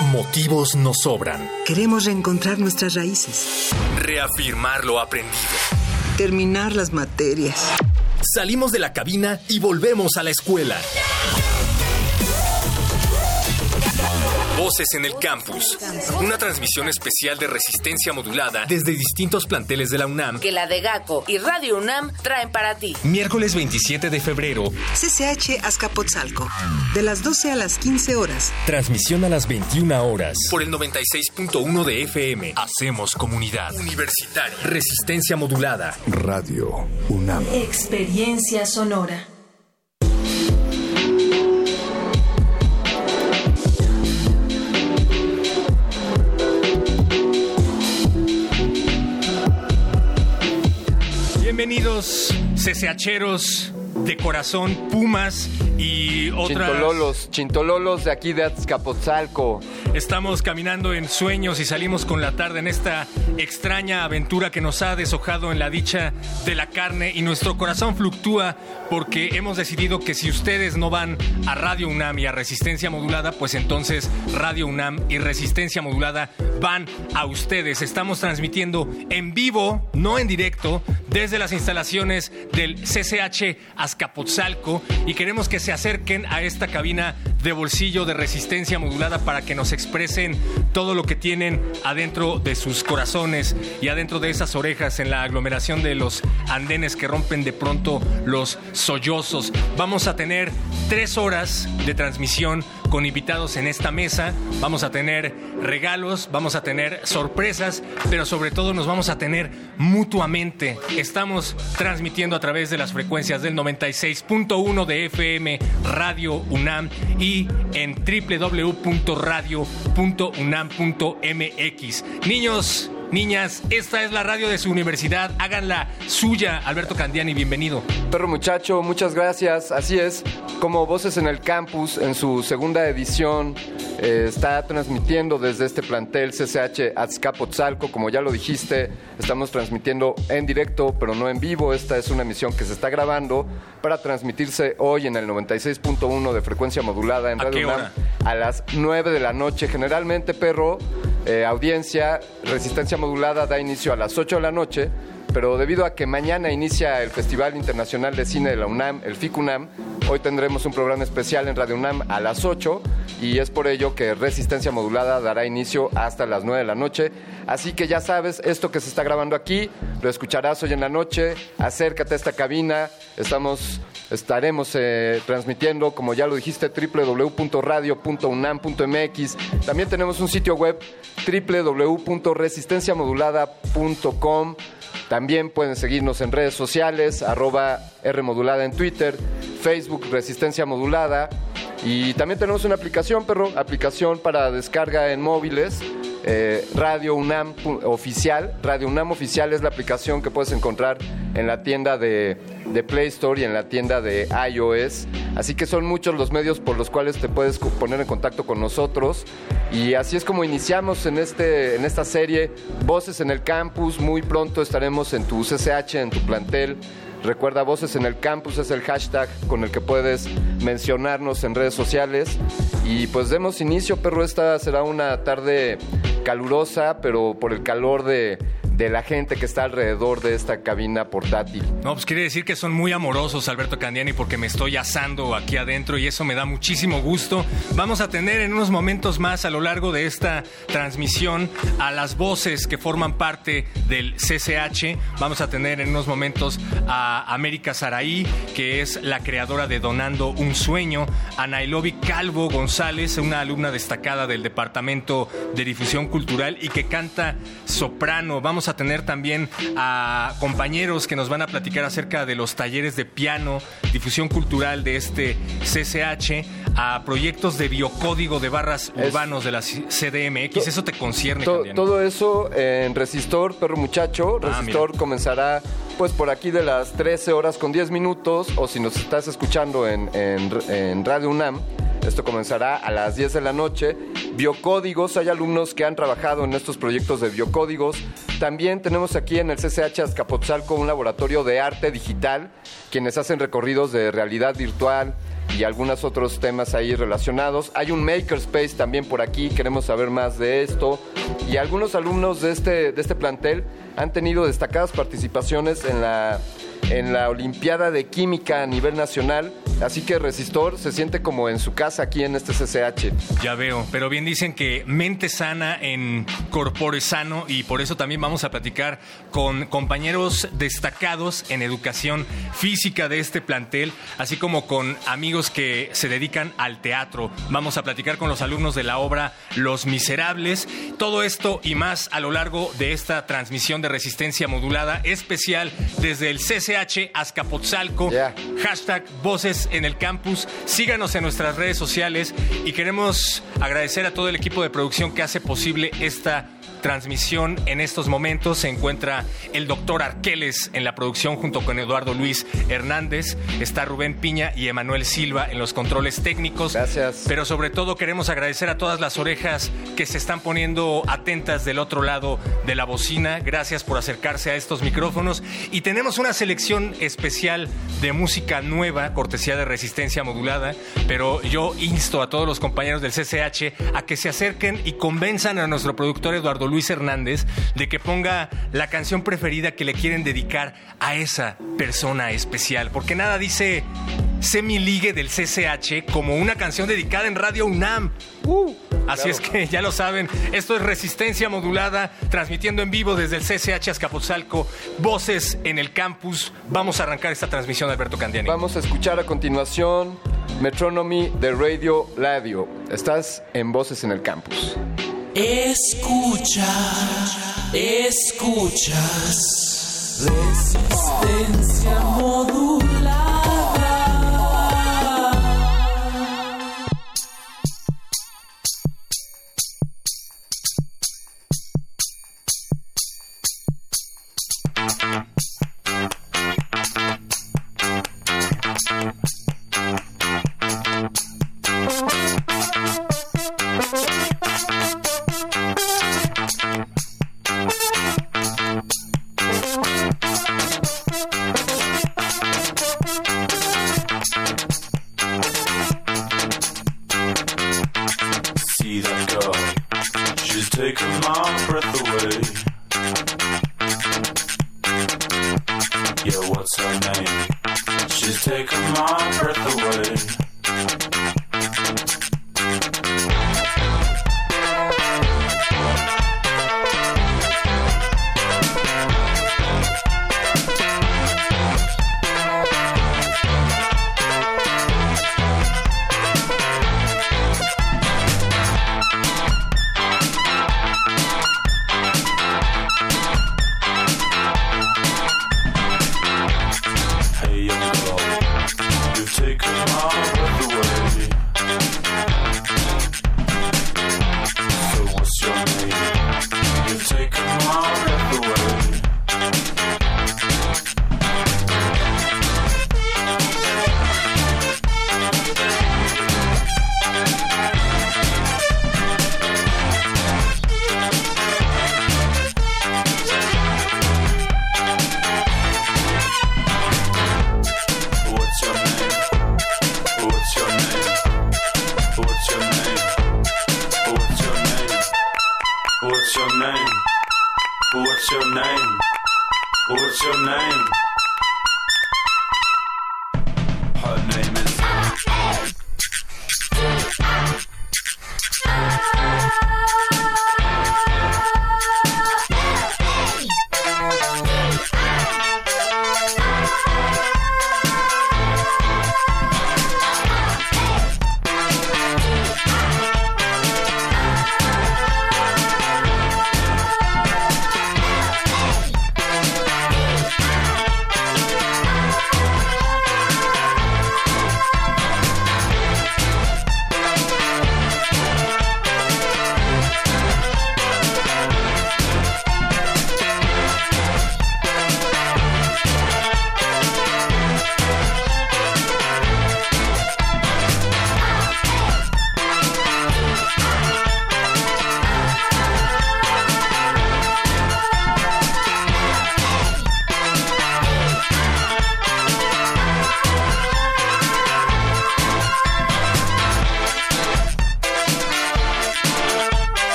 Motivos nos sobran. Queremos reencontrar nuestras raíces. Reafirmar lo aprendido. Terminar las materias. Salimos de la cabina y volvemos a la escuela. Voces en el Campus. Una transmisión especial de resistencia modulada desde distintos planteles de la UNAM. Que la de GACO y Radio UNAM traen para ti. Miércoles 27 de febrero. CCH Azcapotzalco. De las 12 a las 15 horas. Transmisión a las 21 horas. Por el 96.1 de FM. Hacemos comunidad. Universitaria. Resistencia modulada. Radio UNAM. Experiencia sonora. Bienvenidos, CCHeros de corazón, Pumas y otras. Chintololos, chintololos de aquí de Azcapotzalco. Estamos caminando en sueños y salimos con la tarde en esta extraña aventura que nos ha deshojado en la dicha de la carne y nuestro corazón fluctúa porque hemos decidido que si ustedes no van a Radio UNAM y a Resistencia Modulada, pues entonces Radio UNAM y Resistencia Modulada van a ustedes. Estamos transmitiendo en vivo, no en directo, desde las instalaciones del CCH Azcapotzalco y queremos que se acerquen a esta cabina de bolsillo de resistencia modulada para que nos expresen todo lo que tienen adentro de sus corazones y adentro de esas orejas en la aglomeración de los andenes que rompen de pronto los sollozos. Vamos a tener tres horas de transmisión con invitados en esta mesa. Vamos a tener regalos, vamos a tener sorpresas, pero sobre todo nos vamos a tener mutuamente. Estamos transmitiendo a través de las frecuencias del 96.1 de FM Radio UNAM y en www.radio.unam.mx. Niños, Niñas, esta es la radio de su universidad. Háganla suya. Alberto Candiani, bienvenido. Perro muchacho, muchas gracias. Así es, como Voces en el Campus, en su segunda edición, eh, está transmitiendo desde este plantel CCH Azcapotzalco. Como ya lo dijiste, estamos transmitiendo en directo, pero no en vivo. Esta es una emisión que se está grabando para transmitirse hoy en el 96.1 de frecuencia modulada en ¿A Radio UNAM a las 9 de la noche. Generalmente, perro, eh, audiencia, resistencia modulada da inicio a las 8 de la noche, pero debido a que mañana inicia el Festival Internacional de Cine de la UNAM, el FICUNAM, hoy tendremos un programa especial en Radio UNAM a las 8 y es por ello que Resistencia Modulada dará inicio hasta las 9 de la noche. Así que ya sabes, esto que se está grabando aquí, lo escucharás hoy en la noche, acércate a esta cabina, estamos estaremos eh, transmitiendo, como ya lo dijiste, www.radio.unam.mx. También tenemos un sitio web www.resistenciamodulada.com. También pueden seguirnos en redes sociales, arroba Rmodulada en Twitter, Facebook Resistencia Modulada. Y también tenemos una aplicación, perro, aplicación para descarga en móviles. eh, Radio UNAM oficial. Radio UNAM oficial es la aplicación que puedes encontrar en la tienda de, de Play Store y en la tienda de iOS. Así que son muchos los medios por los cuales te puedes poner en contacto con nosotros. Y así es como iniciamos en, este, en esta serie Voces en el Campus. Muy pronto estaremos en tu CCH, en tu plantel. Recuerda, Voces en el Campus es el hashtag con el que puedes mencionarnos en redes sociales. Y pues demos inicio, perro. Esta será una tarde calurosa, pero por el calor de, de la gente que está alrededor de esta cabina portátil. No, pues quiere decir que son muy amorosos, Alberto Candiani, porque me estoy asando aquí adentro y eso me da muchísimo gusto. Vamos a tener en unos momentos más a lo largo de esta transmisión a las voces que forman parte del CCH. Vamos a tener en unos momentos a América Saraí, que es la creadora de Donando un Sueño, a Nailobi Calvo González, una alumna destacada del Departamento de Difusión Cultural y que canta soprano. Vamos a tener también a compañeros que nos van a platicar acerca de los talleres de piano, difusión cultural de este CCH, a proyectos de biocódigo de barras urbanos de la CDMX. Eso te concierne. To- todo eso en Resistor, perro muchacho. Ah, Resistor comenzará pues por aquí de las 13 horas con 10 minutos o si nos estás escuchando en, en- en Radio UNAM. Esto comenzará a las 10 de la noche. Biocódigos, hay alumnos que han trabajado en estos proyectos de biocódigos. También tenemos aquí en el CCH Azcapotzalco un laboratorio de arte digital, quienes hacen recorridos de realidad virtual, y algunos otros temas ahí relacionados. Hay un makerspace también por aquí, queremos saber más de esto. Y algunos alumnos de este, de este plantel han tenido destacadas participaciones en la, en la Olimpiada de Química a nivel nacional. Así que Resistor se siente como en su casa aquí en este CCH. Ya veo, pero bien dicen que mente sana en corpore sano y por eso también vamos a platicar con compañeros destacados en educación física de este plantel, así como con amigos que se dedican al teatro. Vamos a platicar con los alumnos de la obra Los Miserables. Todo esto y más a lo largo de esta transmisión de resistencia modulada especial desde el CCH Azcapotzalco. Hashtag Voces en el Campus. Síganos en nuestras redes sociales y queremos agradecer a todo el equipo de producción que hace posible esta transmisión en estos momentos. Se encuentra el doctor Arqueles en la producción junto con Eduardo Luis Hernández. Está Rubén Piña y Emanuel Silva en los controles técnicos. Gracias. Pero sobre todo queremos agradecer a todas las orejas que se están poniendo atentas del otro lado de la bocina. Gracias por acercarse a estos micrófonos. Y tenemos una selección especial de música nueva, cortesía de resistencia modulada. Pero yo insto a todos los compañeros del CCH a que se acerquen y convenzan a nuestro productor Eduardo Luis Hernández de que ponga la canción preferida que le quieren dedicar a esa persona especial. Porque nada dice Semiligue del CCH como una canción dedicada en Radio UNAM. Uh, así es que ya lo saben, esto es Resistencia Modulada, transmitiendo en vivo desde el CCH Azcapotzalco, voces en el campus. Vamos a arrancar esta transmisión, Alberto Candiani. Vamos a escuchar a continuación Metronomy de Radio Ladio. Estás en Voces en el Campus. Escucha, escuchas. Resistencia modulada.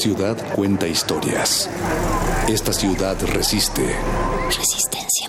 Ciudad cuenta historias. Esta ciudad resiste. Resistencia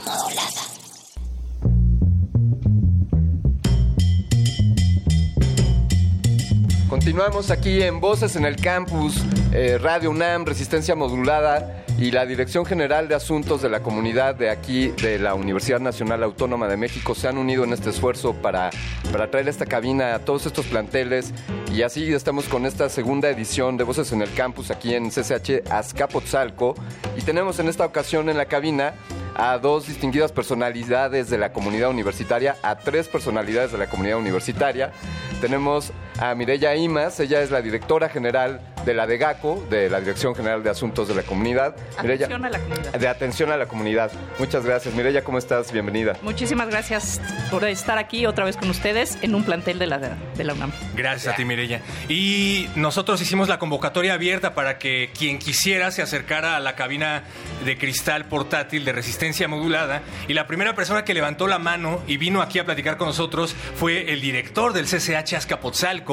Continuamos aquí en Voces en el Campus, eh, Radio UNAM, Resistencia Modulada y la Dirección General de Asuntos de la Comunidad de aquí de la Universidad Nacional Autónoma de México se han unido en este esfuerzo para, para traer esta cabina a todos estos planteles y así estamos con esta segunda edición de Voces en el Campus aquí en CCH Azcapotzalco y tenemos en esta ocasión en la cabina a dos distinguidas personalidades de la comunidad universitaria, a tres personalidades de la comunidad universitaria. Tenemos a Mireya Imas, ella es la directora general de la DEGACO, de la Dirección General de Asuntos de la Comunidad. Mireya- Atención a la comunidad. de atención a la comunidad. Muchas gracias. Mireya, ¿cómo estás? Bienvenida. Muchísimas gracias por estar aquí otra vez con ustedes en un plantel de la, de la UNAM. Gracias a ti, Mireya. Y nosotros hicimos la convocatoria abierta para que quien quisiera se acercara a la cabina de cristal portátil de resistencia modulada. Y la primera persona que levantó la mano y vino aquí a platicar con nosotros fue el director del CCH Azcapotzalco,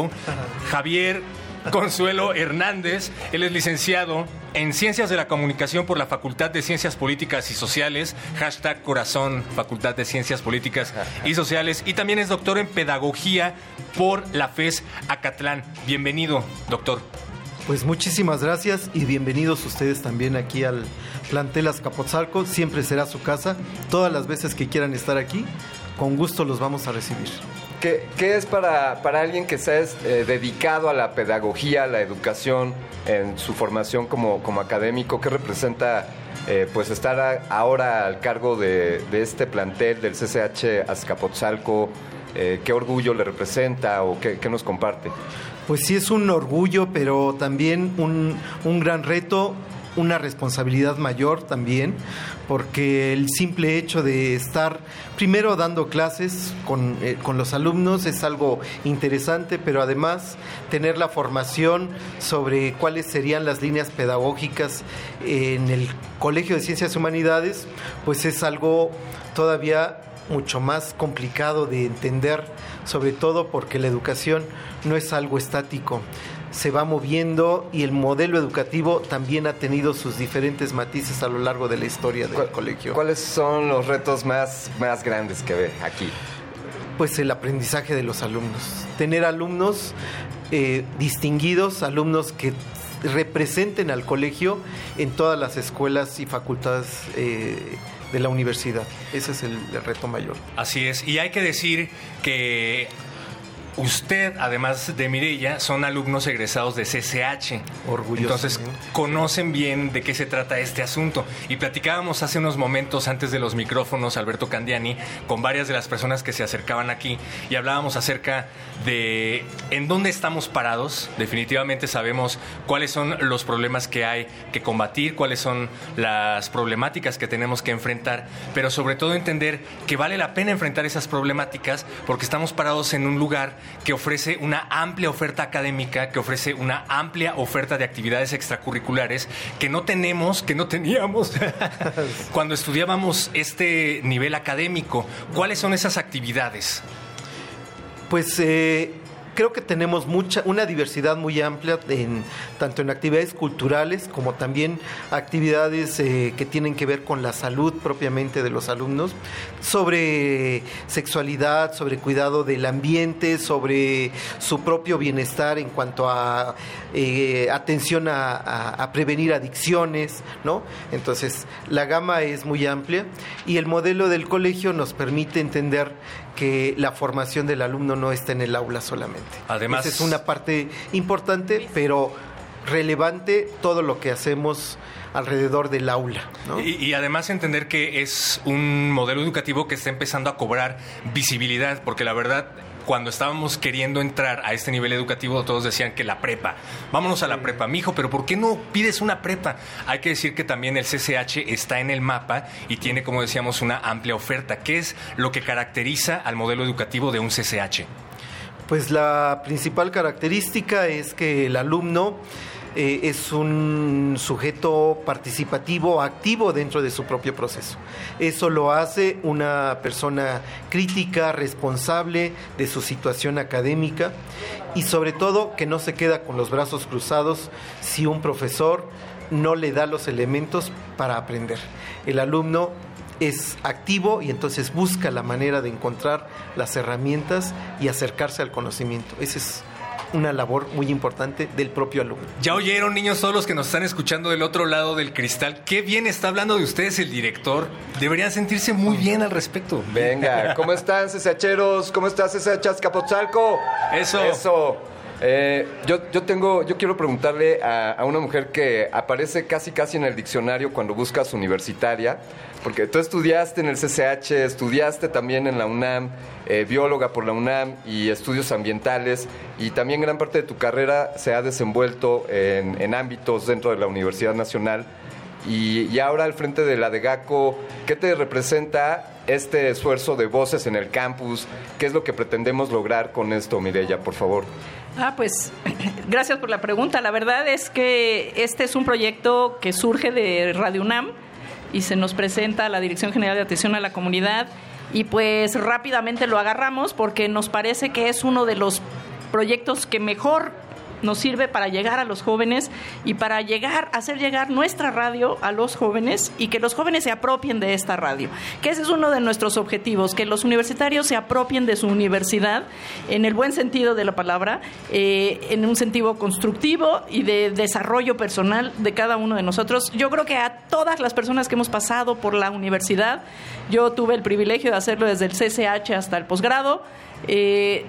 Javier Consuelo Hernández. Él es licenciado en Ciencias de la Comunicación por la Facultad de Ciencias Políticas y Sociales, hashtag Corazón, Facultad de Ciencias Políticas y Sociales, y también es doctor en Pedagogía por la FES Acatlán. Bienvenido, doctor. Pues muchísimas gracias y bienvenidos ustedes también aquí al plantel Azcapotzalco. Siempre será su casa. Todas las veces que quieran estar aquí, con gusto los vamos a recibir. ¿Qué, es para, para alguien que se es eh, dedicado a la pedagogía, a la educación, en su formación como, como académico? ¿Qué representa eh, pues estar ahora al cargo de, de este plantel del CCH Azcapotzalco? Eh, ¿Qué orgullo le representa o qué, qué nos comparte? Pues sí es un orgullo, pero también un, un gran reto, una responsabilidad mayor también, porque el simple hecho de estar primero dando clases con, eh, con los alumnos es algo interesante, pero además tener la formación sobre cuáles serían las líneas pedagógicas en el Colegio de Ciencias y Humanidades, pues es algo todavía mucho más complicado de entender, sobre todo porque la educación no es algo estático, se va moviendo y el modelo educativo también ha tenido sus diferentes matices a lo largo de la historia del colegio. ¿Cuáles son los retos más, más grandes que ve aquí? Pues el aprendizaje de los alumnos, tener alumnos eh, distinguidos, alumnos que representen al colegio en todas las escuelas y facultades eh, de la universidad. Ese es el, el reto mayor. Así es. Y hay que decir que usted, además de Mirella, son alumnos egresados de CCH. Orgulloso. Entonces, conocen bien de qué se trata este asunto. Y platicábamos hace unos momentos antes de los micrófonos, Alberto Candiani, con varias de las personas que se acercaban aquí y hablábamos acerca de en dónde estamos parados. Definitivamente sabemos cuáles son los problemas que hay que combatir, cuáles son las problemáticas que tenemos que enfrentar, pero sobre todo entender que vale la pena enfrentar esas problemáticas porque estamos parados en un lugar que ofrece una amplia oferta académica, que ofrece una amplia oferta de actividades extracurriculares que no tenemos, que no teníamos cuando estudiábamos este nivel académico. ¿Cuáles son esas actividades? Pues eh, creo que tenemos mucha, una diversidad muy amplia en, tanto en actividades culturales como también actividades eh, que tienen que ver con la salud propiamente de los alumnos, sobre sexualidad, sobre cuidado del ambiente, sobre su propio bienestar en cuanto a eh, atención a, a- prevenir adicciones, ¿no? Entonces, la gama es muy amplia y el modelo del colegio nos permite entender que la formación del alumno no está en el aula solamente. Además- Esa es una parte importante, pero relevante todo lo que hacemos alrededor del aula. ¿no? Y, y además entender que es un modelo educativo que está empezando a cobrar visibilidad, porque la verdad, cuando estábamos queriendo entrar a este nivel educativo, todos decían que la prepa, vámonos a la prepa, mijo, pero ¿por qué no pides una prepa? Hay que decir que también el CCH está en el mapa y tiene, como decíamos, una amplia oferta. ¿Qué es lo que caracteriza al modelo educativo de un CCH? Pues la principal característica es que el alumno eh, es un sujeto participativo, activo dentro de su propio proceso. Eso lo hace una persona crítica, responsable de su situación académica y sobre todo que no se queda con los brazos cruzados si un profesor no le da los elementos para aprender. El alumno es activo y entonces busca la manera de encontrar las herramientas y acercarse al conocimiento. Esa es una labor muy importante del propio alumno. Ya oyeron, niños, todos los que nos están escuchando del otro lado del cristal. Qué bien está hablando de ustedes el director. Deberían sentirse muy bien al respecto. Venga, ¿cómo están, CCHeros? ¿Cómo estás, CCH Azcapotzalco? Eso. Eso. Eh, yo, yo tengo, yo quiero preguntarle a, una mujer que aparece casi casi en el diccionario cuando buscas universitaria, porque tú estudiaste en el CCH, estudiaste también en la UNAM, eh, bióloga por la UNAM y estudios ambientales, y también gran parte de tu carrera se ha desenvuelto en, ámbitos dentro de la Universidad Nacional. Y, ahora al frente de la de GACO, ¿qué te representa este esfuerzo de voces en el campus? ¿Qué es lo que pretendemos lograr con esto, Mireya, por favor? Ah, pues gracias por la pregunta. La verdad es que este es un proyecto que surge de Radio UNAM y se nos presenta a la Dirección General de Atención a la Comunidad y pues rápidamente lo agarramos porque nos parece que es uno de los proyectos que mejor nos sirve para llegar a los jóvenes y para llegar, hacer llegar nuestra radio a los jóvenes y que los jóvenes se apropien de esta radio. Que ese es uno de nuestros objetivos, que los universitarios se apropien de su universidad en el buen sentido de la palabra, eh, en un sentido constructivo y de desarrollo personal de cada uno de nosotros. Yo creo que a todas las personas que hemos pasado por la universidad, yo tuve el privilegio de hacerlo desde el CCH hasta el posgrado. eh,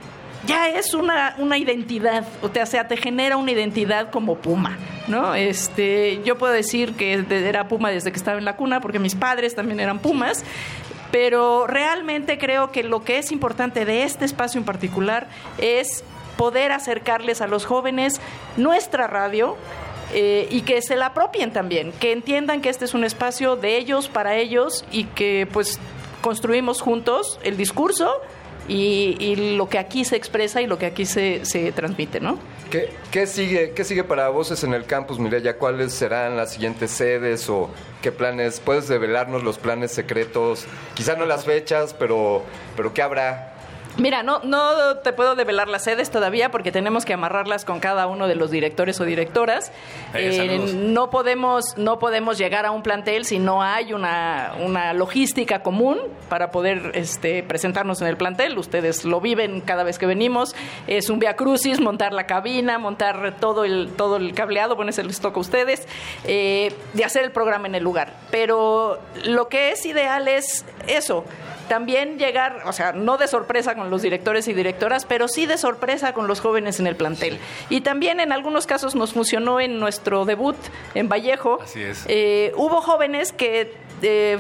ya es una, una identidad, o sea, te genera una identidad como Puma, ¿no? Este, yo puedo decir que era Puma desde que estaba en la cuna, porque mis padres también eran Pumas, pero realmente creo que lo que es importante de este espacio en particular es poder acercarles a los jóvenes nuestra radio, eh, y que se la apropien también, que entiendan que este es un espacio de ellos, para ellos, y que pues construimos juntos el discurso y, y lo que aquí se expresa y lo que aquí se, se transmite, ¿no? ¿Qué, qué sigue, ¿Qué sigue para Voces en el campus, Mireya? ¿Cuáles serán las siguientes sedes o qué planes? ¿Puedes develarnos los planes secretos? Quizá no las fechas, pero, pero ¿qué habrá? Mira, no, no te puedo develar las sedes todavía porque tenemos que amarrarlas con cada uno de los directores o directoras. Eh, saludos. no, podemos, no podemos llegar a un plantel si no hay una, una logística común para poder este, presentarnos en el plantel. Ustedes lo viven cada vez que venimos. Es un via crucis, montar la cabina, montar todo el, todo el cableado, bueno, ese les toca a ustedes, eh, de hacer el programa en el lugar. Pero lo que es ideal es eso, también llegar, o sea, no de sorpresa con los directores y directoras, pero sí de sorpresa con los jóvenes en el plantel. Y también en algunos casos nos funcionó en nuestro debut en Vallejo. Así es. Eh, hubo jóvenes que eh,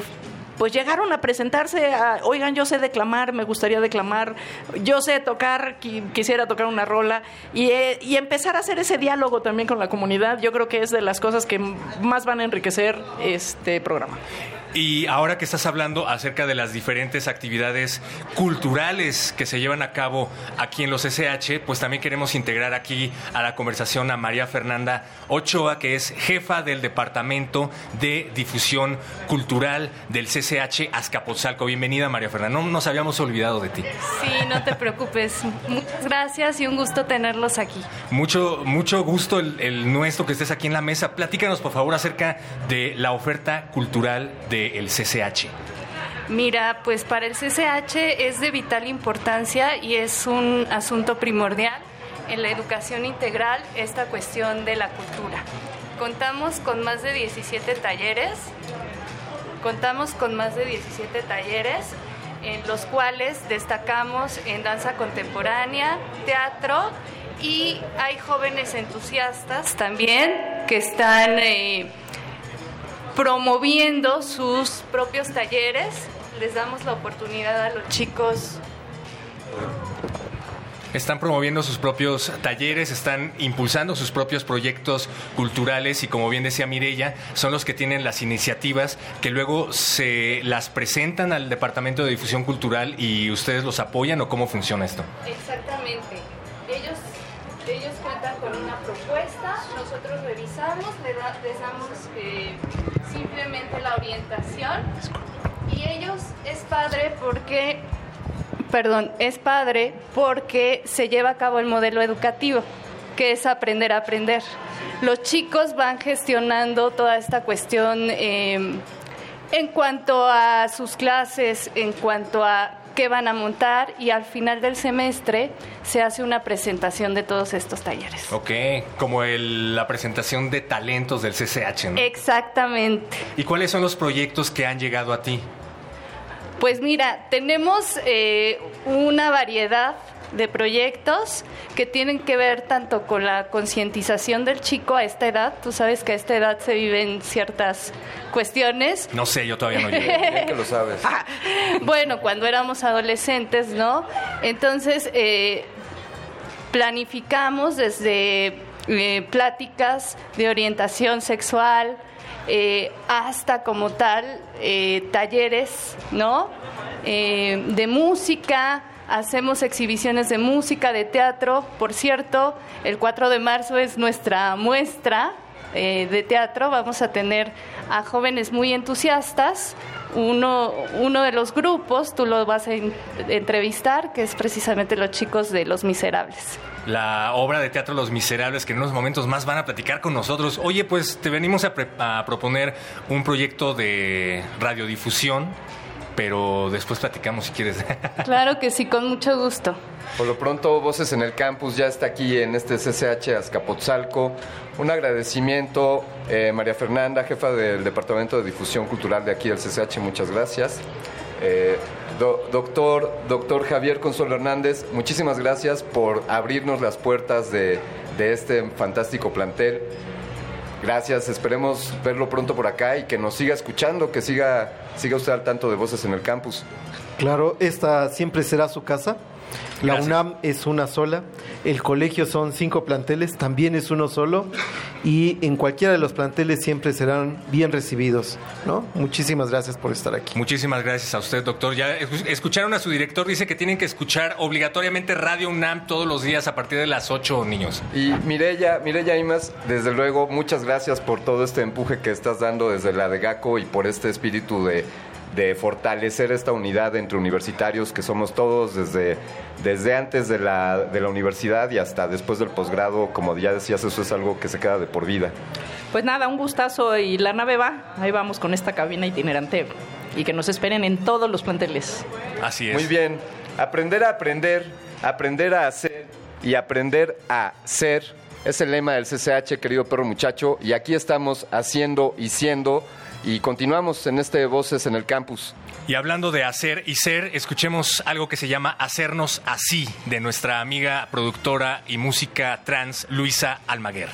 pues llegaron a presentarse a, oigan, yo sé declamar, me gustaría declamar, yo sé tocar, quisiera tocar una rola y, eh, y empezar a hacer ese diálogo también con la comunidad, yo creo que es de las cosas que más van a enriquecer este programa. Y ahora que estás hablando acerca de las diferentes actividades culturales que se llevan a cabo aquí en los SH, pues también queremos integrar aquí a la conversación a María Fernanda Ochoa, que es jefa del Departamento de Difusión Cultural del CCH Azcapotzalco. Bienvenida, María Fernanda. No nos habíamos olvidado de ti. Sí, no te preocupes. Muchas gracias y un gusto tenerlos aquí. Mucho, mucho gusto el, el nuestro que estés aquí en la mesa. Platícanos, por favor, acerca de la oferta cultural de el CCH? Mira, pues para el CCH es de vital importancia y es un asunto primordial en la educación integral esta cuestión de la cultura. Contamos con más de 17 talleres, contamos con más de 17 talleres en los cuales destacamos en danza contemporánea, teatro y hay jóvenes entusiastas también que están eh, promoviendo sus propios talleres. Les damos la oportunidad a los chicos. Están promoviendo sus propios talleres, están impulsando sus propios proyectos culturales y como bien decía Mirella, son los que tienen las iniciativas que luego se las presentan al Departamento de Difusión Cultural y ustedes los apoyan o cómo funciona esto. Exactamente. Ellos, ellos cuentan con una propuesta, nosotros revisamos, les, damos eh, simplemente la orientación. Y ellos es padre porque, perdón, es padre porque se lleva a cabo el modelo educativo, que es aprender a aprender. Los chicos van gestionando toda esta cuestión em, en cuanto a sus clases, en cuanto a qué van a montar y al final del semestre se hace una presentación de todos estos talleres. Ok, como la presentación de talentos del CCH, ¿no? Exactamente. ¿Y cuáles son los proyectos que han llegado a ti? Pues mira, tenemos eh, una variedad de proyectos que tienen que ver tanto con la concientización del chico a esta edad. Tú sabes que a esta edad se viven ciertas cuestiones. No sé, yo todavía no llegué. que lo sabes. bueno, cuando éramos adolescentes, ¿no? Entonces, eh, planificamos desde eh, pláticas de orientación sexual, eh, hasta como tal talleres, ¿no? de música, hacemos exhibiciones de música, de teatro. Por cierto, el 4 de marzo es nuestra muestra eh, de teatro. Vamos a tener a jóvenes muy entusiastas. Uno, uno de los grupos, tú lo vas a entrevistar, que es precisamente los chicos de Los Miserables. La obra de teatro Los Miserables, que en unos momentos más van a platicar con nosotros. Oye, pues te venimos a, a proponer un proyecto de radiodifusión pero después platicamos si quieres. Claro que sí, con mucho gusto. Por lo pronto, Voces en el Campus ya está aquí en este CCH Azcapotzalco. Un agradecimiento, eh, María Fernanda, jefa del Departamento de Difusión Cultural de aquí del CCH, muchas gracias. Eh, doctor, doctor Javier Consuelo Hernández, muchísimas gracias por abrirnos las puertas de, de este fantástico plantel. Gracias, esperemos verlo pronto por acá y que nos siga escuchando, que siga, siga usted al tanto de voces en el campus. Claro, esta siempre será su casa. La UNAM es una sola, el colegio son cinco planteles, también es uno solo y en cualquiera de los planteles siempre serán bien recibidos. ¿no? Muchísimas gracias por estar aquí. Muchísimas gracias a usted, doctor. Ya escucharon a su director, dice que tienen que escuchar obligatoriamente Radio UNAM todos los días a partir de las 8, niños. Y Mireya, Mireya Imas, desde luego, muchas gracias por todo este empuje que estás dando desde la de GACO y por este espíritu de de fortalecer esta unidad entre universitarios que somos todos desde, desde antes de la, de la universidad y hasta después del posgrado, como ya decías, eso es algo que se queda de por vida. Pues nada, un gustazo y la nave va, ahí vamos con esta cabina itinerante y que nos esperen en todos los planteles. Así es. Muy bien, aprender a aprender, aprender a hacer y aprender a ser es el lema del CCH, querido perro muchacho, y aquí estamos haciendo y siendo y continuamos en este Voces en el Campus. Y hablando de hacer y ser, escuchemos algo que se llama Hacernos así de nuestra amiga productora y música trans Luisa Almaguer.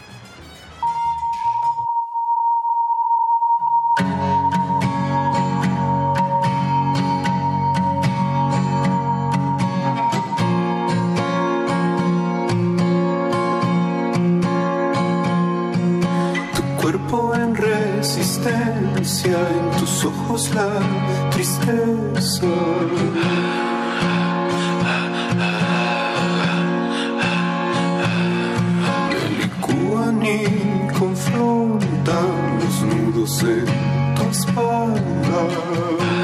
En tus ojos la tristeza. Y confrontan los nudos en tu espalda.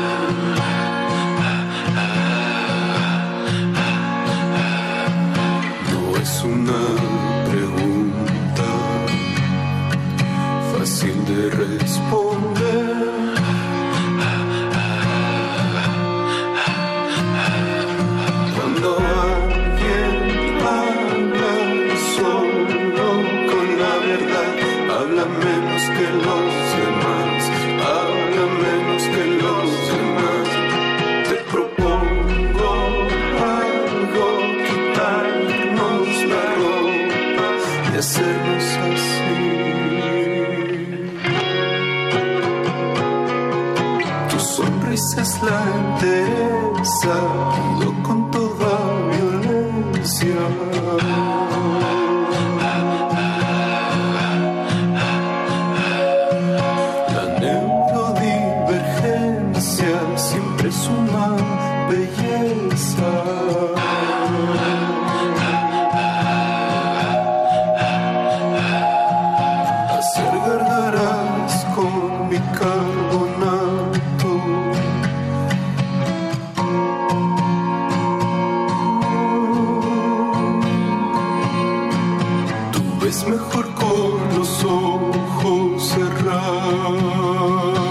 Mejor con los ojos cerrados.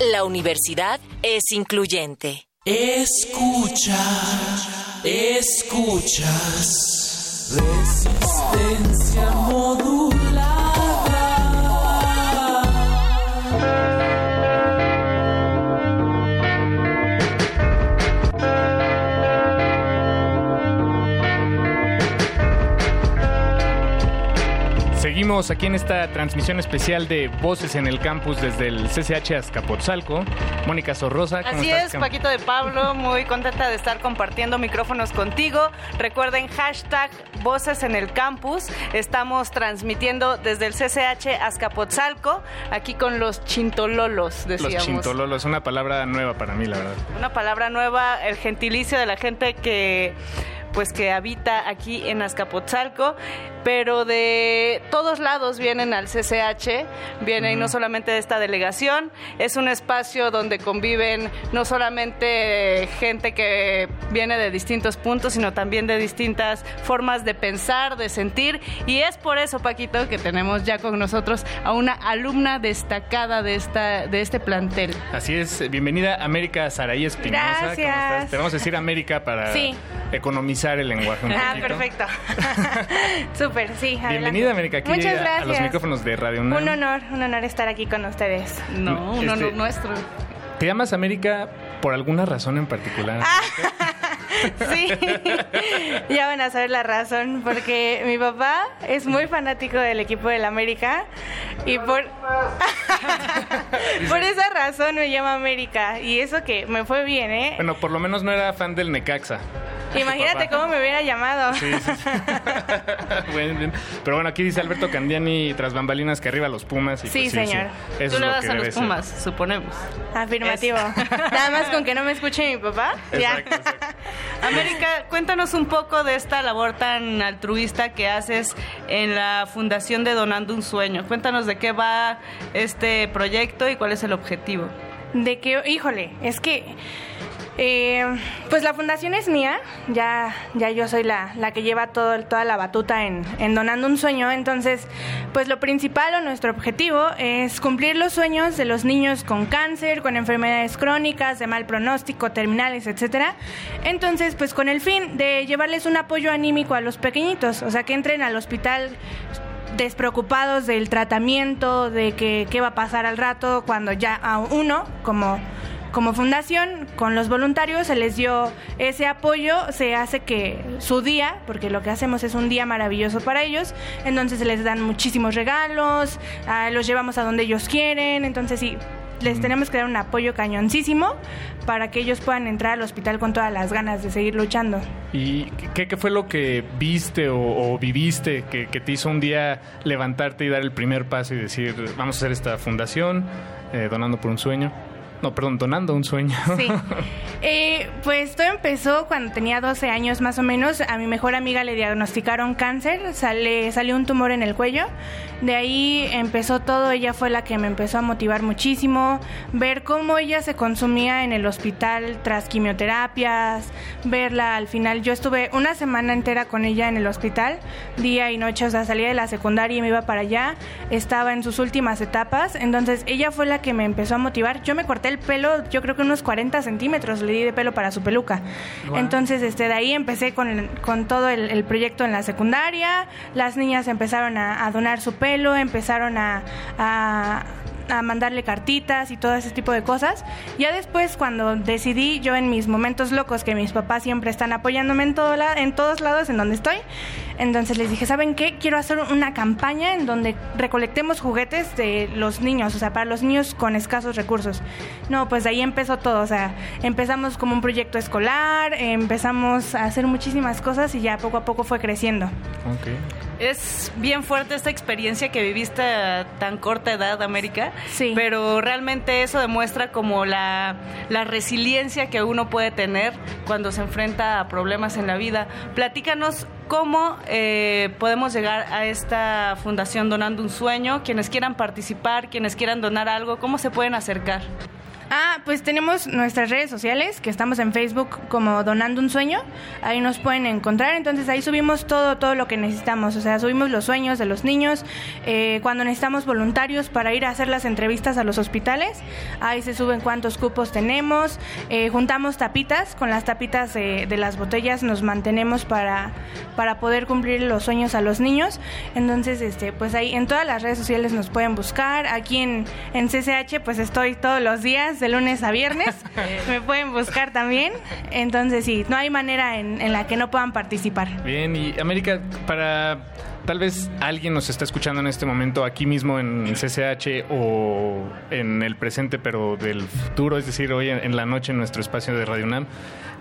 La universidad es incluyente. Escucha, escuchas. Resistencia seguimos aquí en esta transmisión especial de Voces en el Campus desde el CCH Azcapotzalco. Mónica Sorrosa, ¿cómo Así estás? es, Paquito de Pablo, muy contenta de estar compartiendo micrófonos contigo. Recuerden hashtag Voces en el Campus. Estamos transmitiendo desde el CCH Azcapotzalco, aquí con los chintololos, decíamos. Los chintololos, una palabra nueva para mí, la verdad. Una palabra nueva, el gentilicio de la gente que pues que habita aquí en Azcapotzalco, pero de todos lados vienen al CCH, vienen no solamente de esta delegación, es un espacio donde conviven no solamente gente que viene de distintos puntos, sino también de distintas formas de pensar, de sentir, y es por eso, Paquito, que tenemos ya con nosotros a una alumna destacada de, esta, de este plantel. Así es, bienvenida América Saraí Espinosa. ¿Cómo Gracias. estás? Te vamos a decir América para Sí. economizar el lenguaje un Ah, poquito. perfecto. Súper, sí. adelante. Bienvenida América aquí Muchas a- gracias. a los micrófonos de Radio UNAM. Un honor, un honor estar aquí con ustedes. No, un honor Este- nuestro. ¿Te llamas América por alguna razón en particular? Ah. Sí, ya van a saber la razón, porque mi papá es muy fanático del equipo del América y por, por esa razón me llama América y eso que me fue bien, ¿eh? Bueno, por lo menos no era fan del Necaxa. Imagínate cómo me hubiera llamado. Sí, sí, sí. Bien, bien. Pero bueno, aquí dice Alberto Candiani tras bambalinas que arriba los Pumas. Y Sí, pues señor. Eso Tú es le lo das que a los ser. Pumas, suponemos. Afirmativo. Nada más con que no me escuche mi papá. Ya. América, cuéntanos un poco de esta labor tan altruista que haces en la Fundación de Donando un Sueño. Cuéntanos de qué va este proyecto y cuál es el objetivo. De que, híjole, es que, eh, pues la fundación es mía, ya, ya yo soy la, la que lleva todo, toda la batuta en, en Donando un Sueño, entonces, pues lo principal o nuestro objetivo es cumplir los sueños de los niños con cáncer, con enfermedades crónicas, de mal pronóstico, terminales, etcétera. Entonces, pues con el fin de llevarles un apoyo anímico a los pequeñitos, o sea, que entren al hospital despreocupados del tratamiento, de que qué va a pasar al rato, cuando ya a uno, como, como fundación, con los voluntarios, se les dio ese apoyo, se hace que su día, porque lo que hacemos es un día maravilloso para ellos, entonces se les dan muchísimos regalos, ah, los llevamos a donde ellos quieren, entonces sí. Les tenemos que dar un apoyo cañoncísimo para que ellos puedan entrar al hospital con todas las ganas de seguir luchando. ¿Y qué, qué fue lo que viste o, o viviste que, que te hizo un día levantarte y dar el primer paso y decir, vamos a hacer esta fundación, eh, donando por un sueño? No, perdón, donando un sueño. Sí. Eh, pues todo empezó cuando tenía 12 años más o menos. A mi mejor amiga le diagnosticaron cáncer, sale, salió un tumor en el cuello. De ahí empezó todo, ella fue la que me empezó a motivar muchísimo, ver cómo ella se consumía en el hospital tras quimioterapias, verla al final. Yo estuve una semana entera con ella en el hospital, día y noche, o sea, salía de la secundaria y me iba para allá, estaba en sus últimas etapas, entonces ella fue la que me empezó a motivar. Yo me corté el pelo, yo creo que unos 40 centímetros le di de pelo para su peluca. Entonces, este, de ahí empecé con, con todo el, el proyecto en la secundaria, las niñas empezaron a, a donar su pelo, empezaron a, a a mandarle cartitas y todo ese tipo de cosas. Ya después, cuando decidí, yo en mis momentos locos, que mis papás siempre están apoyándome en, todo la- en todos lados en donde estoy, entonces les dije, ¿saben qué? Quiero hacer una campaña en donde recolectemos juguetes de los niños, o sea, para los niños con escasos recursos. No, pues de ahí empezó todo, o sea, empezamos como un proyecto escolar, empezamos a hacer muchísimas cosas y ya poco a poco fue creciendo. Es bien fuerte esta experiencia que viviste a tan corta edad, América. Sí. Pero realmente eso demuestra como la, la resiliencia que uno puede tener cuando se enfrenta a problemas en la vida. Platícanos cómo eh, podemos llegar a esta fundación Donando un Sueño. Quienes quieran participar, quienes quieran donar algo, ¿cómo se pueden acercar? Ah, pues tenemos nuestras redes sociales, que estamos en Facebook como Donando un Sueño. Ahí nos pueden encontrar. Entonces ahí subimos todo, todo lo que necesitamos. O sea, subimos los sueños de los niños. eh, cuando necesitamos voluntarios para ir a hacer las entrevistas a los hospitales, ahí se suben cuántos cupos tenemos. eh, juntamos tapitas. Con las tapitas de, de las botellas nos mantenemos para, para poder cumplir los sueños a los niños. Entonces, este, pues ahí en todas las redes sociales nos pueden buscar. Aquí en, en CCH, pues estoy todos los días, de lunes a viernes. Me pueden buscar también. Entonces, sí, no hay manera en, en la que no puedan participar. Bien, y América, para tal vez alguien nos está escuchando en este momento aquí mismo en CCH o en el presente, pero del futuro, es decir, hoy en, en la noche en nuestro espacio de Radio UNAM.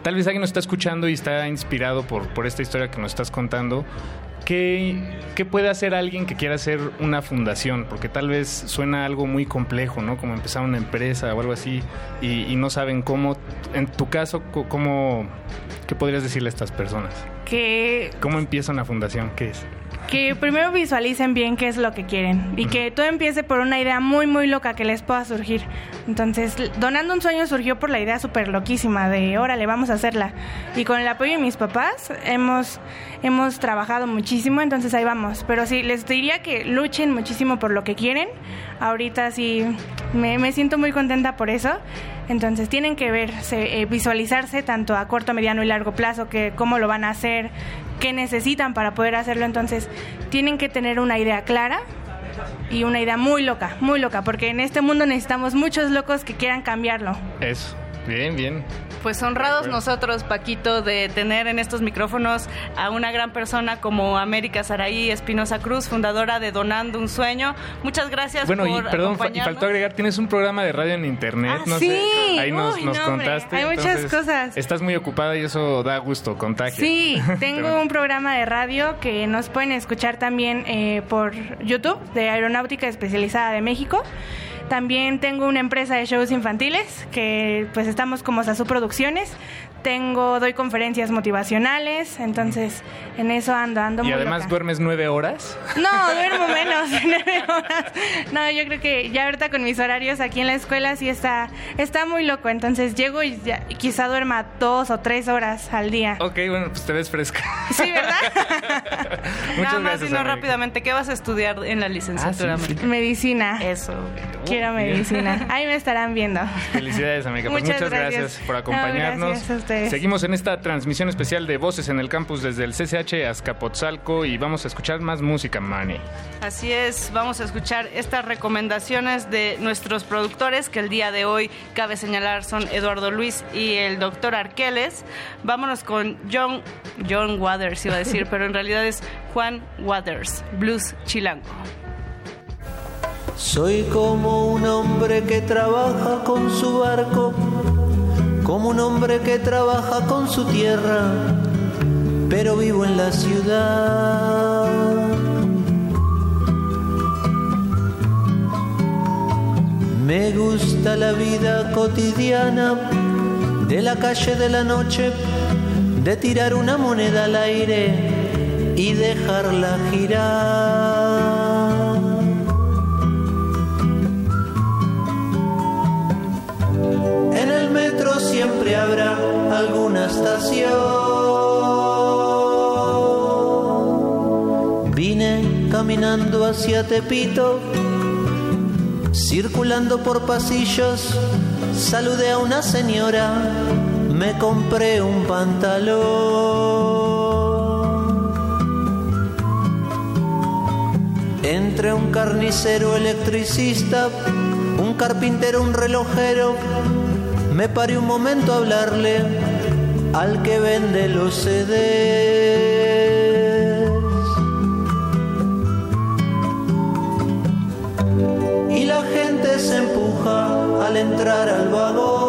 Tal vez alguien nos está escuchando y está inspirado por, por esta historia que nos estás contando. ¿Qué, ¿Qué puede hacer alguien que quiera hacer una fundación? Porque tal vez suena algo muy complejo, ¿no? Como empezar una empresa o algo así y, y no saben cómo. En tu caso, ¿cómo, ¿qué podrías decirle a estas personas? Que ¿Cómo empieza una fundación? ¿Qué es? Que primero visualicen bien qué es lo que quieren y que todo empiece por una idea muy muy loca que les pueda surgir. Entonces, Donando un sueño surgió por la idea súper loquísima de, órale, vamos a hacerla. Y con el apoyo de mis papás hemos, hemos trabajado muchísimo, entonces ahí vamos. Pero sí, les diría que luchen muchísimo por lo que quieren. Ahorita sí, me, me siento muy contenta por eso. Entonces tienen que verse, eh, visualizarse tanto a corto, mediano y largo plazo, que cómo lo van a hacer, qué necesitan para poder hacerlo. Entonces tienen que tener una idea clara y una idea muy loca, muy loca, porque en este mundo necesitamos muchos locos que quieran cambiarlo. Eso. Bien, bien. Pues honrados nosotros, Paquito, de tener en estos micrófonos a una gran persona como América Saraí Espinosa Cruz, fundadora de Donando un Sueño. Muchas gracias Bueno, y por perdón, fa- y faltó agregar, tienes un programa de radio en internet, Ah, no sí. sé, ahí nos, Uy, nos no, contaste. hay muchas cosas. Estás muy ocupada y eso da gusto, contagia. Sí, tengo un programa de radio que nos pueden escuchar también eh, por YouTube de Aeronáutica Especializada de México. También tengo una empresa de shows infantiles que pues estamos como Sasu Producciones. Tengo, doy conferencias motivacionales, entonces en eso ando, ando Y muy además loca. duermes nueve horas. No, duermo menos, nueve horas. No, yo creo que ya ahorita con mis horarios aquí en la escuela sí está, está muy loco. Entonces llego y ya- quizá duerma dos o tres horas al día. Ok, bueno, pues te ves fresca. Sí, ¿verdad? Muchas Nada más, gracias, sino rápidamente, ¿qué vas a estudiar en la licenciatura? Ah, sí, sí. América? Medicina. Eso. Quiero bien. medicina. Ahí me estarán viendo. Felicidades, amiga. Pues Muchas muchas gracias, gracias. por No, acompañarnos. gracias a ustedes. Seguimos en esta transmisión especial de Voces en el Campus desde el CCH Azcapotzalco y vamos a escuchar más música, Manny. Así es, vamos a escuchar estas recomendaciones de nuestros productores, que el día de hoy cabe señalar son Eduardo Luis y el doctor Arqueles. Vámonos con John, John Waters, iba a decir, pero en realidad es Juan Waters, Blues Chilango. Soy como un hombre que trabaja con su barco, como un hombre que trabaja con su tierra, pero vivo en la ciudad. Me gusta la vida cotidiana de la calle de la noche, de tirar una moneda al aire y dejarla girar. Siempre habrá alguna estación. Vine caminando hacia Tepito, circulando por pasillos, saludé a una señora, me compré un pantalón. Entre un carnicero electricista, un carpintero, un relojero, me paré un momento a hablarle al que vende los CDs. Y la gente se empuja al entrar al vagón.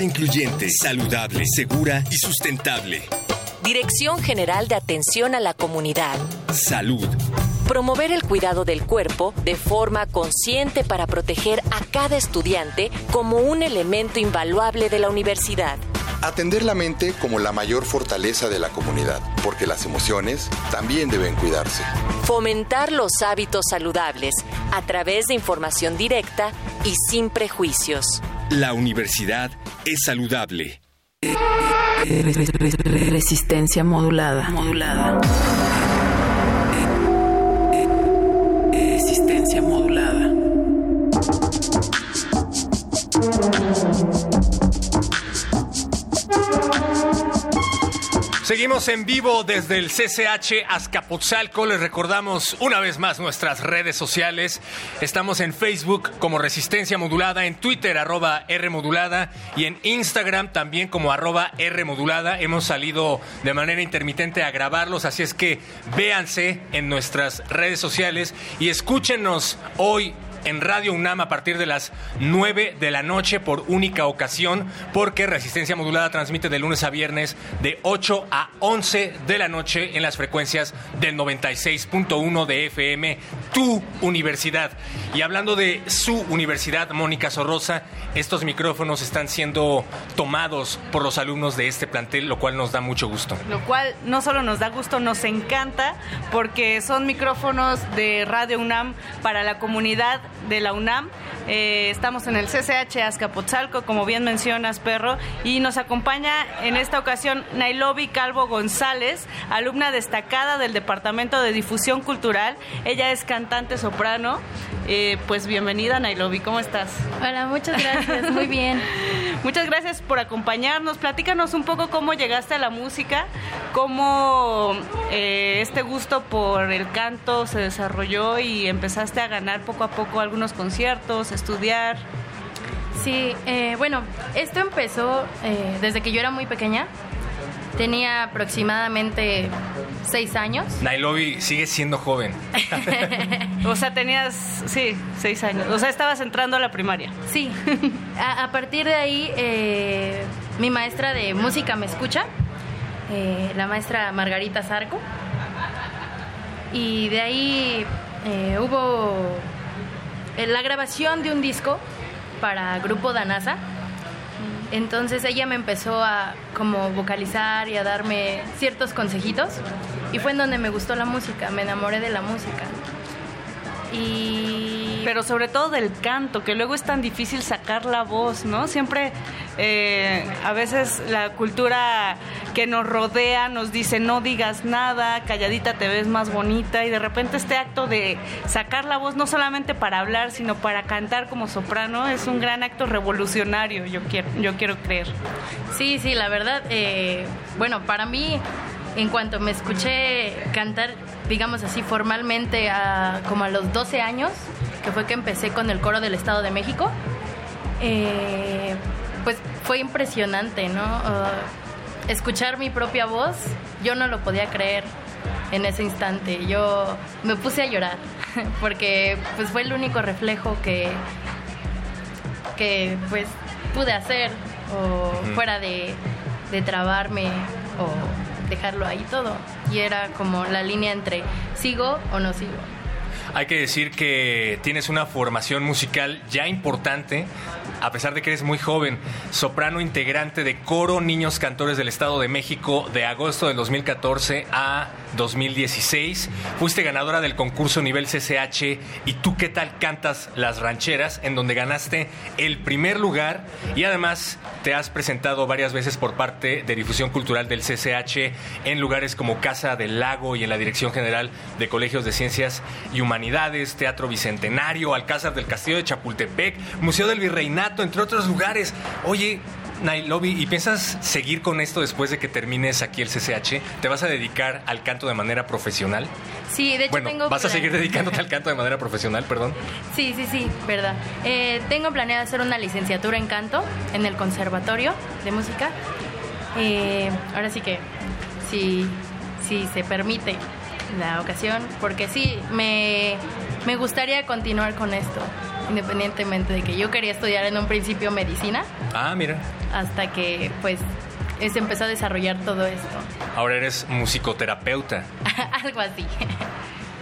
Incluyente, saludable, segura y sustentable. Dirección General de Atención a la Comunidad. Salud. Promover el cuidado del cuerpo de forma consciente para proteger a cada estudiante como un elemento invaluable de la universidad. Atender la mente como la mayor fortaleza de la comunidad, porque las emociones también deben cuidarse. Fomentar los hábitos saludables a través de información directa y sin prejuicios. La universidad es saludable. Resistencia modulada. Modulada. Seguimos en vivo desde el CCH Azcapotzalco. Les recordamos una vez más nuestras redes sociales. Estamos en Facebook como Resistencia Modulada, en Twitter arroba R Modulada y en Instagram también como arroba R Modulada. Hemos salido de manera intermitente a grabarlos, así es que véanse en nuestras redes sociales y escúchenos hoy en Radio UNAM a partir de las 9 de la noche por única ocasión, porque Resistencia Modulada transmite de lunes a viernes de 8 a 11 de la noche en las frecuencias del 96.1 de FM, tu universidad. Y hablando de su universidad, Mónica Sorrosa, estos micrófonos están siendo tomados por los alumnos de este plantel, lo cual nos da mucho gusto. Lo cual no solo nos da gusto, nos encanta, porque son micrófonos de Radio UNAM para la comunidad de la UNAM. Eh, estamos en el CCH Azcapotzalco, como bien mencionas, Perro, y nos acompaña en esta ocasión Nailobi Calvo González, alumna destacada del Departamento de Difusión Cultural. Ella es cantante soprano. Eh, pues bienvenida, Nailobi, ¿cómo estás? Hola, muchas gracias, muy bien. muchas gracias por acompañarnos. Platícanos un poco cómo llegaste a la música, cómo eh, este gusto por el canto se desarrolló y empezaste a ganar poco a poco algunos conciertos, estudiar. Sí, eh, bueno, esto empezó eh, desde que yo era muy pequeña. Tenía aproximadamente seis años. Nairobi sigue siendo joven. o sea, tenías, sí, seis años. O sea, estabas entrando a la primaria. Sí. A, a partir de ahí, eh, mi maestra de música me escucha, eh, la maestra Margarita Zarco. Y de ahí eh, hubo la grabación de un disco para Grupo Danasa. Entonces ella me empezó a como vocalizar y a darme ciertos consejitos y fue en donde me gustó la música, me enamoré de la música. Y pero sobre todo del canto, que luego es tan difícil sacar la voz, ¿no? Siempre, eh, a veces la cultura que nos rodea nos dice no digas nada, calladita te ves más bonita y de repente este acto de sacar la voz no solamente para hablar, sino para cantar como soprano es un gran acto revolucionario, yo quiero, yo quiero creer. Sí, sí, la verdad, eh, bueno, para mí en cuanto me escuché cantar, digamos así, formalmente a, como a los 12 años, que fue que empecé con el coro del Estado de México, eh, pues fue impresionante, ¿no? Uh, escuchar mi propia voz, yo no lo podía creer en ese instante. Yo me puse a llorar porque pues fue el único reflejo que que pues pude hacer o fuera de, de trabarme o dejarlo ahí todo. Y era como la línea entre sigo o no sigo. Hay que decir que tienes una formación musical ya importante, a pesar de que eres muy joven. Soprano integrante de Coro Niños Cantores del Estado de México de agosto del 2014 a 2016. Fuiste ganadora del concurso nivel CCH y tú qué tal cantas las rancheras, en donde ganaste el primer lugar y además te has presentado varias veces por parte de difusión cultural del CCH en lugares como Casa del Lago y en la Dirección General de Colegios de Ciencias y Humanidades, Teatro Bicentenario, Alcázar del Castillo de Chapultepec, Museo del Virreinato, entre otros lugares. Oye, Nailobi, ¿y piensas seguir con esto después de que termines aquí el CCH? ¿Te vas a dedicar al canto de manera profesional? Sí, de hecho bueno, tengo... ¿vas a seguir dedicándote al canto de manera profesional, perdón? Sí, sí, sí, verdad. Eh, tengo planeado hacer una licenciatura en canto en el Conservatorio de Música. Eh, ahora sí que, si, si se permite la ocasión, porque sí, me, me gustaría continuar con esto, independientemente de que yo quería estudiar en un principio medicina, Ah, mira. hasta que pues se empezó a desarrollar todo esto. Ahora eres musicoterapeuta. Algo así.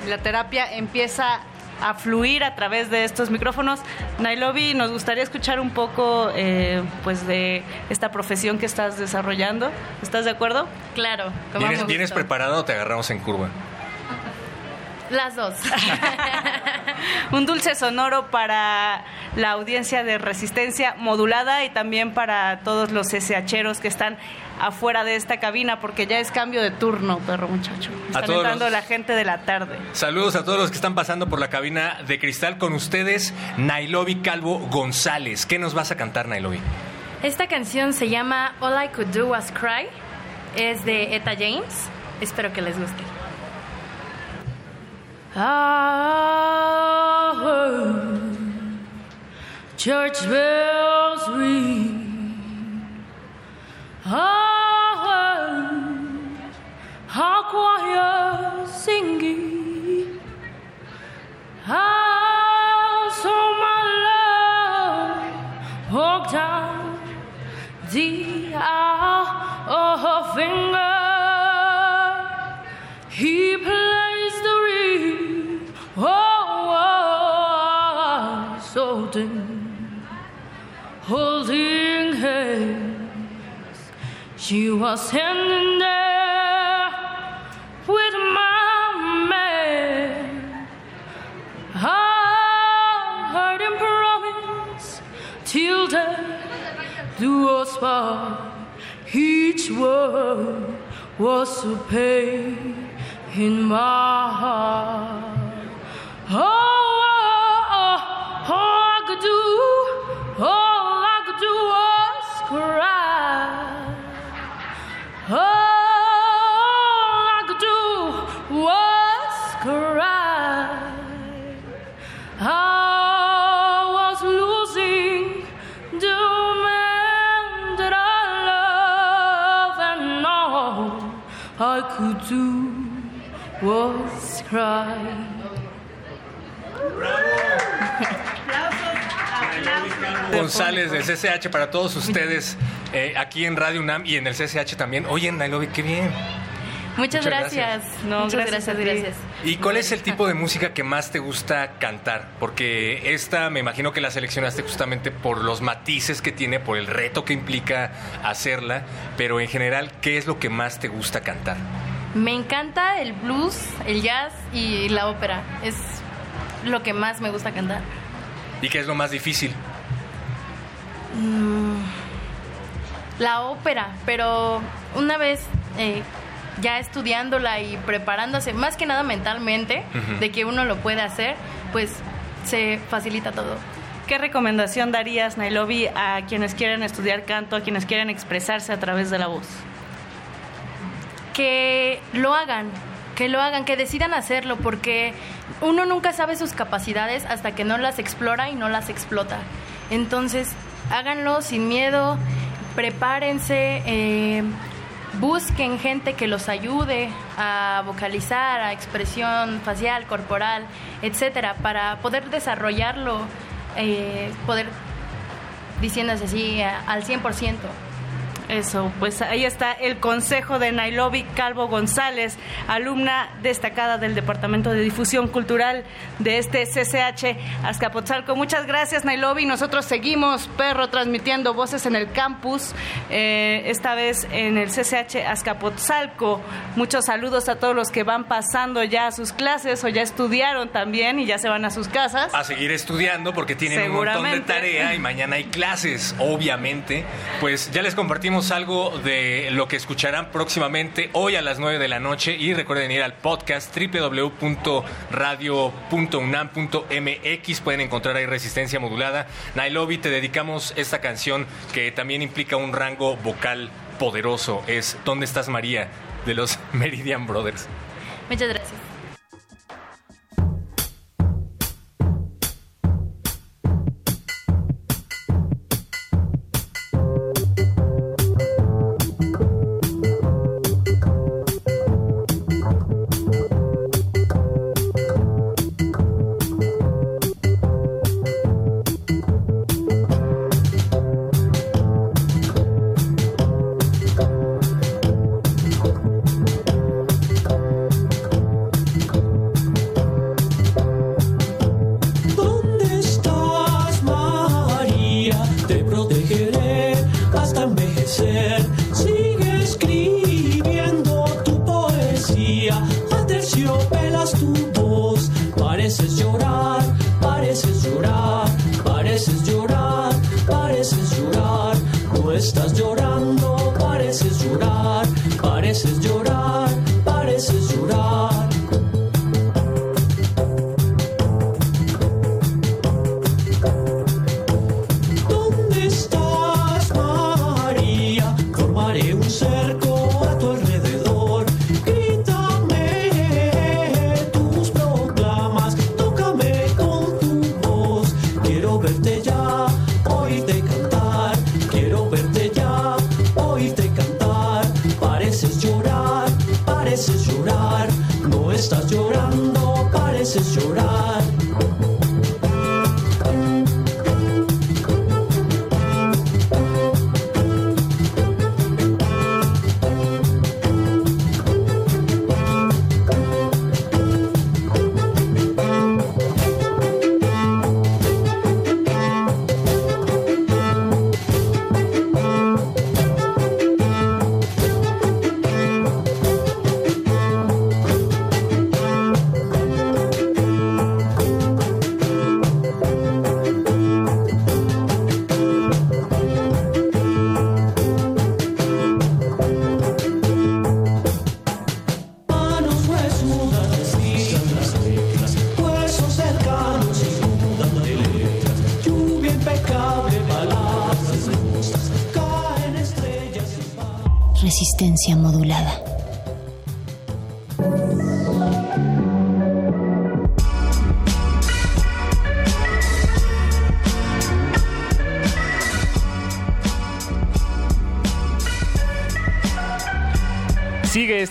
La terapia empieza a fluir a través de estos micrófonos. Nairobi, nos gustaría escuchar un poco eh, pues de esta profesión que estás desarrollando. ¿Estás de acuerdo? Claro. ¿Vienes, ¿vienes preparado o te agarramos en curva? Las dos. un dulce sonoro para la audiencia de resistencia modulada y también para todos los SHeros que están afuera de esta cabina porque ya es cambio de turno, perro muchacho. Están todos entrando los- la gente de la tarde. Saludos a todos los que están pasando por la cabina de cristal con ustedes, Nailobi Calvo González. ¿Qué nos vas a cantar, Nailobi? Esta canción se llama All I Could Do Was Cry. Es de Etta James. Espero que les guste. I heard church bells ring. I heard a choir singing. I saw my love walk down the aisle of her finger. He placed She was standing there with my man. I heard him promise till death do us part. Each word was a pain in my heart. Oh, oh, oh, all I could do, all All I could do was cry. I was losing the man that I love, and all I could do was cry. González del CCH para todos ustedes eh, aquí en Radio UNAM y en el CCH también. Oye, Nailobi, qué bien. Muchas, Muchas gracias. gracias. No, Muchas gracias gracias. ¿Y cuál es el tipo de música que más te gusta cantar? Porque esta me imagino que la seleccionaste justamente por los matices que tiene, por el reto que implica hacerla, pero en general, ¿qué es lo que más te gusta cantar? Me encanta el blues, el jazz y la ópera. Es lo que más me gusta cantar. ¿Y qué es lo más difícil? Mm, la ópera, pero una vez eh, ya estudiándola y preparándose, más que nada mentalmente, de que uno lo puede hacer, pues se facilita todo. ¿Qué recomendación darías, Nairobi, a quienes quieren estudiar canto, a quienes quieren expresarse a través de la voz? que lo hagan, que lo hagan, que decidan hacerlo, porque uno nunca sabe sus capacidades hasta que no las explora y no las explota. Entonces, háganlo sin miedo, prepárense, eh, busquen gente que los ayude a vocalizar, a expresión facial, corporal, etcétera, para poder desarrollarlo, eh, poder diciéndose así al 100%. Eso, pues ahí está el consejo de Nairobi Calvo González, alumna destacada del Departamento de Difusión Cultural de este CCH Azcapotzalco. Muchas gracias, Nairobi. Nosotros seguimos, perro, transmitiendo voces en el campus, eh, esta vez en el CCH Azcapotzalco. Muchos saludos a todos los que van pasando ya a sus clases o ya estudiaron también y ya se van a sus casas. A seguir estudiando porque tienen un montón de tarea y mañana hay clases, obviamente. Pues ya les compartimos algo de lo que escucharán próximamente hoy a las 9 de la noche y recuerden ir al podcast www.radio.unam.mx pueden encontrar ahí resistencia modulada. Nailobi, te dedicamos esta canción que también implica un rango vocal poderoso. Es ¿Dónde estás María? de los Meridian Brothers. Muchas gracias.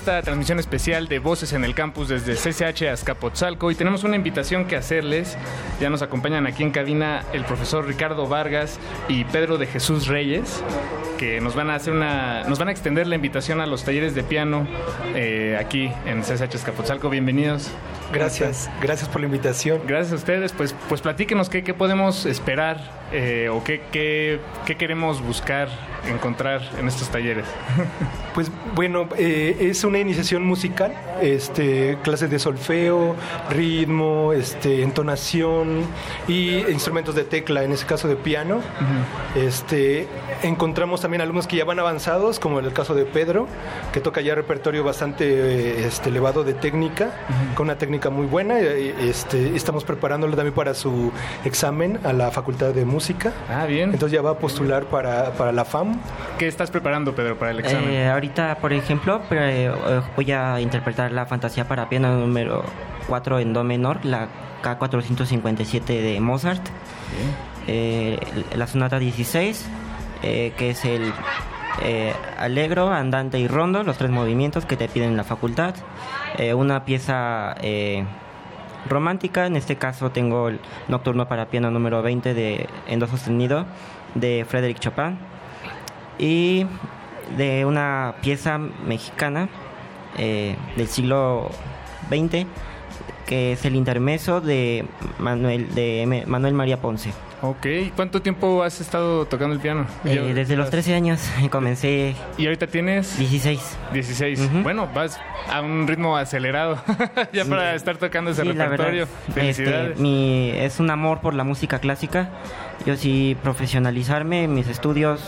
Esta transmisión especial de Voces en el Campus desde CCH Azcapotzalco y tenemos una invitación que hacerles. Ya nos acompañan aquí en cabina el profesor Ricardo Vargas y Pedro de Jesús Reyes, que nos van a hacer una, nos van a extender la invitación a los talleres de piano eh, aquí en CCH Azcapotzalco. Bienvenidos. Gracias, gracias por la invitación. Gracias a ustedes. Pues, pues platíquenos qué, qué podemos esperar eh, o qué, qué, qué queremos buscar, encontrar en estos talleres. Pues bueno, eh, es una iniciación musical, este, clases de solfeo, ritmo, este, entonación y instrumentos de tecla, en ese caso de piano. Este, encontramos también alumnos que ya van avanzados, como en el caso de Pedro, que toca ya repertorio bastante este, elevado de técnica, con una técnica muy buena. Este, estamos preparándolo también para su examen a la Facultad de Música. Ah, bien. Entonces ya va a postular para, para la FAM. ¿Qué estás preparando, Pedro, para el examen? Eh, ahorita, por ejemplo, eh, voy a interpretar la fantasía para piano número 4 en do menor, la K457 de Mozart, Eh, la sonata 16, eh, que es el eh, alegro, andante y rondo, los tres movimientos que te piden en la facultad, Eh, una pieza romántica, en este caso tengo el nocturno para piano número 20 de en do sostenido de Frédéric Chopin. Y de una pieza mexicana del siglo XX que es el intermeso de Manuel de Manuel María Ponce. Ok, ¿cuánto tiempo has estado tocando el piano? Eh, desde los 13 años comencé. ¿Y ahorita tienes? 16. 16. Bueno, vas a un ritmo acelerado ya Sí. para estar tocando ese Sí, repertorio. verdad, Felicidades. este, mi, es un amor por la música clásica. Yo sí profesionalizarme en mis estudios.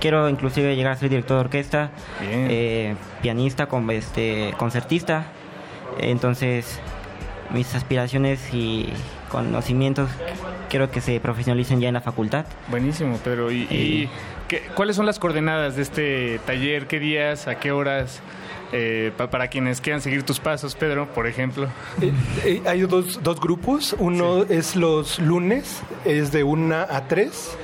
Quiero inclusive llegar a ser director de orquesta, eh, pianista, con, este, concertista. Entonces, mis aspiraciones y conocimientos quiero que se profesionalicen ya en la facultad. Buenísimo, Pedro. ¿Y, y qué- cuáles son las coordenadas de este taller? ¿Qué días? ¿A qué horas? Eh, pa- para quienes quieran seguir tus pasos, Pedro, por ejemplo. Eh, eh, hay dos, dos grupos. Uno es los lunes, es de 1 a 3.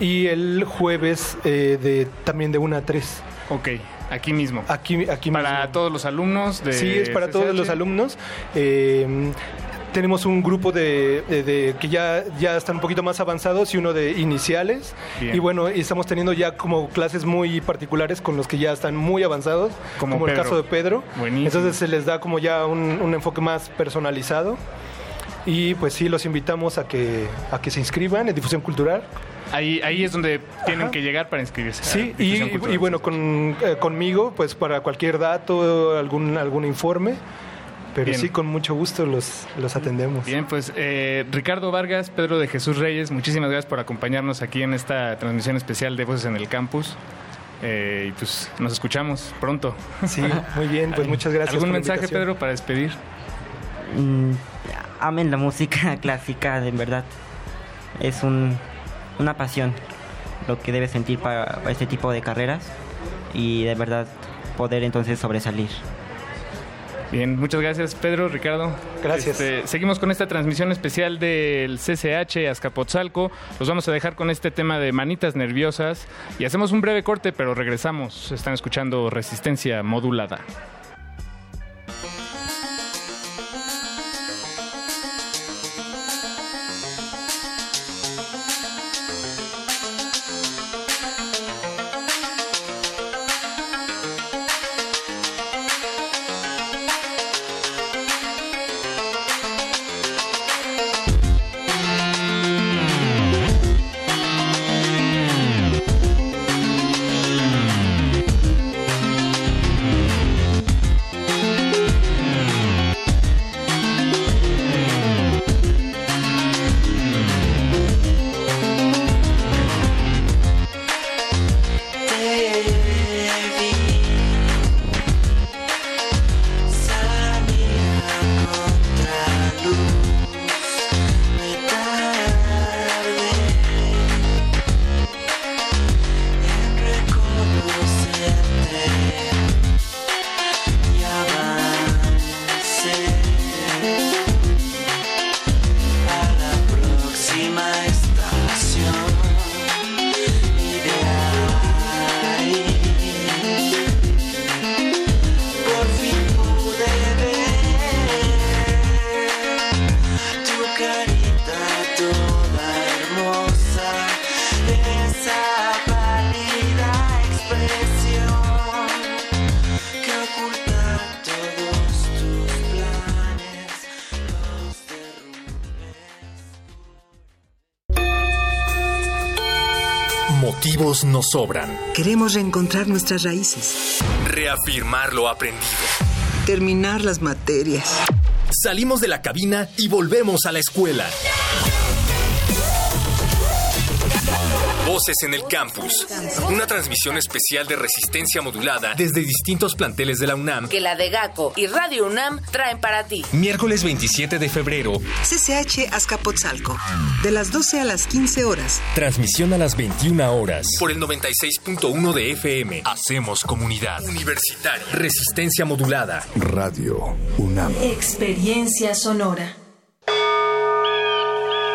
Y el jueves eh, de, también de 1 a 3. Ok, aquí mismo. Aquí, aquí Para todos los alumnos de Sí, es para todos los alumnos. Eh, tenemos un grupo de, de- de- que ya, ya están un poquito más avanzados y uno de iniciales. Bien. Y bueno, estamos teniendo ya como clases muy particulares con los que ya están muy avanzados, Como como, el caso de Pedro. Buenísimo. Entonces se les da como ya un, un enfoque más personalizado. Y pues sí, los invitamos a que, a que se inscriban en Difusión Cultural. Ahí, ahí es donde tienen que llegar para inscribirse. Sí, y, bueno, con, eh, conmigo, pues para cualquier dato, algún, algún informe. Pero Bien. sí, con mucho gusto los, los atendemos. Bien, pues eh, Ricardo Vargas, Pedro de Jesús Reyes, muchísimas gracias por acompañarnos aquí en esta transmisión especial de Voces en el Campus. Eh, y pues nos escuchamos pronto. Sí, muy bien, pues muchas gracias ¿Algún mensaje. Pedro, para despedir? Mm, amen la música clásica, de verdad. Es un, una pasión lo que debes sentir para, este tipo de carreras y de verdad poder entonces sobresalir. Bien, muchas gracias Pedro, Ricardo. Gracias. Este, seguimos con esta transmisión especial del CCH Azcapotzalco. Los vamos a dejar con este tema de manitas nerviosas y hacemos un breve corte, pero regresamos. Están escuchando Resistencia Modulada. Nos sobran. Queremos reencontrar nuestras raíces, Reafirmar lo aprendido. terminar las materias. Salimos de la cabina y volvemos a la escuela. Voces en el campus. Una transmisión especial de resistencia modulada desde distintos planteles de la UNAM. Que la de GACO y Radio UNAM traen para ti. Miércoles 27 de febrero. CCH Azcapotzalco, de las 12 a las 15 horas. Transmisión a las 21 horas. Por el 96.1 de FM. Hacemos comunidad. Universitaria. Resistencia modulada. Radio UNAM. Experiencia sonora.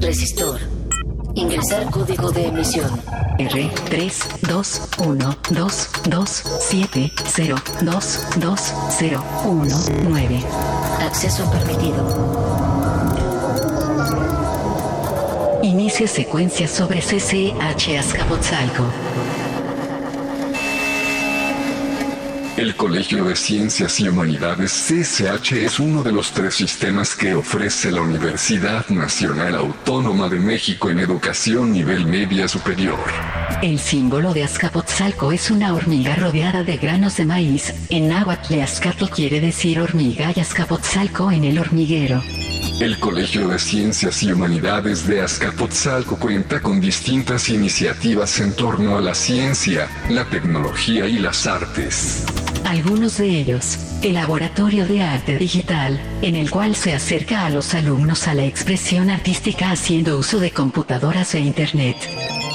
Resistor. Ingresar código de emisión. R 3 2 1 2 2 7 0 2 2 0 1 9. Acceso permitido. Inicia secuencia sobre CCH Azcapotzalco. El Colegio de Ciencias y Humanidades CSH es uno de los tres sistemas que ofrece la Universidad Nacional Autónoma de México en educación nivel media superior. El símbolo de Azcapotzalco es una hormiga rodeada de granos de maíz. En náhuatl, Azcatl quiere decir hormiga y Azcapotzalco en el hormiguero. El Colegio de Ciencias y Humanidades de Azcapotzalco cuenta con distintas iniciativas en torno a la ciencia, la tecnología y las artes. Algunos de ellos, el Laboratorio de Arte Digital, en el cual se acerca a los alumnos a la expresión artística haciendo uso de computadoras e Internet.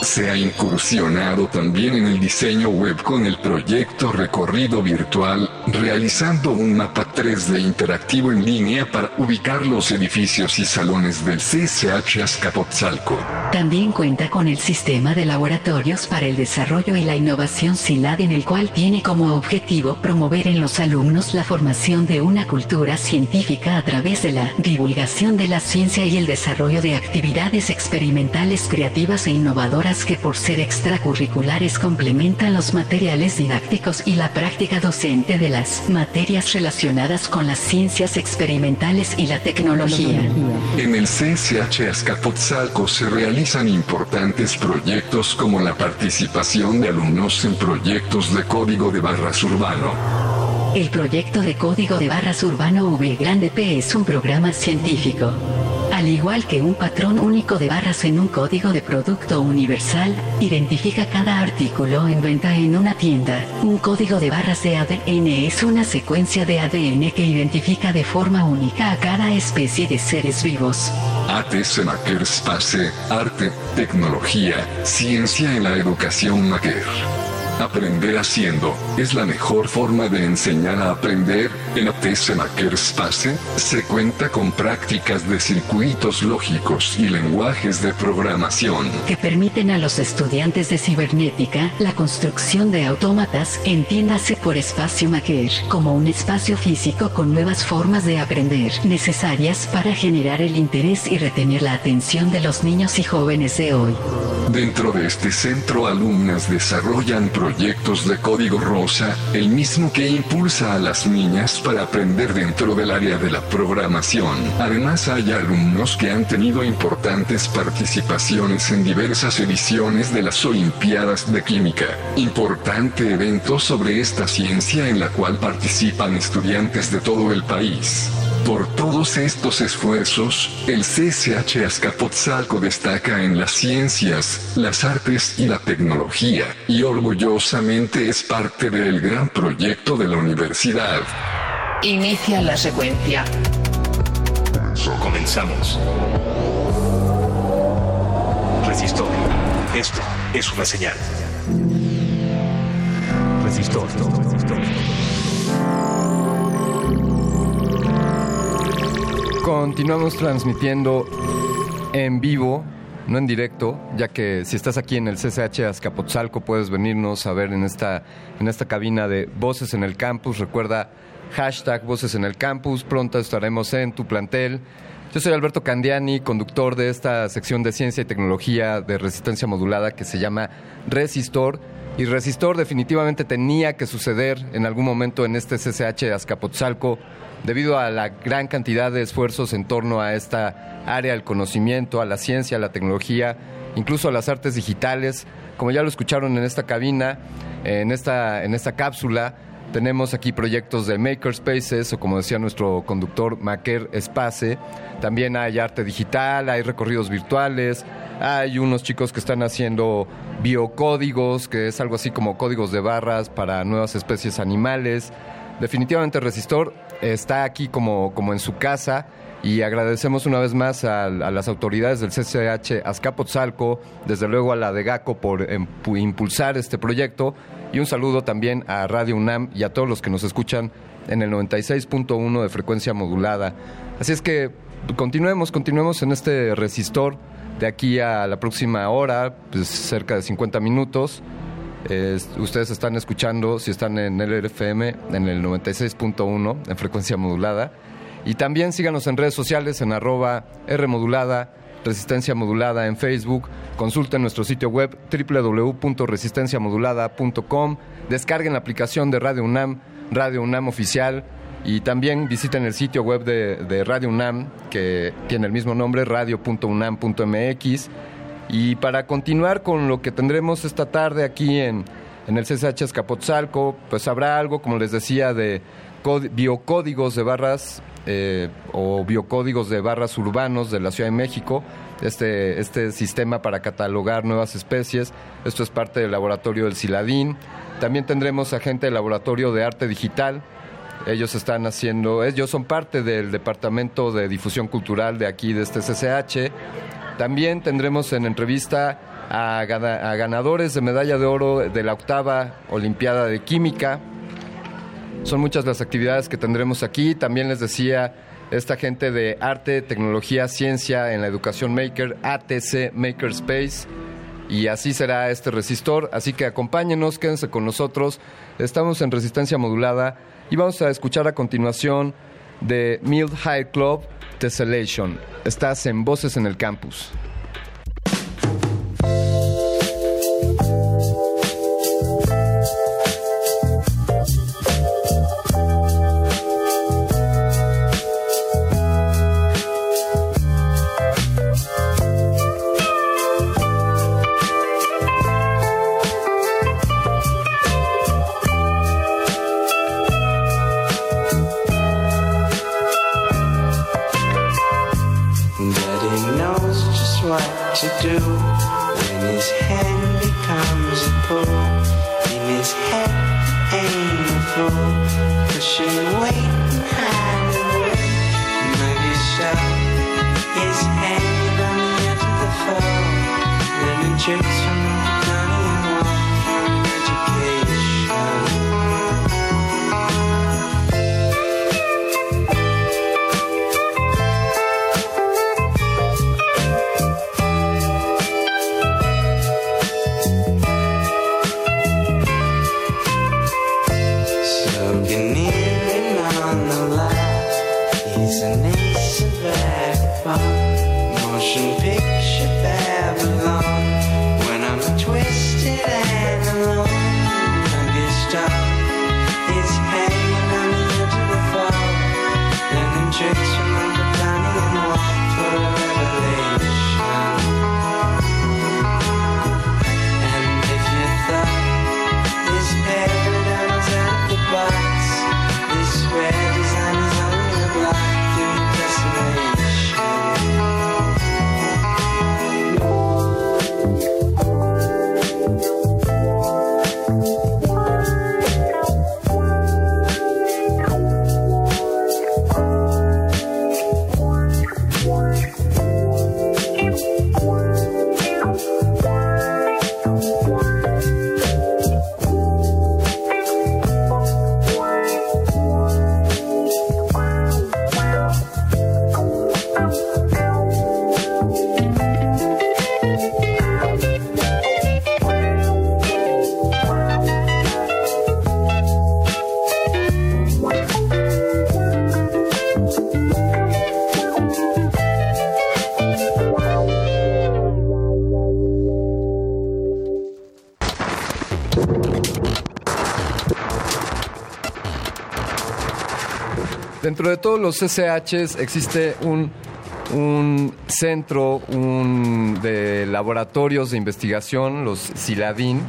Se ha incursionado también en el diseño web con el proyecto Recorrido Virtual, realizando un mapa 3D interactivo en línea para ubicar los edificios y salones del CSH Azcapotzalco. También cuenta con el sistema de laboratorios para el desarrollo y la innovación SILAD en el cual tiene como objetivo promover en los alumnos la formación de una cultura científica a través de la divulgación de la ciencia y el desarrollo de actividades experimentales creativas e innovadoras que por ser extracurriculares complementan los materiales didácticos y la práctica docente de las materias relacionadas con las ciencias experimentales y la tecnología. En el CSH Azcapotzalco se importantes proyectos como la participación de alumnos en proyectos de código de barras urbano. El proyecto de código de barras urbano V Grande P es un programa científico. Al igual que un patrón único de barras en un código de producto universal, identifica cada artículo en venta en una tienda. Un código de barras de ADN es una secuencia de ADN que identifica de forma única a cada especie de seres vivos. ATS Maker Space, arte, tecnología, ciencia en la educación Maker. Aprender haciendo es la mejor forma de enseñar a aprender. En ATS Makerspace se cuenta con prácticas de circuitos lógicos y lenguajes de programación. que permiten a los estudiantes de cibernética la construcción de autómatas, entiéndase por espacio Maker, como un espacio físico con nuevas formas de aprender, necesarias para generar el interés y retener la atención de los niños y jóvenes de hoy. Dentro de este centro, alumnas desarrollan proyectos de código rosa, el mismo que impulsa a las niñas para aprender dentro del área de la programación. Además, hay alumnos que han tenido importantes participaciones en diversas ediciones de las Olimpiadas de Química, importante evento sobre esta ciencia en la cual participan estudiantes de todo el país. Por todos estos esfuerzos, el CSH Azcapotzalco destaca en las ciencias, las artes y la tecnología, y orgullosamente es parte del gran proyecto de la universidad. Inicia la secuencia. Comenzamos. Resistor. Esto es una señal. Resistor. Continuamos transmitiendo en vivo, no en directo, ya que si estás aquí en el CCH Azcapotzalco puedes venirnos a ver en esta, en esta cabina de Voces en el Campus. Recuerda hashtag Voces en el Campus, pronto estaremos en tu plantel. Yo soy Alberto Candiani, conductor de esta sección de ciencia y tecnología de resistencia modulada que se llama Resistor. Y Resistor definitivamente tenía que suceder en algún momento en este CCH Azcapotzalco debido a la gran cantidad de esfuerzos en torno a esta área del conocimiento, a la ciencia, a la tecnología, incluso a las artes digitales. Como ya lo escucharon en esta cabina, en esta, en esta cápsula, tenemos aquí proyectos de makerspaces o como decía nuestro conductor, Maker Space. También hay arte digital, hay recorridos virtuales, hay unos chicos que están haciendo biocódigos, que es algo así como códigos de barras para nuevas especies animales. Definitivamente Resistor está aquí como, como en su casa y agradecemos una vez más a, las autoridades del CCH Azcapotzalco, desde luego a la de GACO por impulsar este proyecto y un saludo también a Radio UNAM y a todos los que nos escuchan en el 96.1 de frecuencia modulada. Así es que continuemos, continuemos en este resistor de aquí a la próxima hora, pues cerca de 50 minutos. Ustedes están escuchando, si están en el RFM, en el 96.1 en frecuencia modulada. Y también síganos en redes sociales en arroba R modulada, Resistencia Modulada en Facebook. Consulten nuestro sitio web www.resistenciamodulada.com. Descarguen la aplicación de Radio UNAM, Radio UNAM Oficial. Y también visiten el sitio web de, Radio UNAM, que tiene el mismo nombre, radio.unam.mx. Y para continuar con lo que tendremos esta tarde aquí en, en el CSH Escapotzalco, pues habrá algo, como les decía, de biocódigos de barras eh, o biocódigos de barras urbanos de la Ciudad de México. Este, este sistema para catalogar nuevas especies. Esto es parte del laboratorio del Ciladín. También tendremos a gente del laboratorio de arte digital. Ellos están haciendo, ellos son parte del Departamento de Difusión Cultural de aquí, de este CCH. También tendremos en entrevista a, gana- a ganadores de medalla de oro de la octava Olimpiada de Química. Son muchas las actividades que tendremos aquí. También les decía esta gente de arte, tecnología, ciencia en la educación maker, ATC Makerspace. Y así será este resistor. Así que acompáñenos, quédense con nosotros. Estamos en resistencia modulada y vamos a escuchar a continuación de Mild High Club Tessellation. Estás en Voces en el Campus. Dentro de todos los CCHs existe un, un centro un- de laboratorios de investigación, los CILADIN,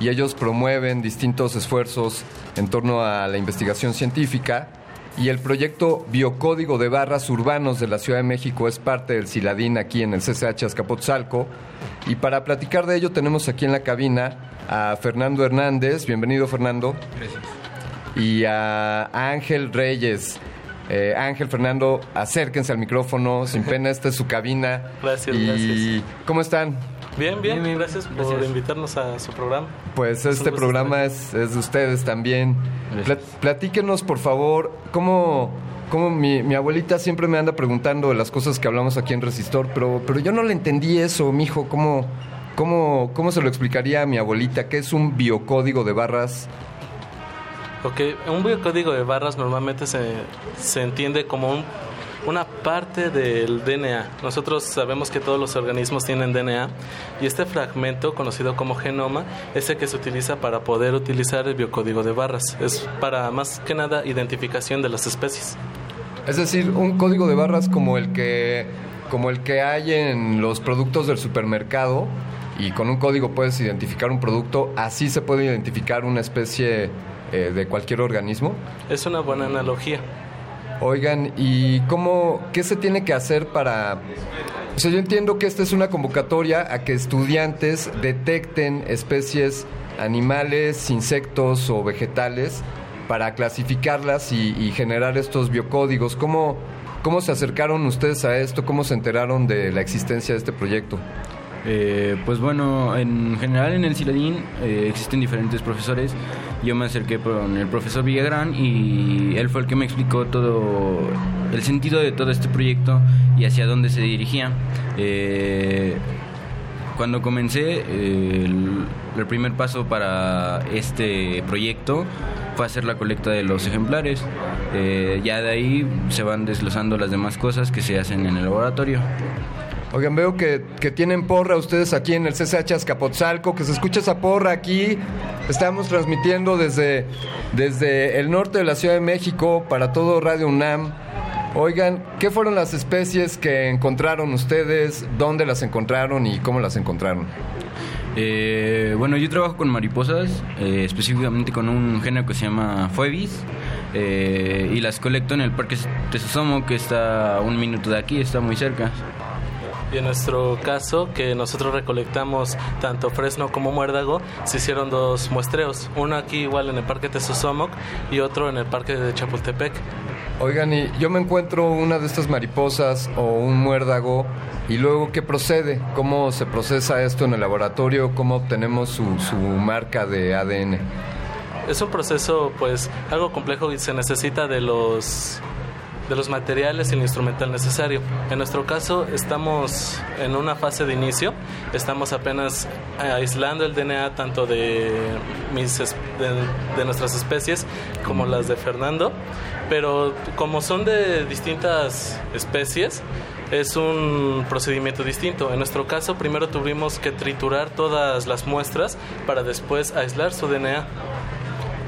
y ellos promueven distintos esfuerzos en torno a la investigación científica. Y el proyecto Biocódigo de Barras Urbanos de la Ciudad de México es parte del CILADIN aquí en el CCH Azcapotzalco. Y para platicar de ello tenemos aquí en la cabina a Fernando Hernández. Bienvenido, Fernando. Y a Ángel Reyes. Eh, Ángel, Fernando, acérquense al micrófono, sin pena, esta es su cabina. Gracias, y gracias. ¿Cómo están? Bien, bien, gracias por invitarnos a su programa. Pues este programa es, es de ustedes también. Pla- platíquenos, por favor, cómo, cómo mi, mi abuelita siempre me anda preguntando de las cosas que hablamos aquí en Resistor, pero, pero yo no le entendí eso, mijo. ¿Cómo, cómo, ¿Cómo se lo explicaría a mi abuelita? ¿Qué es un biocódigo de barras? Ok, un biocódigo de barras normalmente se, se entiende como un- una parte del DNA. Nosotros sabemos que todos los organismos tienen DNA y este fragmento, conocido como genoma, es el que se utiliza para poder utilizar el biocódigo de barras. Es para más que nada identificación de las especies. Es decir, un código de barras como el que como el que hay en los productos del supermercado y con un código puedes identificar un producto, así se puede identificar una especie eh, de cualquier organismo. Es una buena analogía. Oigan, ¿y cómo qué se tiene que hacer para o sea, yo entiendo que esta es una convocatoria a que estudiantes detecten especies animales, insectos o vegetales para clasificarlas y, y generar estos biocódigos. ¿Cómo, ¿Cómo se acercaron ustedes a esto? ¿Cómo se enteraron de la existencia de este proyecto? Eh, pues bueno, en general en el Ciladín eh, existen diferentes profesores. Yo me acerqué con el profesor Villagrán y él fue el que me explicó todo el sentido de todo este proyecto y hacia dónde se dirigía. Eh, cuando comencé, el, el primer paso para este proyecto fue hacer la colecta de los ejemplares. Eh, ya de ahí se van desglosando las demás cosas que se hacen en el laboratorio. Oigan, veo que, que tienen porra ustedes aquí en el CCH Azcapotzalco, que se escucha esa porra aquí. Estamos transmitiendo desde, desde el norte de la Ciudad de México para todo Radio UNAM. Oigan, ¿qué fueron las especies que encontraron ustedes? ¿Dónde las encontraron y cómo las encontraron? Eh, bueno, yo trabajo con mariposas, eh, específicamente con un género que se llama Phoebis. eh, y las colecto en el Parque Tesosomo, que está un minuto de aquí, está muy cerca. Y en nuestro caso, que nosotros recolectamos tanto fresno como muérdago, se hicieron dos muestreos. Uno aquí igual en el Parque Tesosomoc y otro en el Parque de Chapultepec. Oigan, y yo me encuentro una de estas mariposas o un muérdago y luego qué procede, cómo se procesa esto en el laboratorio, cómo obtenemos su, su marca de ADN. Es un proceso pues algo complejo y se necesita de los de los materiales y el instrumental necesario. En nuestro caso estamos en una fase de inicio, estamos apenas aislando el DNA tanto de, mis, de, de nuestras especies como las de Fernando, pero como son de distintas especies, es un procedimiento distinto. En nuestro caso, primero tuvimos que triturar todas las muestras para después aislar su DNA.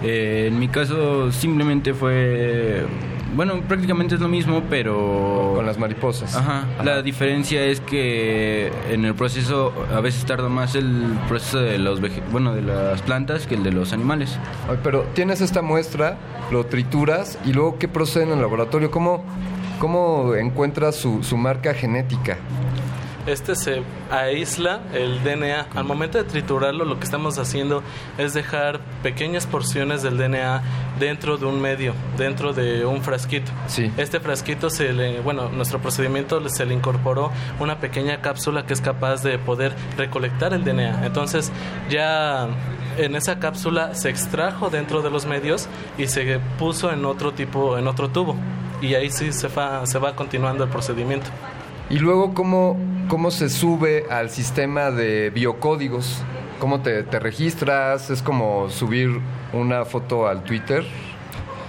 Eh, en mi caso simplemente fue, bueno, prácticamente es lo mismo, pero... Con las mariposas. Ajá. La diferencia es que en el proceso a veces tarda más el proceso de los vege- bueno, de las plantas que el de los animales. Ay, Pero tienes esta muestra, lo trituras y luego qué procede en el laboratorio, cómo, cómo encuentras su, su marca genética. Este se aísla el DNA. Al momento de triturarlo, lo que estamos haciendo es dejar pequeñas porciones del DNA dentro de un medio, dentro de un frasquito. Sí. Este frasquito se le, bueno, nuestro procedimiento se le incorporó una pequeña cápsula que es capaz de poder recolectar el DNA. Entonces, ya en esa cápsula se extrajo dentro de los medios y se puso en otro tipo, en otro tubo. Y ahí sí se va, se va continuando el procedimiento. Y luego cómo, cómo se sube al sistema de biocódigos, cómo te, te registras, es como subir una foto al Twitter.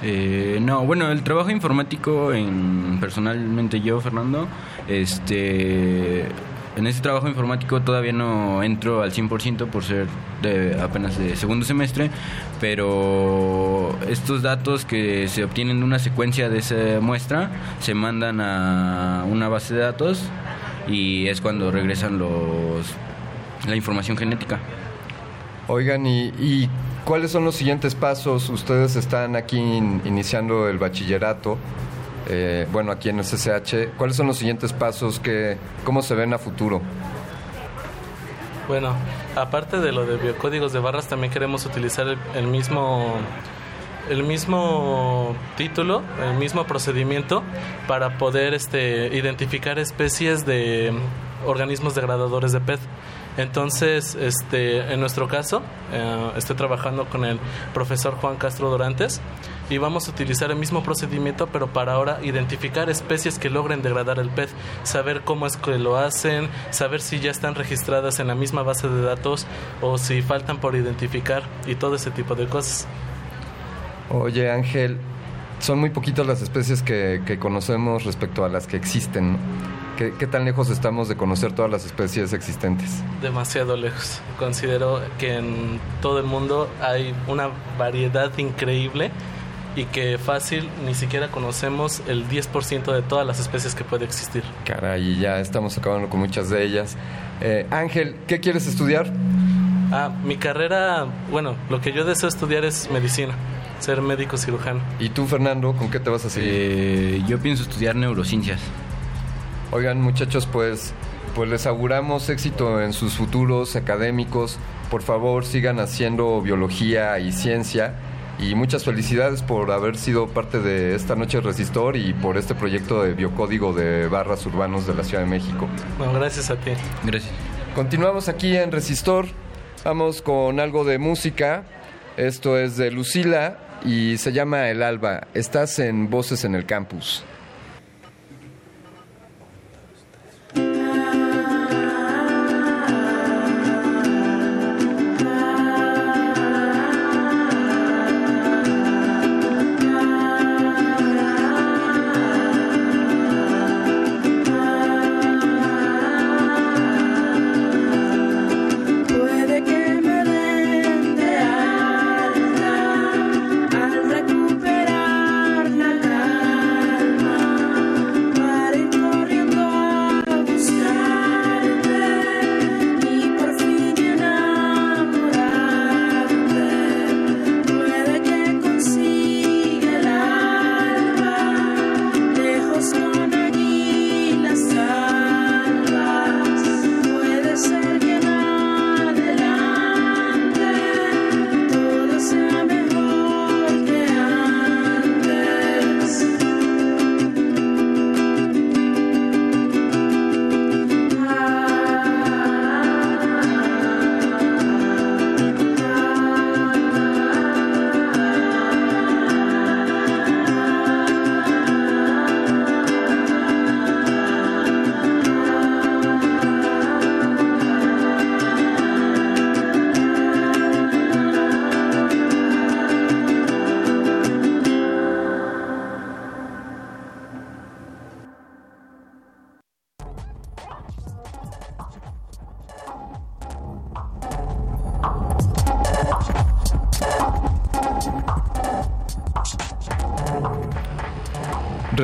Eh, no, bueno, el trabajo informático en personalmente yo, Fernando, este en ese trabajo informático todavía no entro al 100% por ser de apenas de segundo semestre, pero estos datos que se obtienen de una secuencia de esa muestra se mandan a una base de datos y es cuando regresan los la información genética. Oigan, ¿y, y cuáles son los siguientes pasos? Ustedes están aquí in- iniciando el bachillerato, eh, bueno, aquí en el CCH. ¿Cuáles son los siguientes pasos? Que, ¿Cómo se ven a futuro? Bueno, aparte de lo de biocódigos de barras, también queremos utilizar el, el mismo el mismo título, el mismo procedimiento para poder este, identificar especies de organismos degradadores de PET. Entonces, este, en nuestro caso, eh, estoy trabajando con el profesor Juan Castro Dorantes y vamos a utilizar el mismo procedimiento, pero para ahora identificar especies que logren degradar el PET, saber cómo es que lo hacen, saber si ya están registradas en la misma base de datos o si faltan por identificar y todo ese tipo de cosas. Oye, Ángel, son muy poquitas las especies que conocemos respecto a las que existen. ¿No? ¿Qué, qué tan lejos estamos de conocer todas las especies existentes? Demasiado lejos. Considero que en todo el mundo hay una variedad increíble y que fácil ni siquiera conocemos el 10% de todas las especies que puede existir. Caray, ya estamos acabando con muchas de ellas. Eh, Ángel, ¿qué quieres estudiar? Ah, mi carrera, bueno, lo que yo deseo estudiar es medicina, ser médico cirujano. ¿Y tú, Fernando, con qué te vas a seguir? Eh, yo pienso estudiar neurociencias. Oigan, muchachos, pues, pues les auguramos éxito en sus futuros académicos. Por favor, sigan haciendo biología y ciencia. Y muchas felicidades por haber sido parte de esta noche Resistor y por este proyecto de biocódigo de barras urbanos de la Ciudad de México. Bueno, gracias a ti. Gracias. Continuamos aquí en Resistor. Vamos con algo de música. Esto es de Lucila y se llama El Alba. Estás en Voces en el Campus.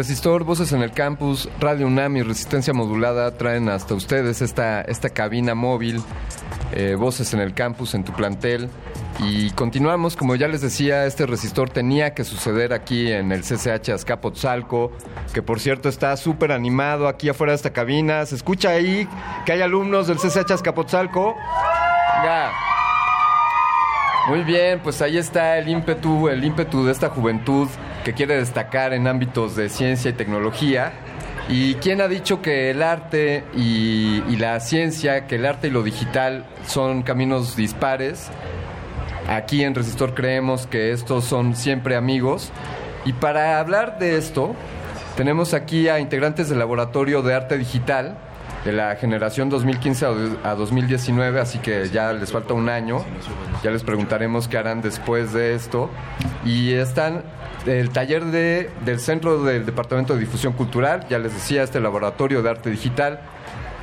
Resistor, Voces en el Campus, Radio UNAM y Resistencia Modulada traen hasta ustedes esta, esta cabina móvil, eh, Voces en el Campus, en tu plantel. Y continuamos, como ya les decía, este resistor tenía que suceder aquí en el CCH Azcapotzalco, que por cierto está súper animado aquí afuera de esta cabina. ¿Se escucha ahí que hay alumnos del CCH Azcapotzalco? Venga. Muy bien, pues ahí está el ímpetu, el ímpetu de esta juventud que quiere destacar en ámbitos de ciencia y tecnología. ¿Y quién ha dicho que el arte y, y la ciencia, que el arte y lo digital son caminos dispares? Aquí en Resistor creemos que estos son siempre amigos. Y para hablar de esto, tenemos aquí a integrantes del Laboratorio de Arte Digital de la generación 2015 a 2019, así que ya les falta un año. Ya les preguntaremos qué harán después de esto. Y están el taller de, del Centro del Departamento de Difusión Cultural, ya les decía, este laboratorio de arte digital.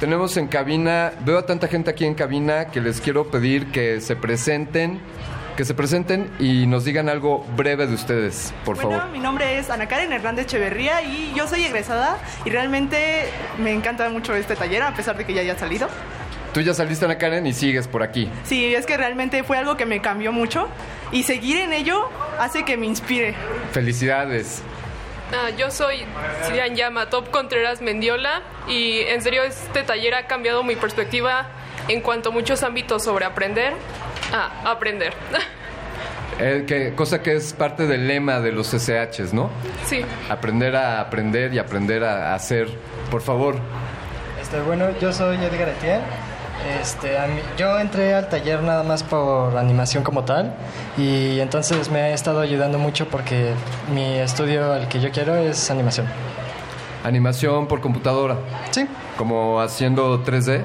Tenemos en cabina, veo a tanta gente aquí en cabina que les quiero pedir que se presenten, que se presenten y nos digan algo breve de ustedes, por bueno, favor. mi nombre es Ana Karen Hernández Echeverría y yo soy egresada y realmente me encanta mucho este taller a pesar de que ya haya salido. Tú ya saliste, Ana Karen, y sigues por aquí. Sí, es que realmente fue algo que me cambió mucho y seguir en ello hace que me inspire. Felicidades. Ah, yo soy Sirian Llama, Top Contreras Mendiola y en serio este taller ha cambiado mi perspectiva en cuanto a muchos ámbitos sobre aprender. Ah, aprender. Eh, que, cosa que es parte del lema de los SHs, ¿no? sí. Aprender a aprender y aprender a hacer. Por favor. Este, bueno, yo soy Edgar Etienne. Este, a mí- yo entré al taller nada más por animación como tal y entonces me ha estado ayudando mucho porque mi estudio, el que yo quiero, es animación. Animación por computadora. Sí. Como haciendo 3D.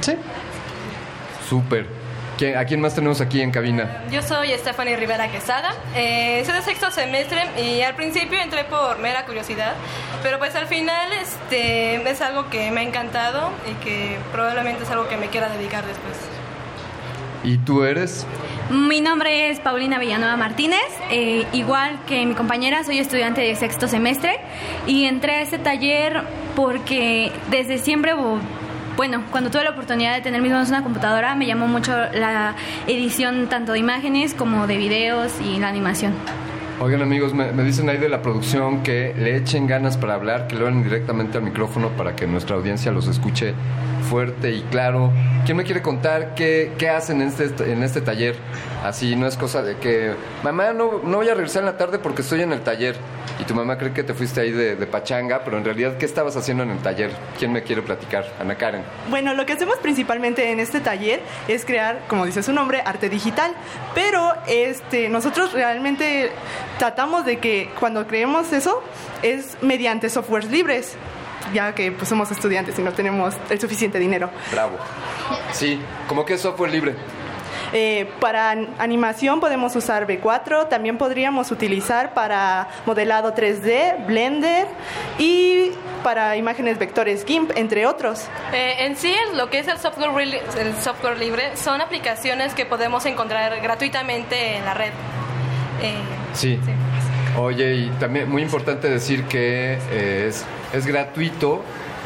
sí. Súper. ¿Quién- ¿A quién más tenemos aquí en cabina? Yo soy Stephanie Rivera Quesada, eh, soy de sexto semestre y al principio entré por mera curiosidad, pero pues al final este, es algo que me ha encantado y que probablemente es algo que me quiera dedicar después. ¿Y tú eres? Mi nombre es Paulina Villanueva Martínez, eh, igual que mi compañera, soy estudiante de sexto semestre y entré a este taller porque desde siempre, bueno, cuando tuve la oportunidad de tener mis manos una computadora, me llamó mucho la edición tanto de imágenes como de videos y la animación. Oigan amigos, me, dicen ahí de la producción que le echen ganas para hablar, que lo hagan directamente al micrófono para que nuestra audiencia los escuche fuerte y claro. ¿Quién me quiere contar qué, qué hacen en este, en este taller? Así no es cosa de que, mamá, no, no voy a regresar en la tarde porque estoy en el taller. Y tu mamá cree que te fuiste ahí de, de pachanga, pero en realidad, ¿qué estabas haciendo en el taller? ¿Quién me quiere platicar? Ana Karen. Bueno, lo que hacemos principalmente en este taller es crear, como dice su nombre, arte digital. Pero este, nosotros realmente tratamos de que cuando creemos eso es mediante softwares libres, ya que pues somos estudiantes y no tenemos el suficiente dinero. Bravo. Sí, ¿cómo que software libre? Eh, para an- animación podemos usar B4, también podríamos utilizar para modelado 3D, Blender y para imágenes vectores GIMP, entre otros. Eh, en sí, lo que es el software, el software libre son aplicaciones que podemos encontrar gratuitamente en la red. Eh, Sí. Oye, y también muy importante decir que eh, es, es gratuito,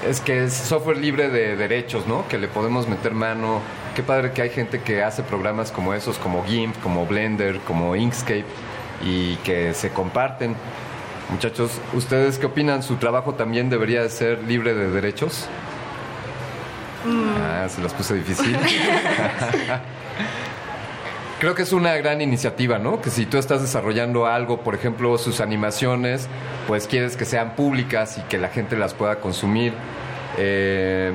es que es software libre de derechos, ¿no? Que le podemos meter mano. Qué padre que hay gente que hace programas como esos, como GIMP, como Blender, como Inkscape, y que se comparten. Muchachos, ¿ustedes qué opinan? ¿Su trabajo también debería de ser libre de derechos? Ah, se las puse difícil. Creo que es una gran iniciativa, ¿no? Que si tú estás desarrollando algo, por ejemplo, sus animaciones, pues quieres que sean públicas y que la gente las pueda consumir. Eh,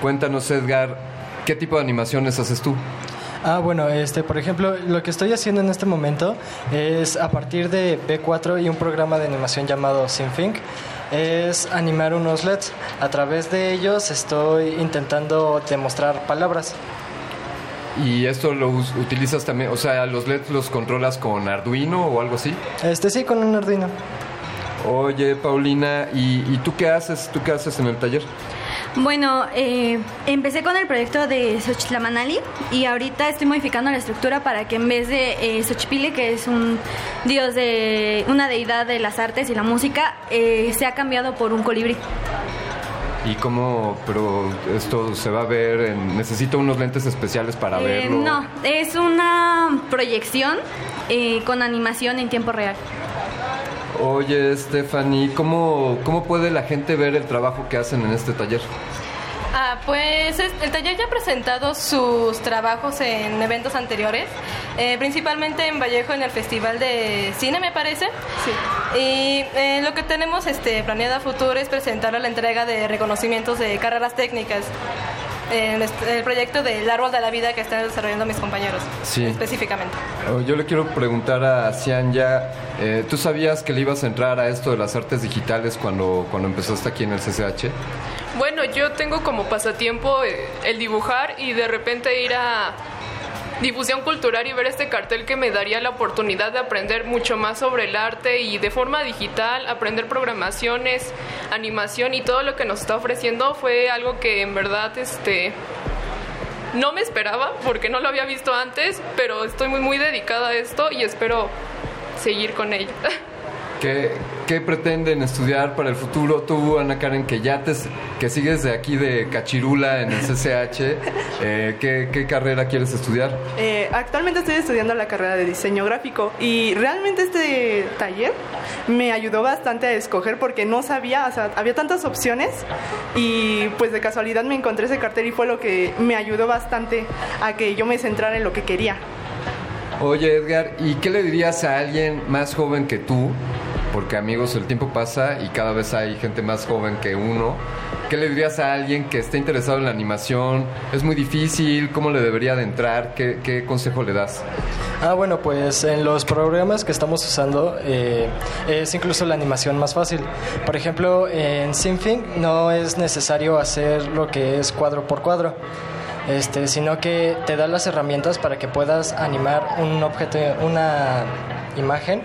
cuéntanos, Edgar, ¿qué tipo de animaciones haces tú? Ah, bueno, este, por ejemplo, lo que estoy haciendo en este momento es a partir de B4 y un programa de animación llamado Synthink, es animar unos LEDs. A través de ellos estoy intentando demostrar palabras. ¿Y esto lo utilizas también? O sea, ¿los LEDs los controlas con Arduino o algo así? Este sí, con un Arduino. Oye, Paulina, ¿y, y tú qué haces? ¿Tú qué haces en el taller? Bueno, eh, empecé con el proyecto de Xochitlamanali y ahorita estoy modificando la estructura para que en vez de eh, Xochipile, que es un dios de una deidad de las artes y la música, eh, sea cambiado por un colibrí. ¿Y cómo? Pero esto se va a ver, en- necesito unos lentes especiales para Eh, verlo. no, es una proyección eh, con animación en tiempo real. Oye, Stephanie, ¿cómo, ¿cómo puede la gente ver el trabajo que hacen en este taller? Ah, pues es- el taller ya ha presentado sus trabajos en eventos anteriores, eh, principalmente en Vallejo en el Festival de Cine, me parece. Sí. Y eh, lo que tenemos este, planeado a futuro es presentar la entrega de reconocimientos de carreras técnicas. En este- el proyecto del árbol de la vida que están desarrollando mis compañeros, Sí. específicamente. Oh, Yo le quiero preguntar a Cianya, eh, ¿tú sabías que le ibas a entrar a esto de las artes digitales cuando, cuando empezaste aquí en el CCH? Bueno, yo tengo como pasatiempo eh, el dibujar y de repente ir a difusión cultural y ver este cartel que me daría la oportunidad de aprender mucho más sobre el arte y de forma digital, aprender programaciones, animación y todo lo que nos está ofreciendo fue algo que en verdad este no me esperaba porque no lo había visto antes, pero estoy muy muy dedicada a esto y espero seguir con ello. ¿Qué, qué pretenden estudiar para el futuro? Tú, Ana Karen, que ya te, que sigues de aquí de Cachirula en el CCH, eh, ¿qué, ¿qué carrera quieres estudiar? Eh, actualmente estoy estudiando la carrera de diseño gráfico y realmente este taller me ayudó bastante a escoger porque no sabía, o sea, había tantas opciones y pues de casualidad me encontré ese cartel y fue lo que me ayudó bastante a que yo me centrara en lo que quería. Oye, Edgar, ¿y qué le dirías a alguien más joven que tú? Porque amigos, el tiempo pasa y cada vez hay gente más joven que uno. ¿Qué le dirías a alguien que esté interesado en la animación? ¿Es muy difícil? ¿Cómo le debería de entrar? ¿Qué, consejo le das? Ah, bueno, pues en los programas que estamos usando eh, es incluso la animación más fácil. Por ejemplo, en Synthink no es necesario hacer lo que es cuadro por cuadro, este, sino que te da las herramientas para que puedas animar un objeto, una imagen.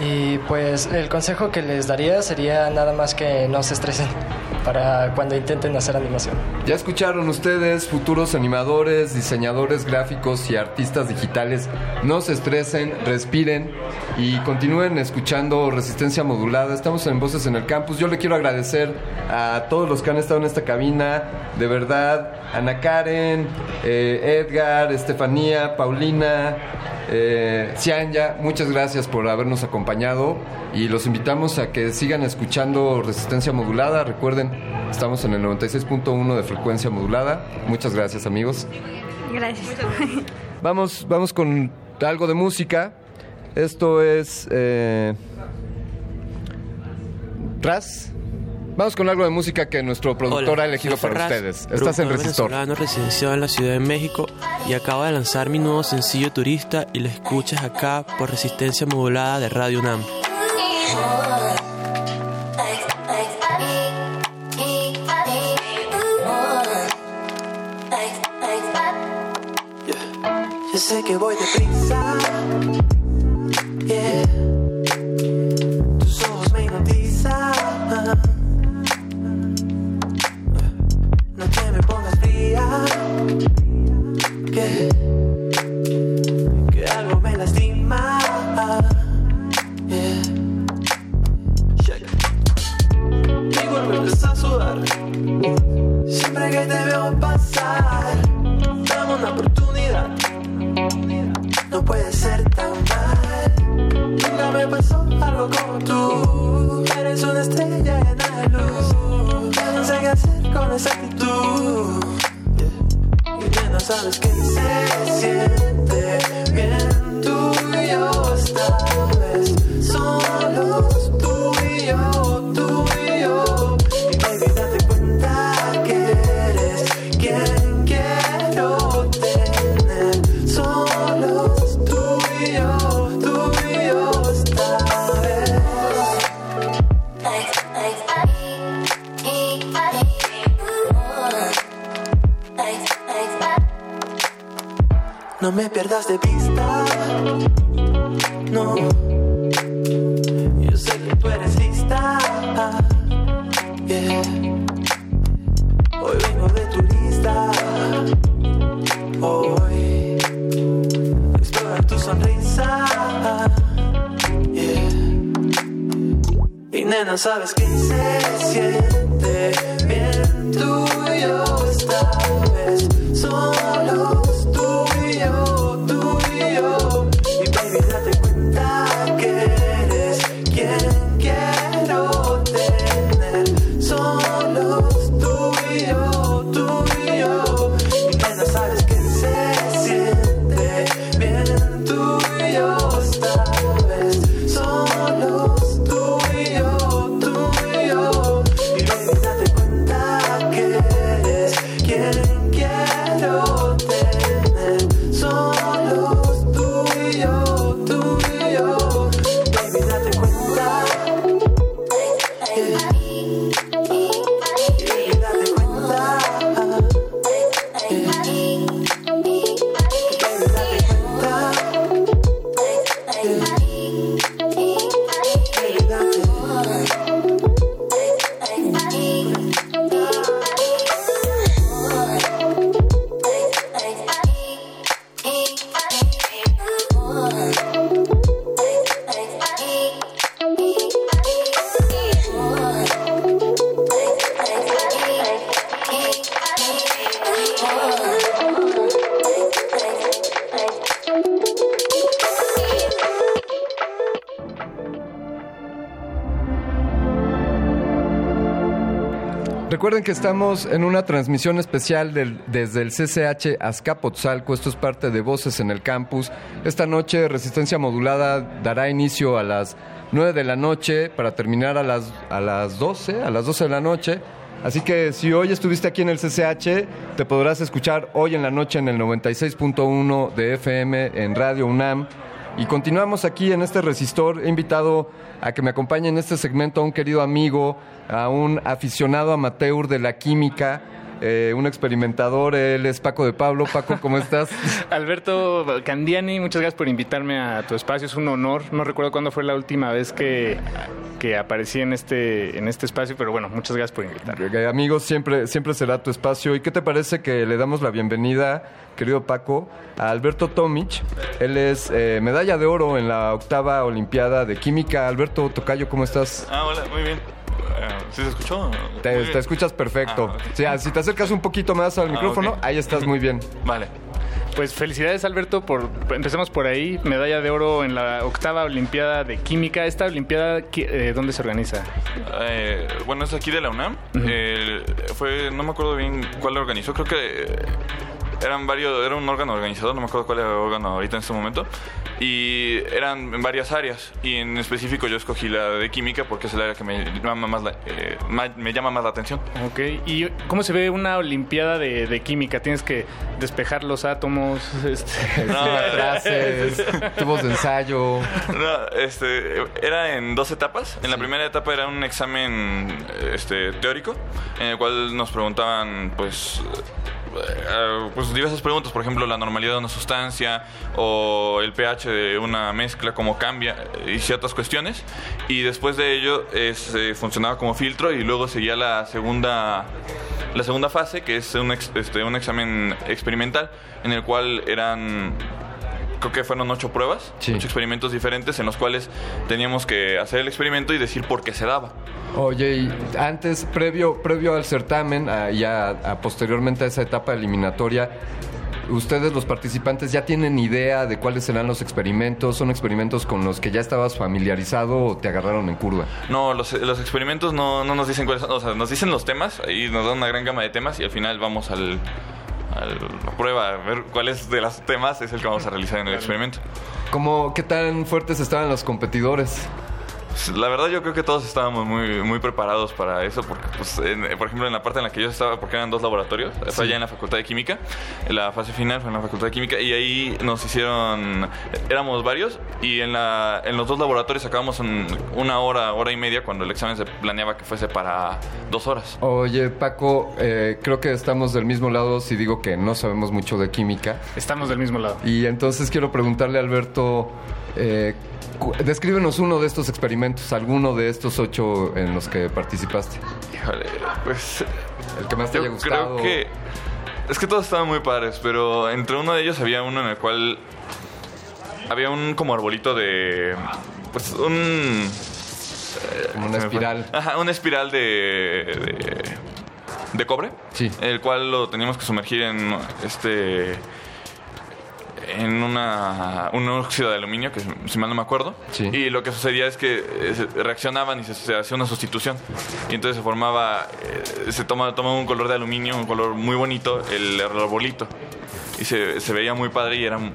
Y pues el consejo que les daría sería nada más que no se estresen para cuando intenten hacer animación. Ya escucharon ustedes, futuros animadores, diseñadores gráficos y artistas digitales. No se estresen, respiren y continúen escuchando Resistencia Modulada. Estamos en Voces en el Campus. Yo le quiero agradecer a todos los que han estado en esta cabina. De verdad, Ana Karen, eh, Edgar, Estefanía, Paulina, eh, Cianya, muchas gracias por habernos acompañado y los invitamos a que sigan escuchando Resistencia Modulada. Recuerden, estamos en el 96.1 de frecuencia modulada. Muchas gracias, amigos. Gracias. Vamos, vamos con algo de música. Esto es eh, Raz, vamos con algo de música que nuestro productor Hola, ha elegido para ustedes. Estás en Resistor. venezolano residenciado en la Ciudad de México y acabo de lanzar mi nuevo sencillo Turista y lo escuchas acá por resistencia modulada de Radio UNAM. Yo sé que voy deprisa. Que estamos en una transmisión especial del- desde el CCH Azcapotzalco. Esto es parte de Voces en el Campus. Esta noche Resistencia Modulada dará inicio a las 9 de la noche para terminar a las, a las 12, a las 12 de la noche. Así que si hoy estuviste aquí en el CCH, te podrás escuchar hoy en la noche en el 96.1 de FM en Radio UNAM. Y continuamos aquí en este resistor. He invitado a que me acompañe en este segmento a un querido amigo, a un aficionado amateur de la química, eh, un experimentador. Él es Paco de Pablo. Paco, ¿cómo estás? Alberto Candiani, muchas gracias por invitarme a tu espacio, es un honor. No recuerdo cuándo fue la última vez que, que aparecí en este, en este espacio, pero bueno, muchas gracias por invitarme. Amigos, siempre, siempre será tu espacio. ¿Y qué te parece que le damos la bienvenida, querido Paco, a Alberto Tomic? Él es eh, medalla de oro en la octava Olimpiada de Química. Alberto Tocayo, ¿cómo estás? Ah, hola, muy bien. ¿Sí se escuchó? Te, escuchas perfecto. Ah, ok. Sí, ah, si te acercas un poquito más al Ah, micrófono, ahí estás muy bien. Vale. Pues felicidades Alberto por empecemos por ahí, medalla de oro en la octava Olimpiada de Química. Esta Olimpiada ¿qué- eh, ¿dónde se organiza? Eh, bueno, es aquí de la UNAM. Eh, fue, no me acuerdo bien cuál la organizó. Creo que eh, eran varios, era un órgano organizador, no me acuerdo cuál era el órgano ahorita en este momento, y eran en varias áreas, y en específico yo escogí la de química porque es el área que me llama más la, eh, me llama más la atención. Ok, ¿y cómo se ve una olimpiada de, de química? Tienes que despejar los átomos, este... No, Clases, tubos de ensayo. No, este, era en dos etapas. En la primera etapa era un examen este, teórico, en el cual nos preguntaban, pues, pues diversas preguntas, por ejemplo, la normalidad de una sustancia o el pH de una mezcla, cómo cambia y ciertas cuestiones. Y después de ello es, eh, funcionaba como filtro y luego seguía la segunda, la segunda fase, que es un, ex- este, un examen experimental, en el cual eran creo que fueron ocho pruebas, ocho experimentos diferentes en los cuales teníamos que hacer el experimento y decir por qué se daba. Oye, y antes, previo, previo al certamen, a- ya a- posteriormente a esa etapa eliminatoria, ¿ustedes los participantes ya tienen idea de cuáles serán los experimentos? ¿Son experimentos con los que ya estabas familiarizado o te agarraron en curva? No, los, los experimentos no, no nos dicen cuáles son, o sea, nos dicen los temas y nos dan una gran gama de temas y al final vamos al, a la prueba a ver cuáles de los temas es el que vamos a realizar en el experimento. ¿Cómo, ¿Qué tan fuertes estaban los competidores? Pues, La verdad yo creo que todos estábamos muy, muy preparados para eso, porque pues, en- por ejemplo en la parte en la que yo estaba, porque eran dos laboratorios, fue Sí. allá en la Facultad de Química, la fase final fue en la Facultad de Química y ahí nos hicieron, éramos varios y en, la, en los dos laboratorios acabamos en una hora, hora y media cuando el examen se planeaba que fuese para dos horas. Oye, Paco, eh, creo que estamos del mismo lado si digo que no sabemos mucho de química. Estamos del mismo lado. Y entonces quiero preguntarle a Alberto, eh, descríbenos uno de estos experimentos, alguno de estos ocho en los que participaste. Híjole, pues... El que más te yo haya gustado. Creo que... Es que todos estaban muy padres, pero entre uno de ellos había uno en el cual había un como arbolito de... Pues un... eh, Como una espiral. Ajá, una espiral de... de, de cobre. Sí. El cual lo teníamos que sumergir en este... En una, un óxido de aluminio, que si mal no me acuerdo. Y lo que sucedía es que eh, se reaccionaban y se, se hacía una sustitución. Y entonces se formaba, eh, se toma, toma un color de aluminio, un color muy bonito, el arbolito. Y se, se veía muy padre y era, eh,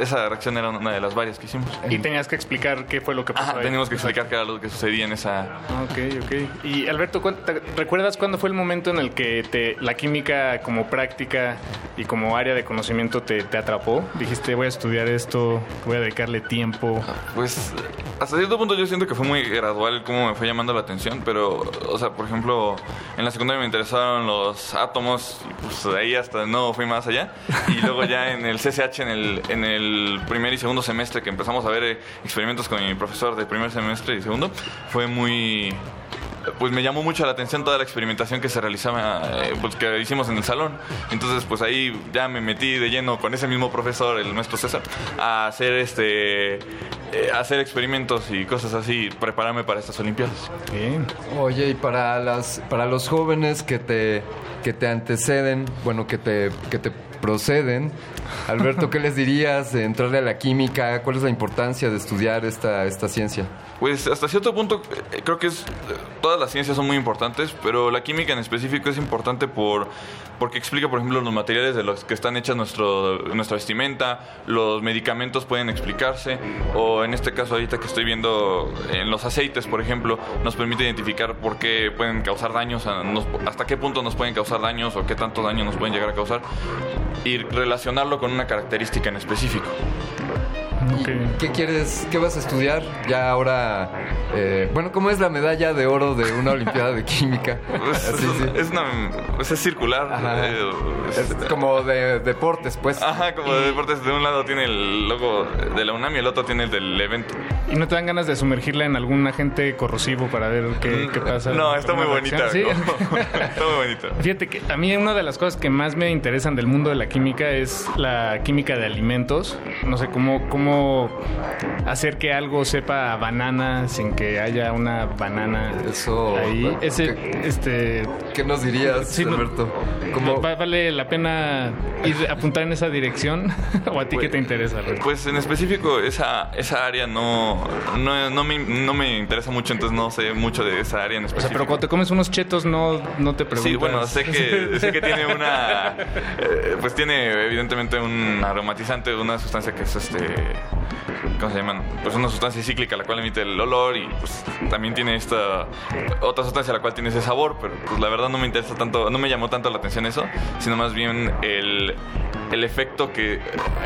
esa reacción era una de las varias que hicimos. Y tenías que explicar qué fue lo que pasó Ajá, ahí. teníamos que explicar qué era lo que sucedía en esa... Ok, ok. Y Alberto, ¿cuán- te- ¿recuerdas cuándo fue el momento en el que te, la química como práctica y como área de conocimiento te, te atrapó? Dijiste, voy a estudiar esto, voy a dedicarle tiempo. Pues hasta cierto punto yo siento que fue muy gradual cómo me fue llamando la atención, pero, o sea, por ejemplo, en la secundaria me interesaron los átomos y pues de ahí hasta no fui más allá. Y luego ya en el CCH, en el, en el primer y segundo semestre que empezamos a ver eh, experimentos con mi profesor de primer semestre y segundo, fue muy... Pues me llamó mucho la atención toda la experimentación que se realizaba, eh, pues que hicimos en el salón. Entonces, pues ahí ya me metí de lleno con ese mismo profesor, el maestro César, a hacer este, eh, hacer experimentos y cosas así, prepararme para estas Olimpiadas. Bien. Oye, y para las para los jóvenes que te que te anteceden, bueno, que te que te proceden, Alberto, ¿qué les dirías de entrarle a la química? ¿Cuál es la importancia de estudiar esta esta ciencia? Pues hasta cierto punto eh, creo que es eh, todas las ciencias son muy importantes, pero la química en específico es importante por porque explica, por ejemplo, los materiales de los que están hechas nuestra vestimenta, los medicamentos pueden explicarse, o en este caso ahorita que estoy viendo en los aceites, por ejemplo, nos permite identificar por qué pueden causar daños, a- nos- hasta qué punto nos pueden causar daños o qué tanto daño nos pueden llegar a causar, y relacionarlo con una característica en específico. ¿Qué quieres, qué vas a estudiar? Ya ahora, eh, bueno, ¿cómo es la medalla de oro de una Olimpiada de Química? Pues, Así, sí. Es, una, pues es circular. Ajá. eh, Es como de deportes, pues. Ajá, como de deportes, de un lado tiene el logo de la UNAM y el otro tiene el del evento. ¿Y no te dan ganas de sumergirla en algún agente corrosivo para ver qué, qué pasa? No, está muy ¿Alguna bonita. Sí. ¿no? está muy bonita. Fíjate que a mí una de las cosas que más me interesan del mundo de la química es la química de alimentos. No sé cómo, cómo hacer que algo sepa a banana sin que haya una banana Eso. ahí. Ese, este, ¿Qué nos dirías, Alberto? ¿Cómo? ¿Vale la pena ir apuntar en esa dirección? ¿O a ti qué te interesa, Alberto? Pues en específico esa, esa área no, no, no, me, no me interesa mucho, entonces no sé mucho de esa área en O sea, específico. pero cuando te comes unos chetos no, no te preguntas. Sí, bueno, sé que, sé que tiene una. eh, pues tiene evidentemente un aromatizante, una sustancia que es este. ¿Cómo se llaman? Pues una sustancia cíclica la cual emite el olor y pues también tiene esta otra sustancia la cual tiene ese sabor, pero pues la verdad no me interesa tanto, no me llamó tanto la atención eso, sino más bien el, el efecto que,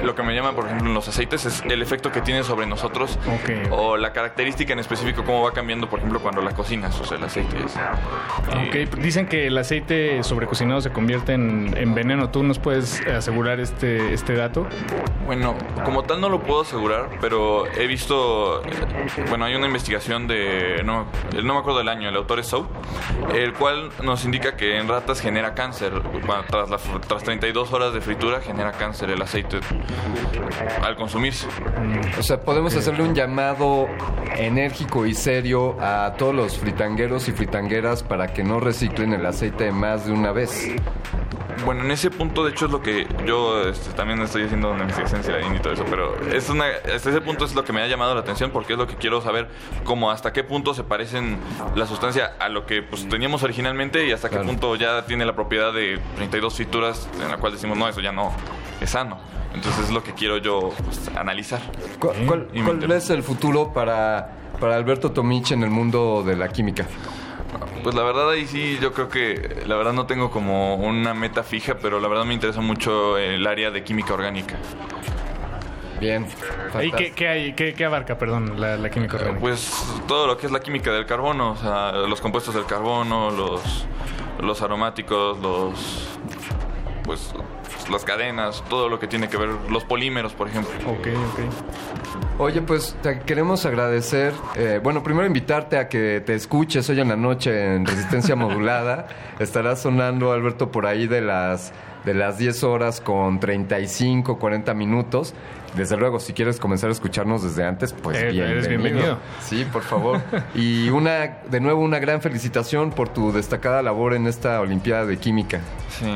lo que me llama por ejemplo en los aceites es el efecto que tiene sobre nosotros o la característica en específico, cómo va cambiando por ejemplo cuando la cocinas, o sea, el aceite es... Ok, dicen que el aceite sobrecocinado se convierte en, en veneno. ¿Tú nos puedes asegurar este, este dato? Bueno, como tal no lo puedo asegurar, pero he visto, eh, bueno, hay una investigación de, no, no me acuerdo del año, el autor es Sow, el cual nos indica que en ratas genera cáncer. Tras, la, tras 32 horas de fritura genera cáncer el aceite al consumirse. O sea, podemos hacerle un llamado enérgico y serio a todos los fritangueros y fritangueras para que no reciclen el aceite más de una vez. Bueno, en ese punto, de hecho, es lo que yo este, también estoy haciendo una investigación en y todo eso, pero es una, hasta ese punto es lo que me ha llamado la atención porque es lo que quiero saber, como hasta qué punto se parecen la sustancia a lo que pues, teníamos originalmente y hasta qué punto ya tiene la propiedad de 32 frituras en la cual decimos, no, eso ya no es sano. Entonces es lo que quiero yo pues, analizar. ¿Cuál, cuál- cuál es el futuro para, para Alberto Tomich en el mundo de la química? Pues la verdad ahí sí, yo creo que la verdad no tengo como una meta fija, pero la verdad me interesa mucho el área de química orgánica. Bien. ¿Y qué, qué hay, qué, qué abarca, perdón, la, la química orgánica? Pues todo lo que es la química del carbono, o sea, los compuestos del carbono, los, los aromáticos, los pues las cadenas, todo lo que tiene que ver, los polímeros, por ejemplo. Ok, ok. Oye, pues te queremos agradecer. eh, bueno, primero invitarte a que te escuches hoy en la noche en Resistencia Modulada. Estará sonando, Alberto, por ahí de las, de las 10 horas con 35, 40 minutos. Desde luego, si quieres comenzar a escucharnos desde antes, pues Eh, bienvenido. eres bienvenido. Sí, por favor. Y una, de nuevo, una gran felicitación por tu destacada labor en esta Olimpiada de Química. Sí,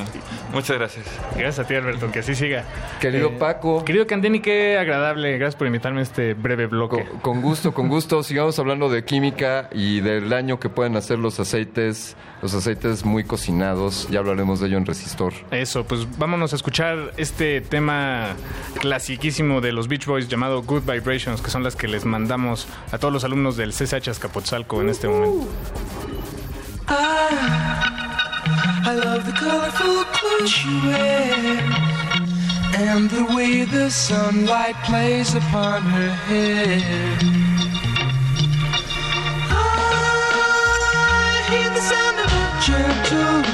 muchas gracias. Gracias a ti, Alberto, que así siga. Querido Paco. Querido Candeni, qué agradable. Gracias por invitarme a este breve bloque. Con gusto, con gusto. Sigamos hablando de química y del daño que pueden hacer los aceites, los aceites muy cocinados. Ya hablaremos de ello en Resistor. Eso, pues vámonos a escuchar este tema clasiquísimo de los Beach Boys llamado Good Vibrations, que son las que les mandamos a todos los alumnos del CSH Azcapotzalco en este momento. I, I love the colorful clothes she wears and the way the sunlight plays upon her hair. I hear the sound of a gentle word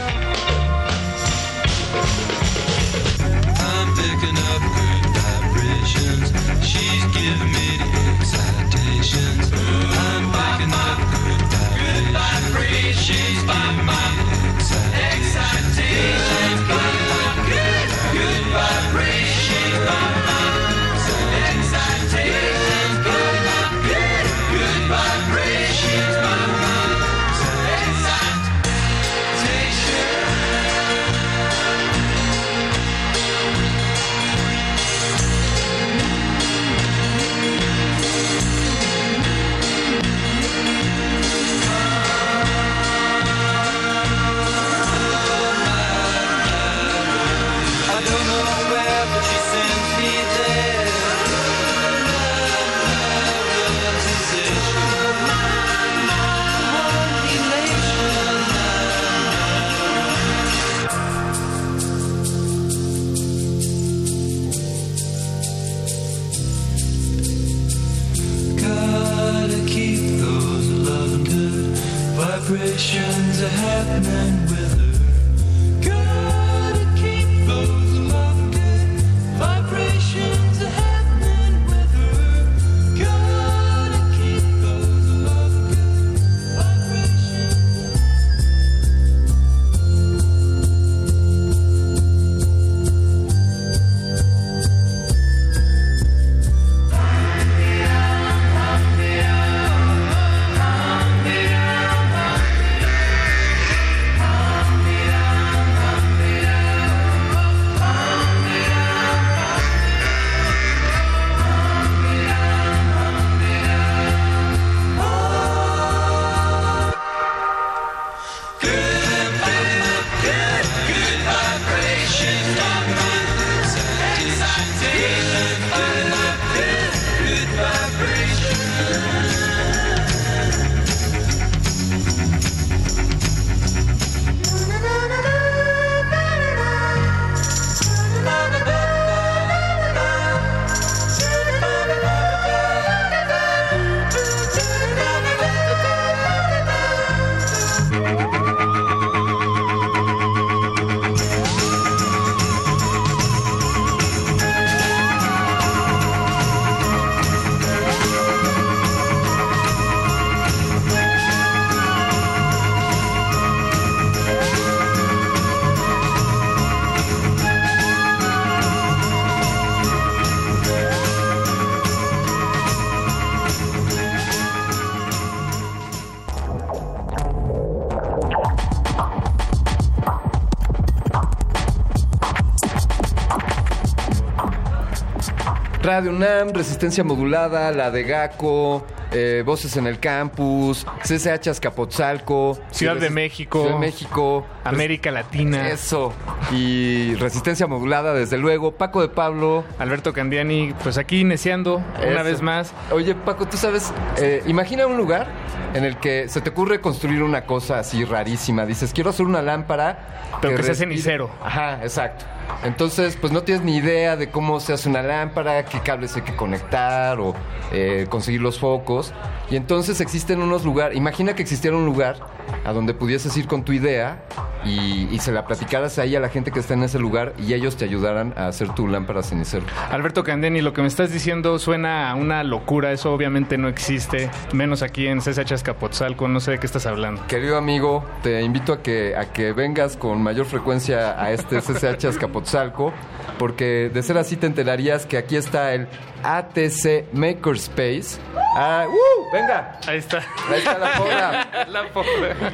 Radio UNAM, Resistencia Modulada, la de GACO, eh, Voces en el Campus, CCH Azcapotzalco, Ciudad de México. Ciudad de México, América Latina. Eso. Y Resistencia Modulada, desde luego. Paco de Pablo. Alberto Candiani, pues aquí iniciando una vez más. Oye, Paco, tú sabes, eh, imagina un lugar en el que se te ocurre construir una cosa así rarísima. Dices, quiero hacer una lámpara. Pero que sea respire- cenicero. Ajá, exacto. Entonces, pues no tienes ni idea de cómo se hace una lámpara, qué cables hay que conectar o eh, conseguir los focos. Y entonces existen unos lugares, imagina que existiera un lugar a donde pudieses ir con tu idea y, y se la platicaras ahí a la gente que está en ese lugar y ellos te ayudaran a hacer tu lámpara cenicero. Alberto Candiani, lo que me estás diciendo suena a una locura, eso obviamente no existe, menos aquí en CSH Azcapotzalco, no sé de qué estás hablando. Querido amigo, te invito a que, a que vengas con mayor frecuencia a este CCH Azcapotzalco, porque de ser así te enterarías que aquí está el ATC Makerspace. Ah, ¡uh! ¡Venga! Ahí está. Ahí está la porra. La porra.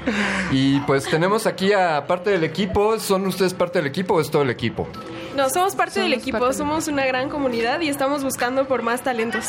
Y pues tenemos aquí a parte del equipo. ¿Son ustedes parte del equipo o es todo el equipo? No, somos parte Somos del equipo, parte somos una gran comunidad y estamos buscando por más talentos.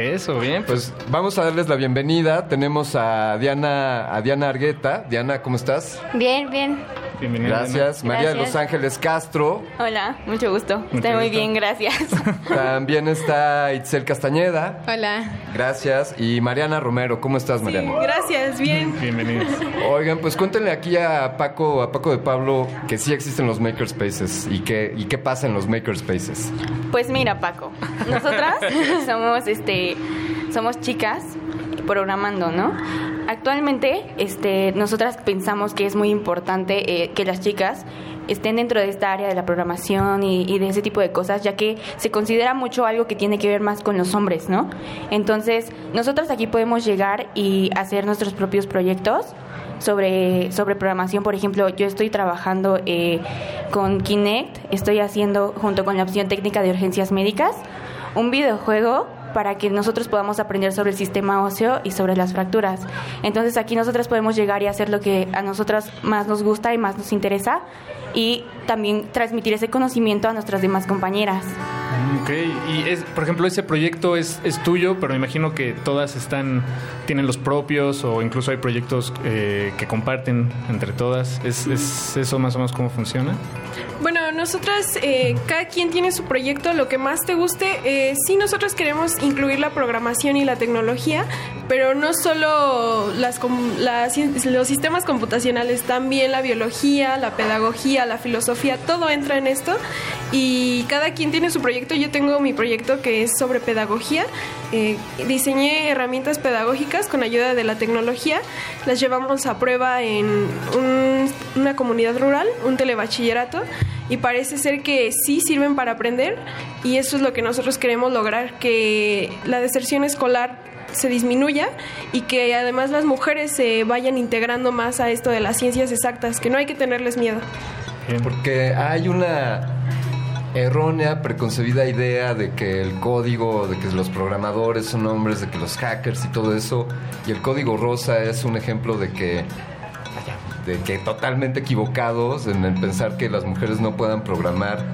Eso, bien. Pues vamos a darles la bienvenida. Tenemos a Diana, a Diana Argueta. Diana, ¿cómo estás? Bien, bien. Bienvenida. Gracias. María de. Los Ángeles Castro. Hola, mucho gusto. Mucho Estoy muy gusto. bien, gracias. También está Itzel Castañeda. Hola. Gracias. Y Mariana Romero. ¿Cómo estás, Mariana? Gracias, bien. Bienvenidos. Oigan, pues cuéntenle aquí a Paco, a Paco de Pablo, que sí existen los makerspaces y qué, y qué pasa en los makerspaces. Pues mira, Paco, nosotras somos este somos chicas programando, ¿no? Actualmente, este, nosotras pensamos que es muy importante eh, que las chicas estén dentro de esta área de la programación y, de ese tipo de cosas, ya que se considera mucho algo que tiene que ver más con los hombres, ¿no? Entonces, nosotros aquí podemos llegar y hacer nuestros propios proyectos sobre, sobre programación. Por ejemplo, yo estoy trabajando eh, con Kinect, estoy haciendo junto con la opción técnica de urgencias médicas un videojuego para que nosotros podamos aprender sobre el sistema óseo y sobre las fracturas. Entonces aquí nosotros podemos llegar y hacer lo que a nosotras más nos gusta y más nos interesa y también transmitir ese conocimiento a nuestras demás compañeras. Ok, y es, por ejemplo, ese proyecto es, es tuyo, pero me imagino que todas están, tienen los propios o incluso hay proyectos eh, que comparten entre todas. ¿Es, ¿Es eso más o menos cómo funciona? Bueno, nosotras, eh, cada quien tiene su proyecto, lo que más te guste. Eh, sí, nosotros queremos incluir la programación y la tecnología, pero no solo las, las- los sistemas computacionales, también la biología, la pedagogía, la filosofía, todo entra en esto. y cada quien tiene su proyecto. Yo tengo mi proyecto que es sobre pedagogía. Eh, diseñé herramientas pedagógicas con ayuda de la tecnología. Las llevamos a prueba en un- una comunidad rural, un telebachillerato, y parece ser que sí sirven para aprender y eso es lo que nosotros queremos lograr, que la deserción escolar se disminuya y que además las mujeres se vayan integrando más a esto de las ciencias exactas, que no hay que tenerles miedo. Porque hay una errónea, preconcebida idea de que el código, de que los programadores son hombres, de que los hackers y todo eso, y el código rosa es un ejemplo de que de que totalmente equivocados en el pensar que las mujeres no puedan programar.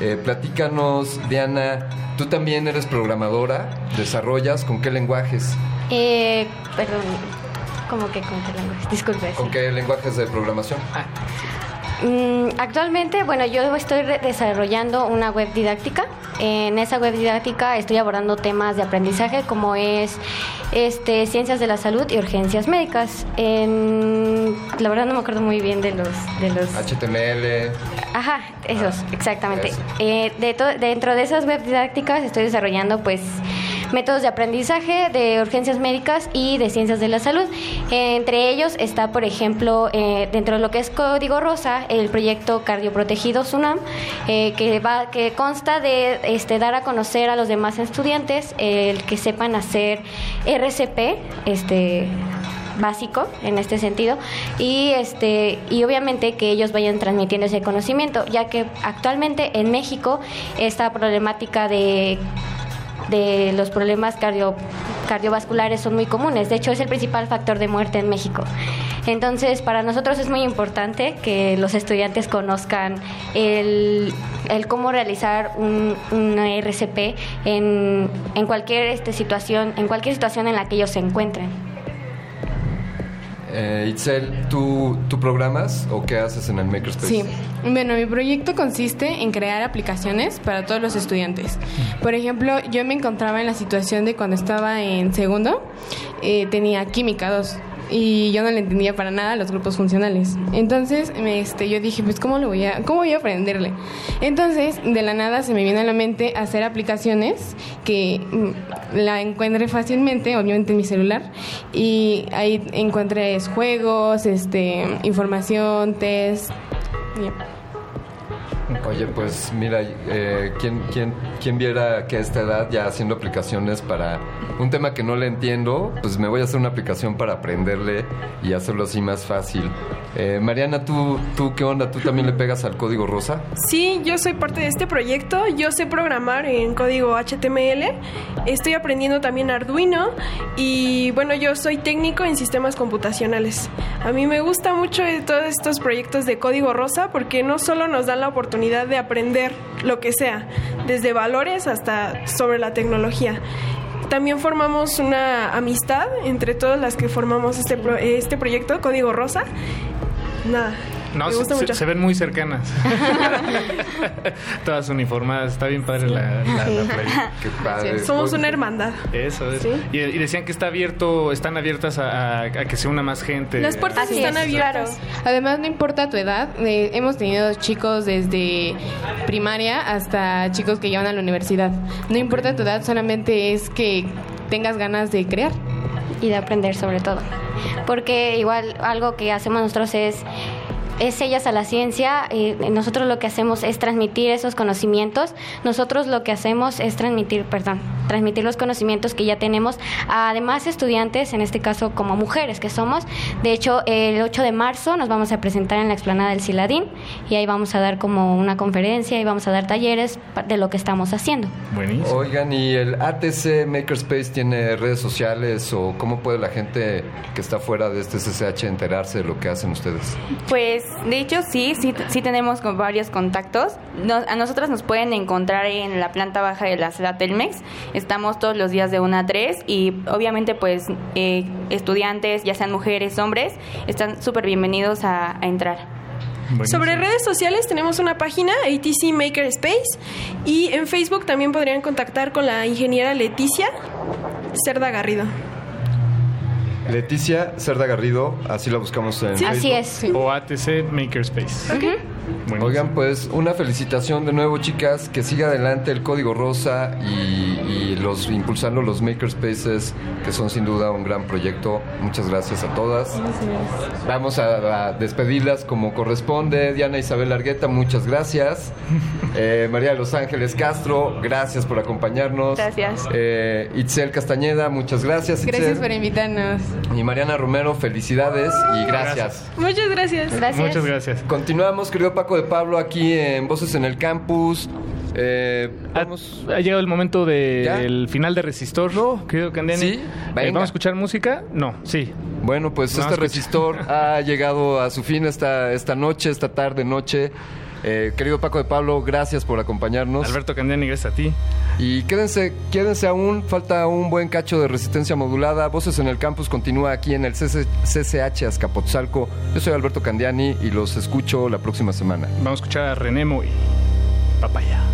Eh, platícanos, Diana, tú también eres programadora, desarrollas, ¿con qué lenguajes? Eh, perdón, ¿cómo que con qué lenguaje? Disculpe. ¿Con qué lenguajes de programación? Mm, actualmente, bueno, yo estoy desarrollando una web didáctica. En esa web didáctica estoy abordando temas de aprendizaje como es este, ciencias de la salud y urgencias médicas. En- la verdad no me acuerdo muy bien de los... De los HTML. Ajá, esos, exactamente. Eh, de dentro de esas web didácticas estoy desarrollando pues métodos de aprendizaje de urgencias médicas y de ciencias de la salud. Entre ellos está, por ejemplo, eh, dentro de lo que es Código Rosa, el proyecto Cardioprotegido SUNAM, eh, que va, que consta de este, dar a conocer a los demás estudiantes el que sepan hacer RCP, este básico en este sentido y este y obviamente que ellos vayan transmitiendo ese conocimiento ya que actualmente en México esta problemática de de los problemas cardio, cardiovasculares son muy comunes. De hecho, es el principal factor de muerte en México. Entonces, para nosotros es muy importante que los estudiantes conozcan el, el cómo realizar un, una RCP en, en cualquier este, situación, en cualquier situación en la que ellos se encuentren. Eh, Itzel, ¿tú, ¿tú programas o qué haces en el Makerspace? Sí, bueno, mi proyecto consiste en crear aplicaciones para todos los estudiantes. Por ejemplo, yo me encontraba en la situación de cuando estaba en segundo, eh, tenía química 2 y yo no le entendía para nada los grupos funcionales. Entonces, este, yo dije, pues ¿cómo lo voy a cómo voy a aprenderle? Entonces, de la nada se me vino a la mente hacer aplicaciones que mm, la encuentre fácilmente, obviamente en mi celular, y ahí encuentres juegos, este, información, test. Oye, pues mira, eh, ¿quién, quién, quién viera que a esta edad ya haciendo aplicaciones para un tema que no le entiendo, pues me voy a hacer una aplicación para aprenderle y hacerlo así más fácil. Eh, Mariana, ¿tú, ¿tú qué onda? ¿Tú también le pegas al código rosa? Sí, yo soy parte de este proyecto. Yo sé programar en código HTML. Estoy aprendiendo también Arduino. Y bueno, yo soy técnico en sistemas computacionales. A mí me gusta mucho todos estos proyectos de código rosa porque no solo nos dan la oportunidad de aprender lo que sea, desde valores hasta sobre la tecnología. También formamos una amistad entre todas las que formamos este, pro- este proyecto, Código Rosa. Nada. No, me se, gusta se- mucho. se ven muy cercanas. Todas uniformadas. Está bien padre la, la, la playa. Qué padre. Somos una hermandad. Eso es. Sí. Y, y decían que está abierto, están abiertas a, a- a que se una más gente. Las puertas Así están es. abiertas. Además, no importa tu edad, eh, hemos tenido chicos desde primaria hasta chicos que llevan a la universidad. No importa tu edad, solamente es que tengas ganas de crear. y de aprender sobre todo. Porque igual algo que hacemos nosotros es es ellas a la ciencia, y nosotros lo que hacemos es transmitir esos conocimientos, nosotros lo que hacemos es transmitir, perdón, transmitir los conocimientos que ya tenemos a además estudiantes, en este caso como mujeres que somos. De hecho, el 8 de marzo nos vamos a presentar en la explanada del Ciladín y ahí vamos a dar como una conferencia y vamos a dar talleres de lo que estamos haciendo. Buenísimo. Oigan, ¿y el ATC Makerspace tiene redes sociales o cómo puede la gente que está fuera de este CCH enterarse de lo que hacen ustedes? Pues de hecho sí, sí, sí tenemos con varios contactos. Nos- a nosotras nos pueden encontrar en la planta baja de la sala Telmex. Estamos todos los días de 1 a 3 y obviamente pues eh, estudiantes, ya sean mujeres, hombres, están súper bienvenidos a, a entrar. Sobre redes sociales tenemos una página, ATC Makerspace, y en Facebook también podrían contactar con la ingeniera Leticia Cerda Garrido. Leticia Cerda Garrido, así la buscamos en Sí. Facebook. Así es. O ATC Makerspace. Oigan, pues una felicitación de nuevo, chicas. Que siga adelante el Código Rosa y, y los impulsando los Makerspaces, que son sin duda un gran proyecto. Muchas gracias a todas. Vamos a, a despedirlas como corresponde. Diana Isabel Argueta, muchas gracias. Eh, María de Los Ángeles Castro, gracias por acompañarnos. Gracias. Eh, Itzel Castañeda, muchas gracias. Itzel. Gracias por invitarnos. Y Mariana Romero, felicidades y gracias. Muchas gracias. Muchas gracias. Continuamos, querido Paco de Pablo, aquí en Voces en el Campus. Eh, vamos. Ha llegado el momento del final de Resistor, ¿no? Querido Candiani. Sí, Eh. ¿Vamos a escuchar música? No, sí. Bueno, pues este resistor ha llegado a su fin esta, esta noche, esta tarde, noche. Eh, querido Paco de Pablo, gracias por acompañarnos. Alberto Candiani, gracias a ti. Y quédense, quédense aún, falta un buen cacho de resistencia modulada. Voces en el campus continúa aquí en el CC CCH Azcapotzalco. Yo soy Alberto Candiani y los escucho la próxima semana. Vamos a escuchar a René Moy. Papaya.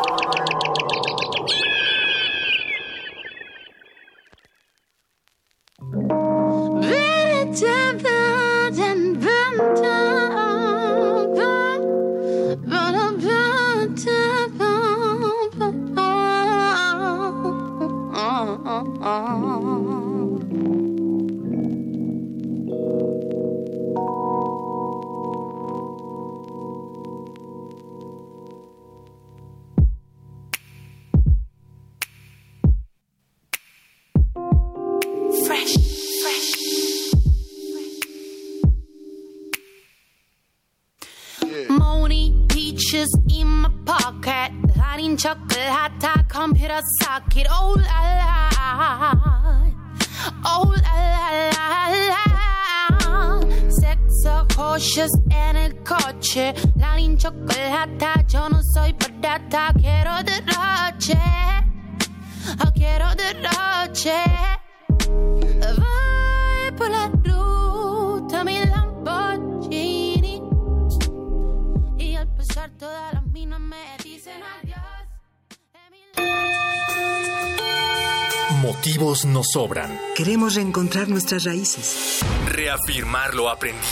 Nuestras raíces. Reafirmar lo aprendido.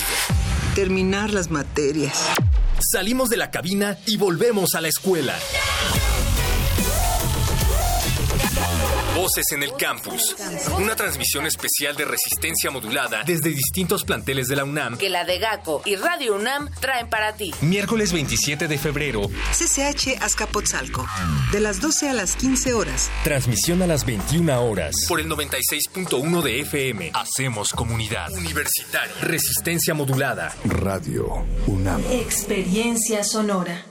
Terminar las materias. Salimos de la cabina y volvemos a la escuela. Voces en el Campus. Una transmisión especial de resistencia modulada desde distintos planteles de la UNAM. Que la de GACO y Radio UNAM traen para ti. Miércoles 27 de febrero. CCH Azcapotzalco. De las 12 a las 15 horas. Transmisión a las 21 horas. Por el 96.1 de FM. Hacemos comunidad. Universitaria. Resistencia modulada. Radio UNAM. Experiencia sonora.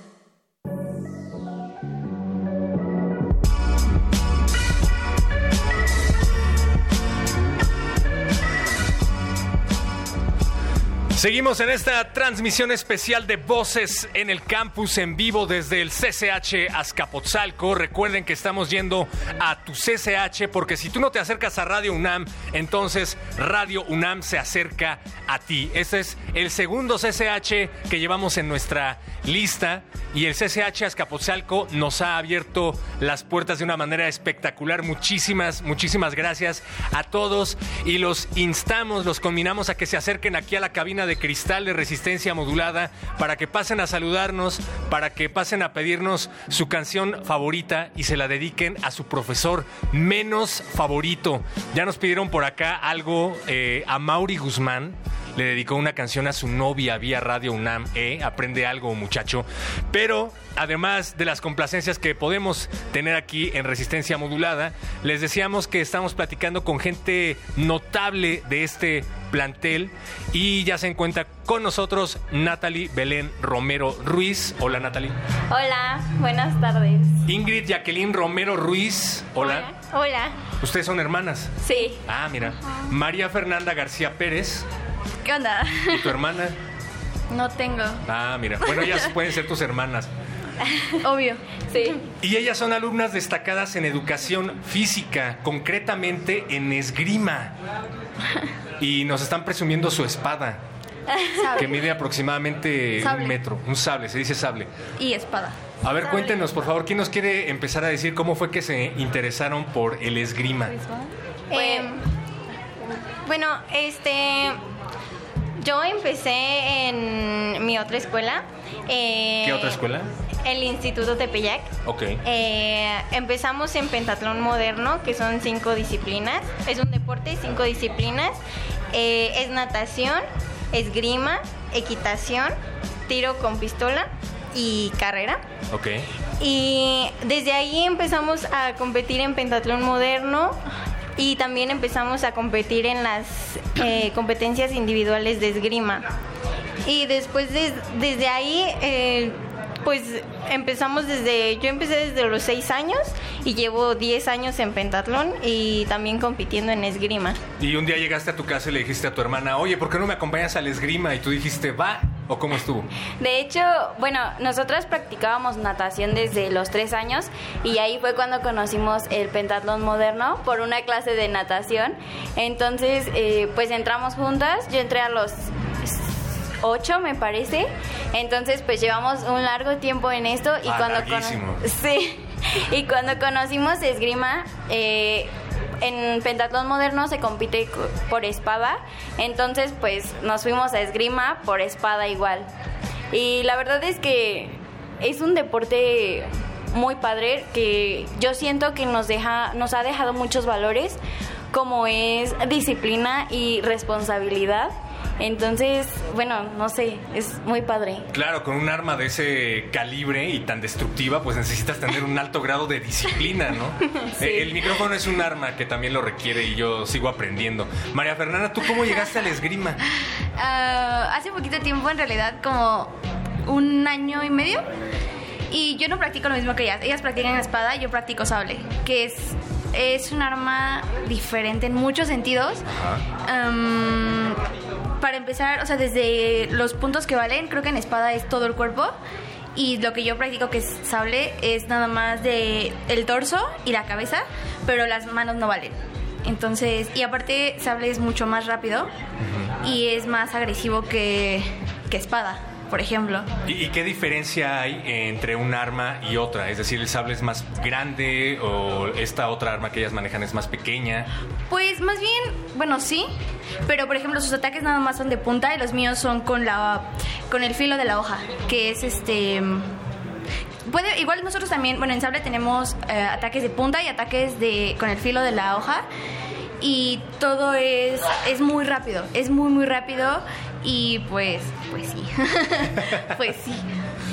Seguimos en esta transmisión especial de Voces en el Campus en vivo desde el CCH Azcapotzalco. Recuerden que estamos yendo a tu CCH porque si tú no te acercas a Radio UNAM, entonces Radio UNAM se acerca a ti. Este es el segundo CCH que llevamos en nuestra lista y el CCH Azcapotzalco nos ha abierto las puertas de una manera espectacular. Muchísimas, muchísimas gracias a todos y los instamos, los combinamos a que se acerquen aquí a la cabina de cristal de resistencia modulada para que pasen a saludarnos, para que pasen a pedirnos su canción favorita y se la dediquen a su profesor menos favorito. Ya nos pidieron por acá algo eh, a Mauri Guzmán le dedicó una canción a su novia vía Radio UNAM, ¿eh? Aprende algo, muchacho. Pero además de las complacencias que podemos tener aquí en Resistencia Modulada, les decíamos que estamos platicando con gente notable de este plantel y ya se encuentra con nosotros Natalie Belén Romero Ruiz. Hola Natalie. Hola, buenas tardes. Ingrid Jacqueline Romero Ruiz. Hola. Hola. Ustedes son hermanas. Sí. Ah, mira. María Fernanda García Pérez. ¿Qué onda? ¿Y tu hermana? No tengo. Ah, mira. Bueno, ellas pueden ser tus hermanas. Obvio. Sí. Y ellas son alumnas destacadas en educación física, concretamente en esgrima. Y nos están presumiendo su espada, Sable. que mide aproximadamente Sable. un metro. Un sable, se dice sable. Y espada. A ver, cuéntenos, por favor, ¿quién nos quiere empezar a decir cómo fue que se interesaron por el esgrima? Eh, bueno, este. Yo empecé en mi otra escuela. eh, ¿Qué otra escuela? El Instituto Tepeyac. Ok. Eh, empezamos en pentatlón moderno, que son cinco disciplinas. Es un deporte, cinco disciplinas. Eh, es natación, esgrima, equitación, tiro con pistola y carrera. Ok. Y desde ahí empezamos a competir en pentatlón moderno y también empezamos a competir en las eh, competencias individuales de esgrima. Y después de- desde ahí, eh, pues empezamos desde, yo empecé desde los 6 años y llevo 10 años en pentatlón y también compitiendo en esgrima. Y un día llegaste a tu casa y le dijiste a tu hermana, oye, ¿por qué no me acompañas al esgrima? Y tú dijiste, va, ¿o cómo estuvo? De hecho, bueno, nosotras practicábamos natación desde los tres años y ahí fue cuando conocimos el pentatlón moderno por una clase de natación. Entonces, eh, pues entramos juntas. Yo entré a los ocho, me parece. Entonces, pues llevamos un largo tiempo en esto y Ah, cuando larguísimo. sí y cuando conocimos esgrima. Eh, en pentatlón moderno se compite co- por espada, entonces pues nos fuimos a esgrima por espada igual. Y la verdad es que es un deporte muy padre que yo siento que nos deja nos ha dejado muchos valores como es disciplina y responsabilidad. Entonces, bueno, no sé, es muy padre. Claro, con un arma de ese calibre y tan destructiva, pues necesitas tener un alto grado de disciplina, ¿no? Sí. Eh, El micrófono es un arma que también lo requiere y yo sigo aprendiendo. María Fernanda, ¿tú cómo llegaste al esgrima? Ah, hace poquito tiempo, en realidad, como un año y medio. Y yo no practico lo mismo que ellas. Ellas practican espada, yo practico sable, que es, es un arma diferente en muchos sentidos. Am, para empezar, o sea, desde los puntos que valen, creo que en espada es todo el cuerpo. Y lo que yo practico que es sable es nada más de el torso y la cabeza, pero las manos no valen. Entonces, y aparte sable es mucho más rápido y es más agresivo que, que espada. Por ejemplo. ¿Y, y qué diferencia hay entre un arma y otra? Es decir, ¿el sable es más grande o esta otra arma que ellas manejan es más pequeña? Pues más bien, bueno, sí, pero por ejemplo sus ataques nada más son de punta y los míos son con la con el filo de la hoja, que es este puede igual nosotros también, bueno, en sable tenemos eh, ataques de punta y ataques de con el filo de la hoja y todo es es muy rápido, es muy muy rápido y pues pues sí. pues sí.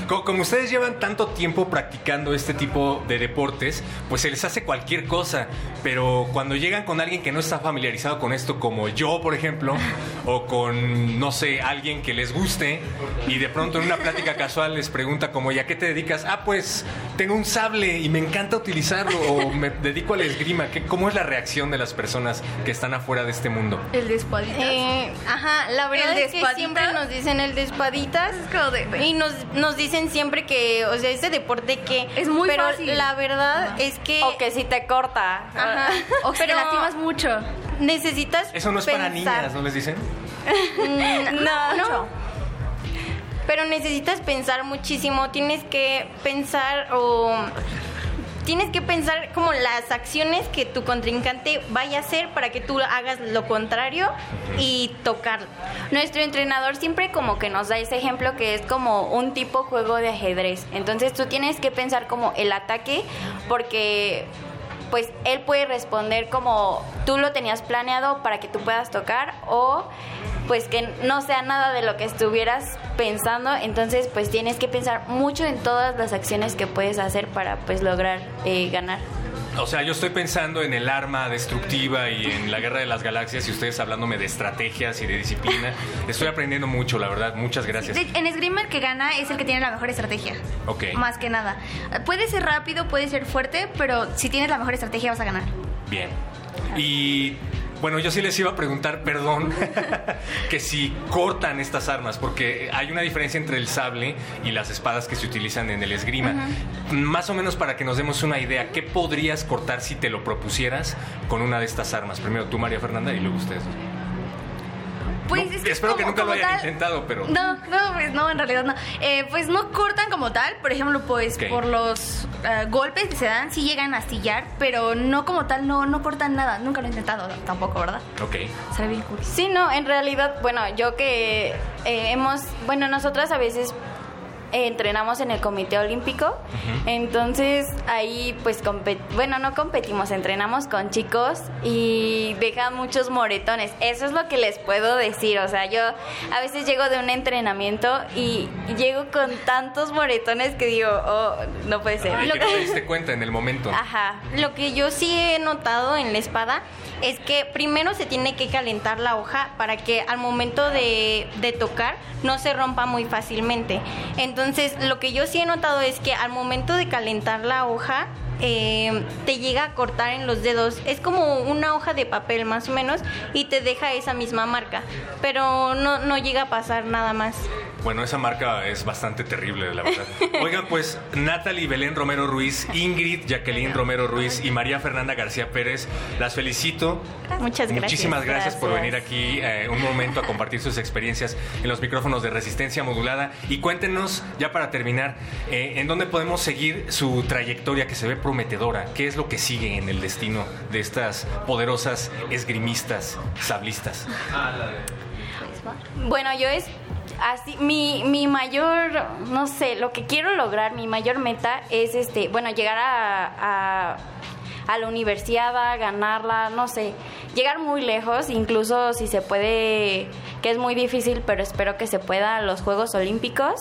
Co- Como ustedes llevan tanto tiempo practicando este tipo de deportes, pues se les hace cualquier cosa, pero cuando llegan con alguien que no está familiarizado con esto, como yo, por ejemplo, o con, no sé, alguien que les guste, y de pronto en una plática casual les pregunta como, ¿y a qué te dedicas? Ah, pues tengo un sable y me encanta utilizarlo, o me dedico al esgrima. ¿Qué, ¿Cómo es la reacción de las personas que están afuera de este mundo? El de espaditas. Eh, ajá, la verdad ¿El de es que siempre nos dicen el de espaditas y nos, nos dicen siempre que, o sea, ese deporte que Es muy pero fácil. la verdad es que o que si te corta, Ajá. O que te lastimas mucho. Necesitas Eso no es para niñas, ¿no les dicen? Mm, no, no. Pero necesitas pensar muchísimo, tienes que pensar o tienes que pensar como las acciones que tu contrincante vaya a hacer para que tú hagas lo contrario y tocarlo. Nuestro entrenador siempre como que nos da ese ejemplo que es como un tipo juego de ajedrez. Entonces tú tienes que pensar como el ataque porque pues él puede responder como tú lo tenías planeado para que tú puedas tocar o pues que no sea nada de lo que estuvieras pensando, entonces pues tienes que pensar mucho en todas las acciones que puedes hacer para pues lograr eh, ganar. O sea, yo estoy pensando en el arma destructiva y en la guerra de las galaxias y ustedes hablándome de estrategias y de disciplina. Estoy aprendiendo mucho, la verdad. Muchas gracias. En esgrima el que gana es el que tiene la mejor estrategia. Ok. Más que nada. Puede ser rápido, puede ser fuerte, pero si tienes la mejor estrategia vas a ganar. Bien. Y bueno, yo sí les iba a preguntar, perdón, que si cortan estas armas, porque hay una diferencia entre el sable y las espadas que se utilizan en el esgrima. Más o menos para que nos demos una idea, ¿qué podrías cortar si te lo propusieras con una de estas armas? Primero tú, María Fernanda, y luego ustedes. Pues No, es que espero como- que nunca lo hayan tal- intentado, pero... No, no, pues no, en realidad no. Eh, pues no cortan como tal, por ejemplo, pues Ok. por los eh, golpes que se dan, sí llegan a astillar, pero no como tal, no, no cortan nada. Nunca lo he intentado tampoco, ¿verdad? Ok. Será bien cool. Sí, no, en realidad, bueno, yo que eh, hemos, bueno, nosotras a veces eh, entrenamos en el Comité Olímpico, entonces ahí pues, bueno, no competimos, entrenamos con chicos y dejan muchos moretones. Eso es lo que les puedo decir, o sea, yo a veces llego de un entrenamiento y llego con tantos moretones que digo, oh, no puede ser. Ay, Lo que no que- te diste cuenta en el momento. Ajá. Lo que yo sí he notado en la espada es que primero se tiene que calentar la hoja para que al momento de, de tocar no se rompa muy fácilmente. Entonces, lo que yo sí he notado es que al momento de calentar la hoja, eh, te llega a cortar en los dedos. Es como una hoja de papel más o menos y te deja esa misma marca. Pero no, no llega a pasar nada más. Bueno, esa marca es bastante terrible, la verdad. Oigan, pues Natalie Belén Romero Ruiz, Ingrid Jacqueline Romero Ruiz y María Fernanda García Pérez, las felicito. Muchas gracias. Muchísimas gracias, por venir aquí eh, un momento a compartir sus experiencias en los micrófonos de resistencia modulada. Y cuéntenos, ya para terminar, eh, en dónde podemos seguir su trayectoria que se ve prometedora. ¿Qué es lo que sigue en el destino de estas poderosas esgrimistas, sablistas? Bueno, yo es así, mi, mi mayor, no sé, lo que quiero lograr, mi mayor meta es este, bueno, llegar a, a, a la universidad, ganarla, no sé, llegar muy lejos, incluso si se puede, que es muy difícil, pero espero que se pueda los Juegos Olímpicos,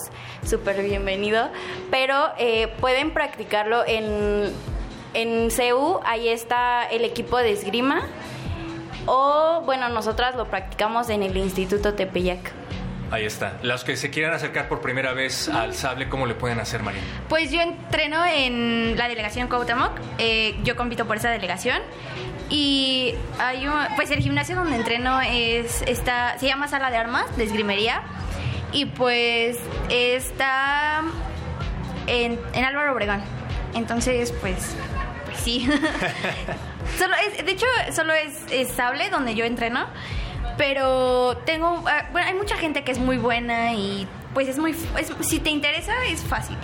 súper bienvenido, pero eh, pueden practicarlo en, en CEU, ahí está el equipo de esgrima. O bueno, nosotras lo practicamos en el Instituto Tepeyac. Ahí está. Los que se quieran acercar por primera vez al sable, ¿cómo le pueden hacer, María? Pues yo entreno en la delegación Cuauhtémoc, eh, yo compito por esa delegación y hay un, pues el gimnasio donde entreno es está se llama Sala de Armas de esgrimería y pues está en, en Álvaro Obregón. Entonces, pues pues sí. solo es, de hecho, solo es, es sable donde yo entreno. Pero tengo, ah, bueno, hay mucha gente que es muy buena y pues es muy, es- si te interesa es fácil.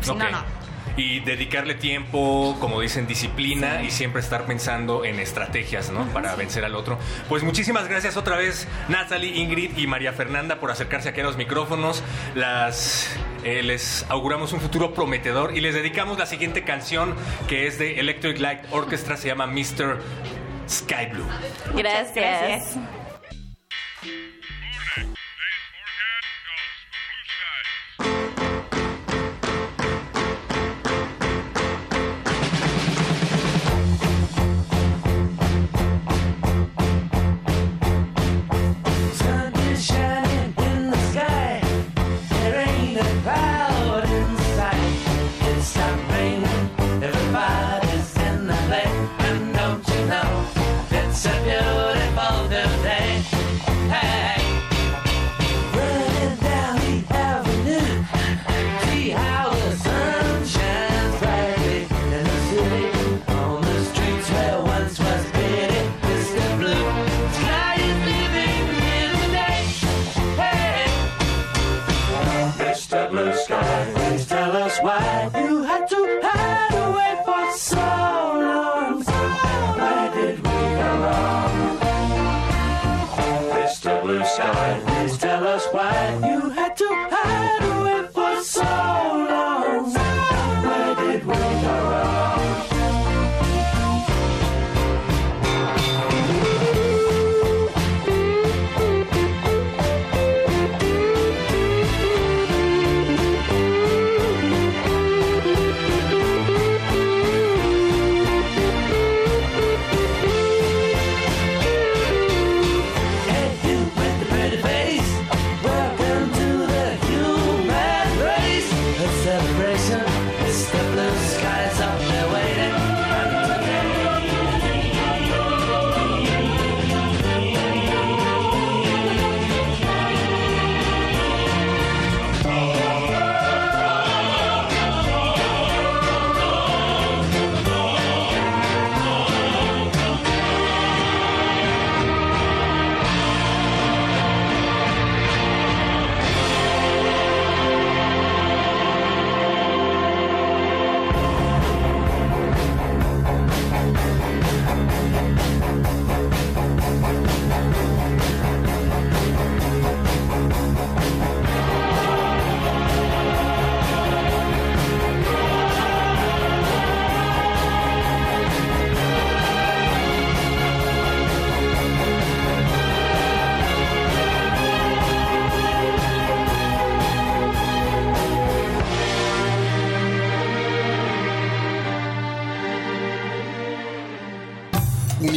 Si no, no. Y dedicarle tiempo, como dicen, disciplina y siempre estar pensando en estrategias, ¿no? Para vencer al otro. Pues muchísimas gracias otra vez, Natalie, Ingrid y María Fernanda, por acercarse aquí a los micrófonos. Las, eh, les auguramos un futuro prometedor y les dedicamos la siguiente canción que es de Electric Light Orchestra, se llama Mr. Sky Blue. Gracias. gracias.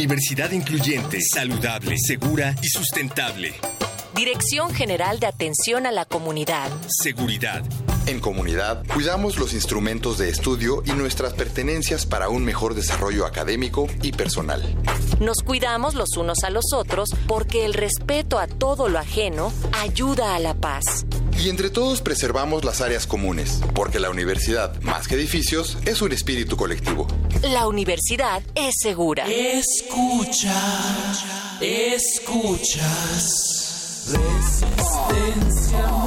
Universidad incluyente, saludable, segura y sustentable. Dirección General de Atención a la Comunidad. Seguridad. En comunidad, cuidamos los instrumentos de estudio y nuestras pertenencias para un mejor desarrollo académico y personal. Nos cuidamos los unos a los otros porque el respeto a todo lo ajeno ayuda a la paz. Y entre todos preservamos las áreas comunes, porque la universidad, más que edificios, es un espíritu colectivo. La universidad es segura. Escucha, escuchas. Resistencia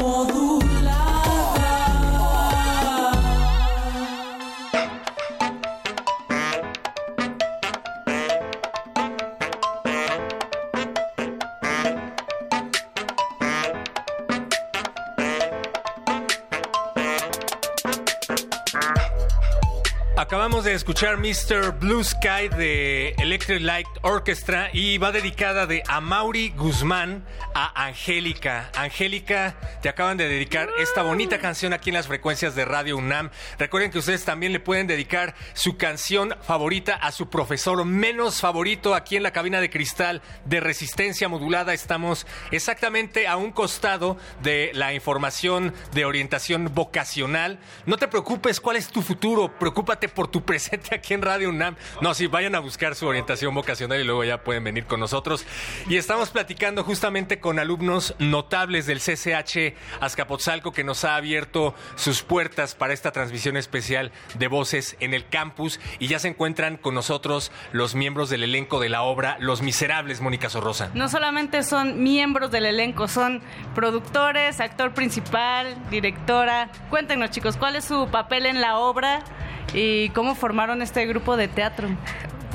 de escuchar Mr. Blue Sky de Electric Light Orchestra y va dedicada de Amaury Guzmán a Angélica. Angélica, te acaban de dedicar esta bonita canción aquí en las frecuencias de Radio UNAM. Recuerden que ustedes también le pueden dedicar su canción favorita a su profesor menos favorito aquí en la cabina de cristal de resistencia modulada. Estamos exactamente a un costado de la información de orientación vocacional. No te preocupes cuál es tu futuro, preocúpate por tu presente aquí en Radio UNAM. No, sí, vayan a buscar su orientación vocacional y luego ya pueden venir con nosotros. Y estamos platicando justamente con alumnos notables del CCH Azcapotzalco que nos ha abierto sus puertas para esta transmisión especial de voces en el campus. Y ya se encuentran con nosotros los miembros del elenco de la obra Los Miserables, Mónica Sorrosa. No solamente son miembros del elenco, son productores, actor principal, directora. Cuéntenos chicos, ¿cuál es su papel en la obra y cómo formaron este grupo de teatro?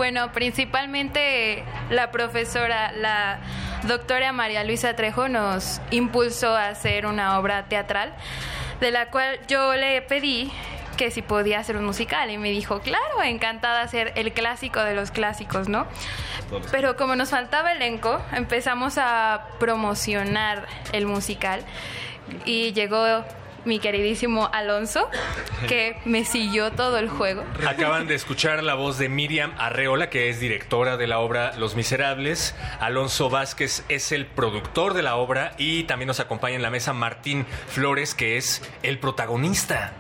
Bueno, principalmente la profesora, la doctora María Luisa Trejo nos impulsó a hacer una obra teatral, de la cual yo le pedí que si podía hacer un musical y me dijo, claro, encantada hacer el clásico de los clásicos, ¿no? Pero como nos faltaba elenco, empezamos a promocionar el musical y llegó mi queridísimo Alonso, que me siguió todo el juego. Acaban de escuchar la voz de Miriam Arreola, que es directora de la obra Los Miserables. Alonso Vázquez es el productor de la obra y también nos acompaña en la mesa Martín Flores, que es el protagonista.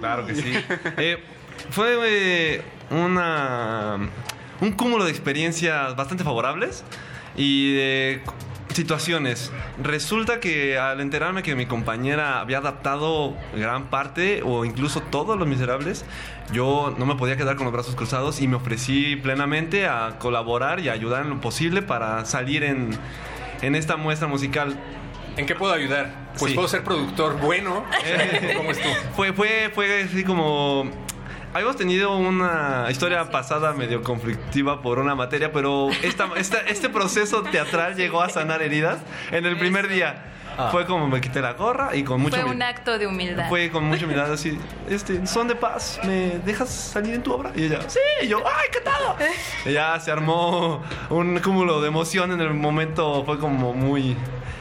Claro que sí. Eh, fue eh, una, un cúmulo de experiencias bastante favorables y de situaciones. Resulta que al enterarme que mi compañera había adaptado gran parte o incluso todos los miserables, yo no me podía quedar con los brazos cruzados y me ofrecí plenamente a colaborar y a ayudar en lo posible para salir en, en esta muestra musical. ¿En qué puedo ayudar? Pues Sí. puedo ser productor bueno. ¿Cómo es tú? Fue, fue, fue así como. Habíamos tenido una historia pasada medio conflictiva por una materia, pero esta, esta- este proceso teatral llegó a sanar heridas en el primer día. Fue como me quité la gorra y con mucho Fue un acto de humildad. fue con mucha humildad así, este, son de paz, ¿me dejas salir en tu obra? Y ella, sí, y yo, ¡ay, qué tal! Y ya se armó un cúmulo de emoción en el momento, fue como muy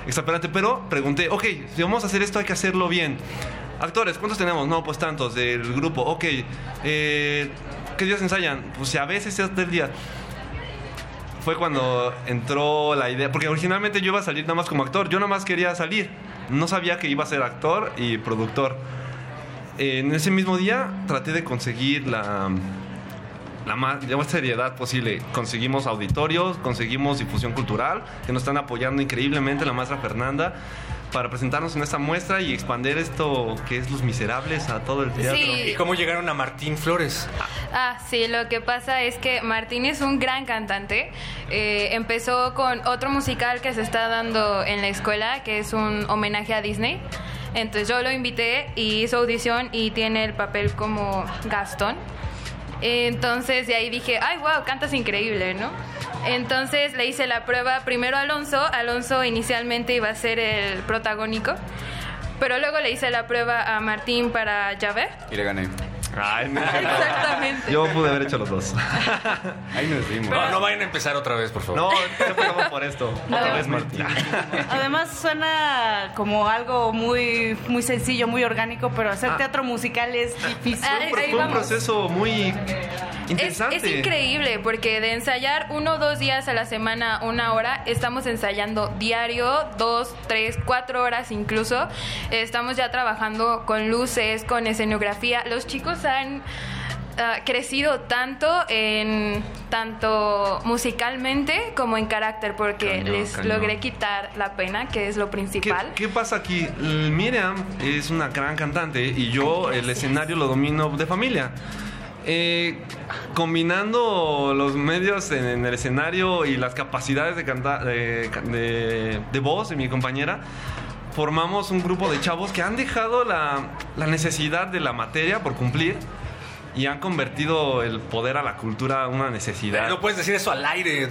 exasperante, pero pregunté, ok, si vamos a hacer esto hay que hacerlo bien. Actores, ¿cuántos tenemos? No, pues tantos del grupo, ok. Eh, ¿Qué días ensayan? Pues a veces es del día fue cuando entró la idea, porque originalmente yo iba a salir nada más como actor, yo nada más quería salir, no sabía que iba a ser actor y productor. En ese mismo día traté de conseguir la, la más, la más seriedad posible. Conseguimos auditorios, conseguimos difusión cultural, que nos están apoyando increíblemente la maestra Fernanda para presentarnos en esta muestra y expandir esto que es Los Miserables a todo el teatro. Sí. ¿Y cómo llegaron a Martín Flores? Ah, sí, lo que pasa es que Martín es un gran cantante. Eh, empezó con otro musical que se está dando en la escuela, que es un homenaje a Disney. Entonces yo lo invité y hizo audición y tiene el papel como Gastón. Entonces de ahí dije, ay, wow, cantas increíble, ¿no? Entonces le hice la prueba primero a Alonso. Alonso inicialmente iba a ser el protagónico. Pero luego le hice la prueba a Martín para Javert. Y le gané. Ay, no. Exactamente. Yo pude haber hecho los dos. Ahí nos dimos. No, no vayan a empezar otra vez, por favor. No, ya pagamos por esto. Otra vez, Martín. Además suena como algo muy muy sencillo, muy orgánico, pero hacer teatro musical es difícil. Ahí- ahí Fue un vamos. proceso muy Es, interesante. es increíble porque de ensayar uno o dos días a la semana, una hora, estamos ensayando diario, dos, tres, cuatro horas incluso. Estamos ya trabajando con luces, con escenografía. Los chicos han ah, crecido tanto en tanto musicalmente como en carácter porque Cañón, les cañón. logré quitar la pena, que es lo ¿Qué, principal. qué pasa aquí? Miriam es una gran cantante y yo el escenario lo domino de familia. Eh, combinando los medios en, en el escenario y las capacidades de, cantar, de, de- de voz de mi compañera, formamos un grupo de chavos que han dejado la, la necesidad de la materia por cumplir y han convertido el poder a la cultura una necesidad. Pero no puedes decir eso al aire.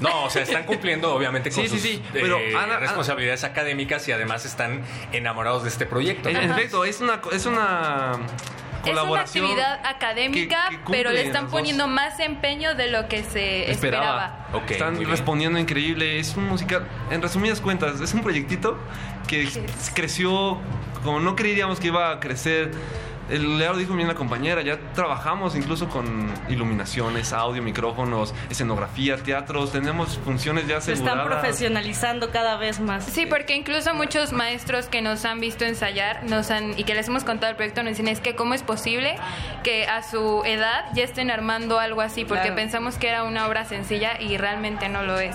No, o sea, están cumpliendo obviamente con Sí, sí, sus sí, eh, pero Ana- responsabilidades académicas y además están enamorados de este proyecto. En efecto, es una, es una Es una colaboración. actividad académica, que pero le están dos. poniendo más empeño de lo que se esperaba. Están respondiendo increíble. Es un musical, en resumidas cuentas, es un proyectito que creció como no creíamos que iba a crecer el, lo dijo bien la compañera, ya trabajamos incluso con iluminaciones, audio, micrófonos, escenografía, teatros, tenemos funciones ya Se aseguradas. están profesionalizando cada vez más. Sí, porque incluso muchos maestros que nos han visto ensayar nos han, y que les hemos contado el proyecto nos dicen es que cómo es posible que a su edad ya estén armando algo así, porque Claro. pensamos que era una obra sencilla y realmente no lo es.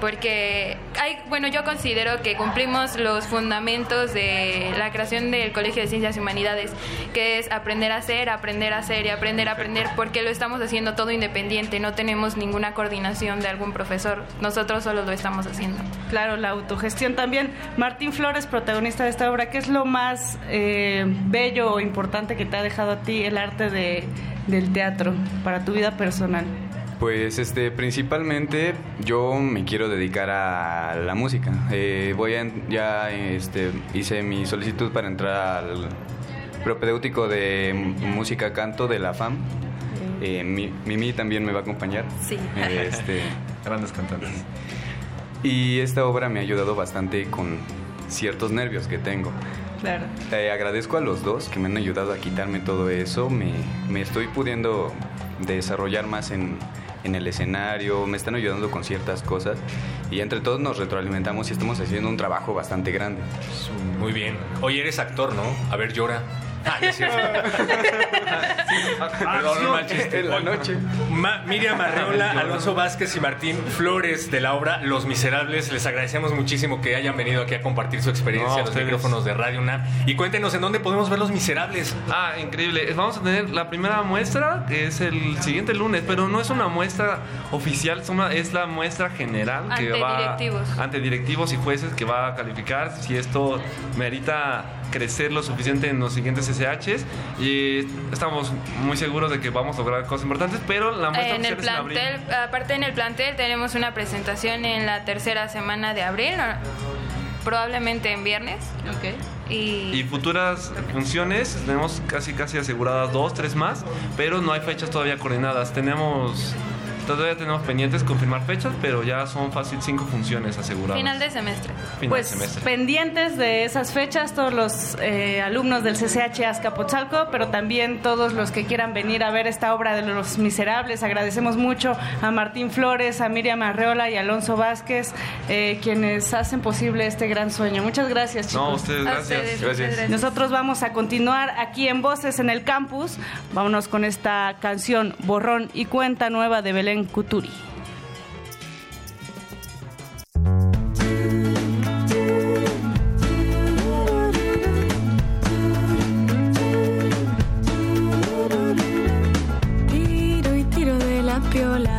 Porque hay, bueno, yo considero que cumplimos los fundamentos de la creación del Colegio de Ciencias y Humanidades, que es aprender a hacer, aprender a hacer y aprender a aprender, porque lo estamos haciendo todo independiente, no tenemos ninguna coordinación de algún profesor, nosotros solo lo estamos haciendo. Claro, la autogestión también. Martín Flores, protagonista de esta obra, ¿qué es lo más eh, bello o importante que te ha dejado a ti el arte de, del teatro para tu vida personal? Pues este, principalmente yo me quiero dedicar a la música. Eh, voy a, ya este, hice mi solicitud para entrar al propedéutico de música canto de la FAM. Eh, Mi- Mimi también me va a acompañar. Sí. Este, Grandes cantantes. y esta obra me ha ayudado bastante con ciertos nervios que tengo. Claro. Eh, agradezco a los dos que me han ayudado a quitarme todo eso. Me, me estoy pudiendo desarrollar más en, en el escenario, me están ayudando con ciertas cosas y entre todos nos retroalimentamos y estamos haciendo un trabajo bastante grande. Muy bien. Oye, eres actor, ¿no? A ver, llora. Ah, no es cierto. Perdón, no mal chiste. En la noche. Ma- Miriam Arreola, Alonso Vázquez y Martín Flores de la obra Los Miserables. Les agradecemos muchísimo que hayan venido aquí a compartir su experiencia No, en los ustedes. micrófonos de Radio UNAM. Y cuéntenos en dónde podemos ver Los Miserables. Ah, increíble. Vamos a tener la primera muestra, que es el siguiente lunes, pero no es una muestra oficial, es una- es la muestra general que Ante va directivos. ante directivos y jueces que va a calificar si esto merita crecer lo suficiente en los siguientes SHs y estamos muy seguros de que vamos a lograr cosas importantes, pero la muestra En el oficial es en abril. plantel, aparte en el plantel tenemos una presentación en la tercera semana de abril, probablemente en viernes. Y, Y futuras funciones, tenemos casi casi aseguradas dos, tres más, pero no hay fechas todavía coordinadas. Tenemos, todavía tenemos pendientes confirmar fechas, pero ya son fácil cinco funciones aseguradas. final de semestre. Final Pues de semestre. pendientes de esas fechas todos los eh, alumnos del CCH Azcapotzalco, pero también todos los que quieran venir a ver esta obra de Los Miserables. Agradecemos mucho a Martín Flores, a Miriam Arreola y a Alonso Vázquez, eh, quienes hacen posible este gran sueño. Muchas gracias, chicos. No, ustedes, gracias. ustedes, muchas gracias. Nosotros vamos a continuar aquí en Voces en el Campus. Vámonos con esta canción Borrón y Cuenta Nueva de Belén Cuturi. Tiro y tiro de la piola.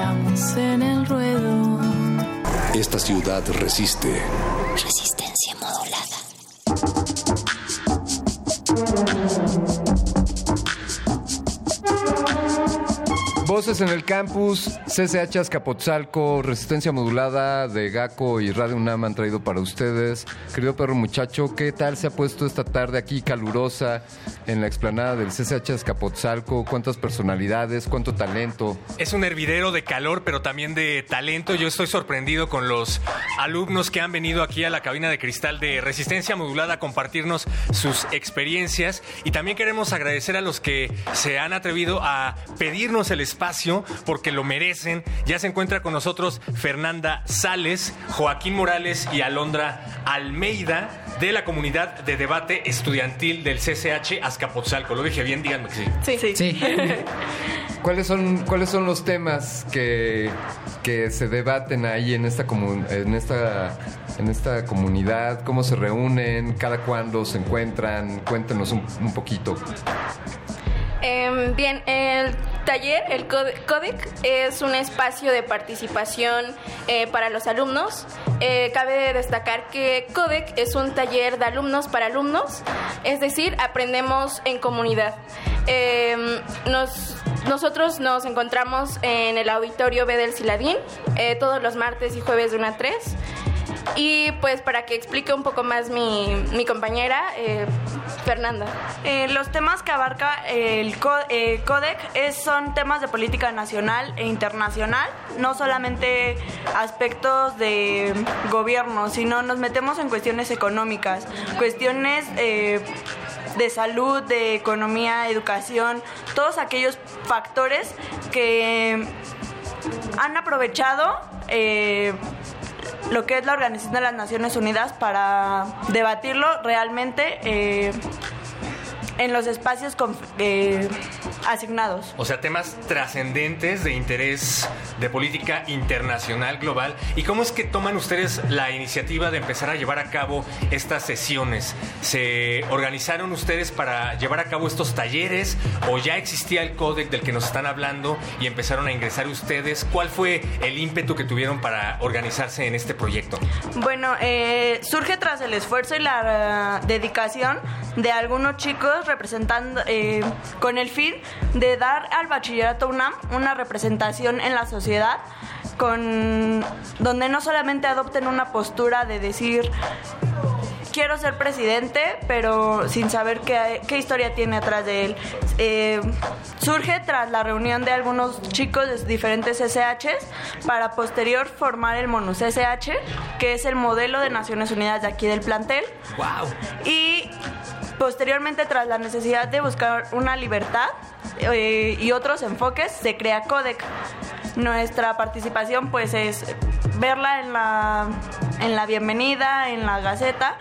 Estamos en el ruedo. Esta ciudad resiste. Resistencia modulada. Voces en el campus, CCH Azcapotzalco, Resistencia Modulada de GACO y Radio UNAM han traído para ustedes. Querido perro muchacho, ¿qué tal se ha puesto esta tarde aquí calurosa en la explanada del CCH Azcapotzalco? ¿Cuántas personalidades? ¿Cuánto talento? Es un hervidero de calor, pero también de talento. Yo estoy sorprendido con los alumnos que han venido aquí a la cabina de cristal de resistencia modulada a compartirnos sus experiencias. Y también queremos agradecer a los que se han atrevido a pedirnos el espacio espacio porque lo merecen. Ya se encuentra con nosotros Fernanda Sales, Joaquín Morales y Alondra Almeida de la comunidad de debate estudiantil del CCH Azcapotzalco. Lo dije bien, díganme que sí. Sí. Sí. ¿Cuáles son, ¿Cuáles son los temas que, que se debaten ahí en esta, comu- en, esta, en esta comunidad? ¿Cómo se reúnen? ¿Cada cuándo se encuentran? Cuéntenos un, un poquito. Em, bien, el taller, el Code- CODEC, es un espacio de participación eh, para los alumnos. Eh, cabe destacar que CODEC es un taller de alumnos para alumnos, es decir, aprendemos en comunidad. Em, nos- nosotros nos encontramos en el auditorio B del Siladín eh, todos los martes y jueves de 1 a 3. Y pues para que explique un poco más mi, mi compañera, eh, Fernanda. Eh, los temas que abarca el eh, CODEC es- son temas de política nacional e internacional, no solamente aspectos de gobierno, sino nos metemos en cuestiones económicas, cuestiones de salud, de economía, educación, todos aquellos factores que han aprovechado lo que es la Organización de las Naciones Unidas para debatirlo realmente eh, en los espacios eh, asignados. O sea, temas trascendentes de interés de política internacional global. ¿Y cómo es que toman ustedes la iniciativa de empezar a llevar a cabo estas sesiones? ¿Se organizaron ustedes para llevar a cabo estos talleres o ya existía el códec del que nos están hablando y empezaron a ingresar ustedes? ¿Cuál fue el ímpetu que tuvieron para organizarse en este proyecto? Bueno, eh, surge tras el esfuerzo y la eh, dedicación de algunos chicos representando eh, con el fin de dar al bachillerato UNAM una representación en la sociedad con donde no solamente adopten una postura de decir quiero ser presidente, pero sin saber qué, qué historia tiene atrás de él. Eh, surge tras la reunión de algunos chicos de diferentes SHs para posterior formar el MONUS SH, que es el modelo de Naciones Unidas de aquí del plantel. ¡Wow! Y posteriormente, tras la necesidad de buscar una libertad eh, y otros enfoques, se crea CODEC. Nuestra participación pues es verla en la, en la bienvenida, en la gaceta,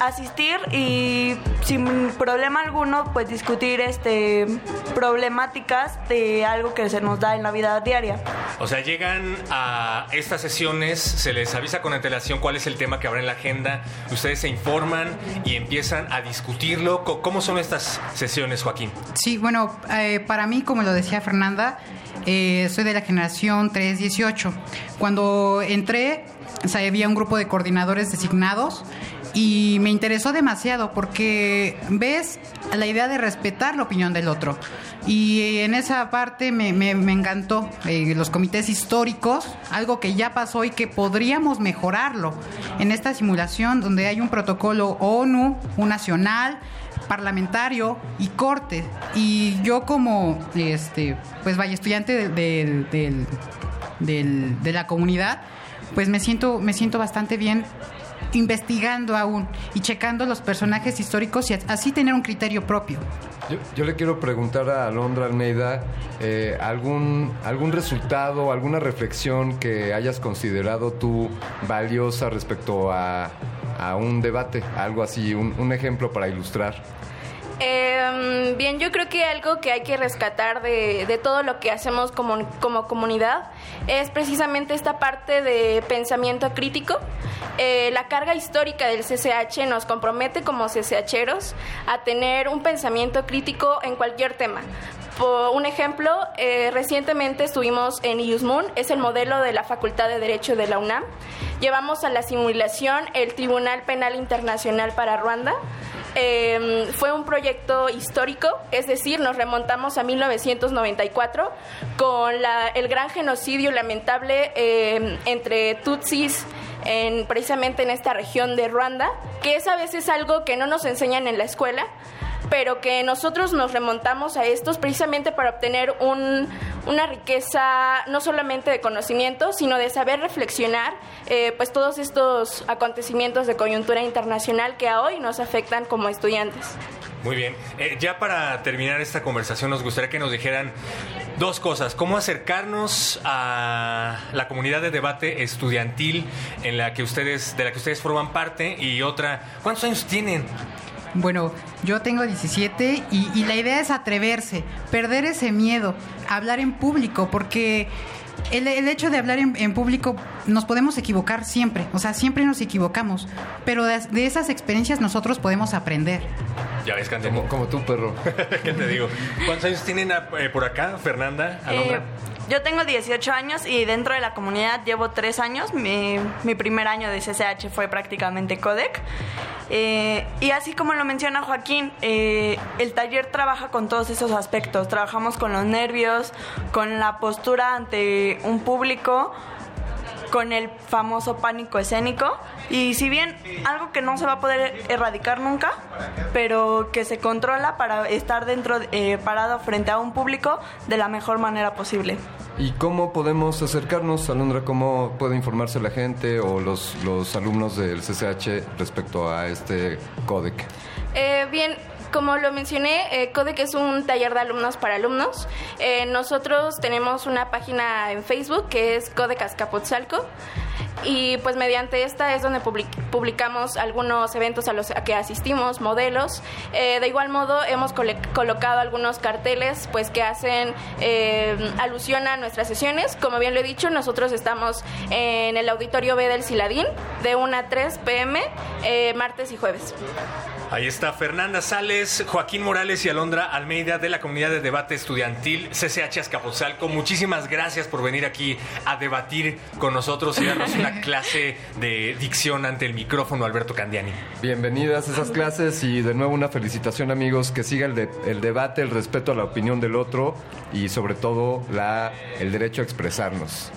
asistir y sin problema alguno pues discutir este problemáticas de algo que se nos da en la vida diaria. O sea, llegan a estas sesiones, se les avisa con antelación cuál es el tema que habrá en la agenda, ustedes se informan y empiezan a discutirlo. ¿Cómo son estas sesiones, Joaquín? Sí, bueno, eh, para mí, como lo decía Fernanda, eh, soy de la generación 318. Cuando entré, o sea, había un grupo de coordinadores designados y me interesó demasiado porque ves la idea de respetar la opinión del otro. Y en esa parte me, me- me encantó eh, los comités históricos, algo que ya pasó y que podríamos mejorarlo en esta simulación donde hay un protocolo ONU, un nacional, parlamentario y corte. Y yo como, este, pues vaya, estudiante del- del- de la comunidad, pues me siento, me siento bastante bien investigando aún y checando los personajes históricos y así tener un criterio propio. Yo, yo le quiero preguntar a Alondra Almeida eh, algún, algún resultado, alguna reflexión que hayas considerado tú valiosa respecto a, a un debate, algo así, un, un ejemplo para ilustrar. Eh, bien, yo creo que algo que hay que rescatar de, de todo lo que hacemos como, como comunidad es precisamente esta parte de pensamiento crítico. Eh, la carga histórica del CCH nos compromete como CCHeros a tener un pensamiento crítico en cualquier tema. Por un ejemplo, eh, recientemente estuvimos en IUSMUN, es el modelo de la Facultad de Derecho de la UNAM. Llevamos a la simulación el Tribunal Penal Internacional para Ruanda. Eh, fue un proyecto histórico, es decir, nos remontamos a 1994 con la- el gran genocidio lamentable eh, entre Tutsis en, precisamente en esta región de Ruanda, que es a veces algo que no nos enseñan en la escuela, pero que nosotros nos remontamos a estos precisamente para obtener un- una riqueza no solamente de conocimiento, sino de saber reflexionar eh, pues todos estos acontecimientos de coyuntura internacional que a hoy nos afectan como estudiantes. Muy bien. Eh, ya para terminar esta conversación, nos gustaría que nos dijeran dos cosas. ¿Cómo acercarnos a la comunidad de debate estudiantil en la que ustedes, de la que ustedes forman parte? Y otra, ¿cuántos años tienen? Bueno, yo tengo 17 y, y la idea es atreverse, perder ese miedo, hablar en público, porque el, el hecho de hablar en, en público nos podemos equivocar siempre, o sea, siempre nos equivocamos, pero de, de esas experiencias nosotros podemos aprender. Ya ves, Candemo. Como, como tú, perro. ¿Qué te digo? ¿Cuántos años tienen eh, por acá, Fernanda, Alondra? Eh, yo tengo 18 años y dentro de la comunidad llevo 3 años. Mi, primer año de CCH fue prácticamente codec. Eh, y así como lo menciona Joaquín, eh, el taller trabaja con todos esos aspectos. Trabajamos con los nervios, con la postura ante un público, con el famoso pánico escénico. Y si bien algo que no se va a poder erradicar nunca, pero que se controla para estar dentro, eh, parado frente a un público de la mejor manera posible. ¿Y cómo podemos acercarnos, Alondra? ¿Cómo puede informarse la gente o los, los alumnos del CCH respecto a este códec? Eh, bien, como lo mencioné, eh, Codec es un taller de alumnos para alumnos. Eh, nosotros tenemos una página en Facebook que es Codec Azcapotzalco. Y pues mediante esta es donde public- publicamos algunos eventos a los que asistimos, modelos. Eh, de igual modo hemos colocado algunos carteles pues que hacen eh, alusión a nuestras sesiones. Como bien lo he dicho, nosotros estamos en el auditorio B del Ciladín de 1 a 3 pm, martes y jueves. Ahí está Fernanda Sales, Joaquín Morales y Alondra Almeida de la comunidad de debate estudiantil CCH Azcapotzalco. Muchísimas gracias por venir aquí a debatir con nosotros y darnos una clase de dicción ante el micrófono, Alberto Candiani. Bienvenidas a esas clases y de nuevo una felicitación amigos, que siga el, de- el debate, el respeto a la opinión del otro y sobre todo la, el derecho a expresarnos.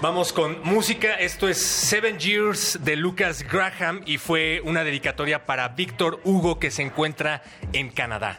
Vamos con música. Esto es Seven Years de Lucas Graham y fue una dedicatoria para Víctor Hugo que se encuentra en Canadá.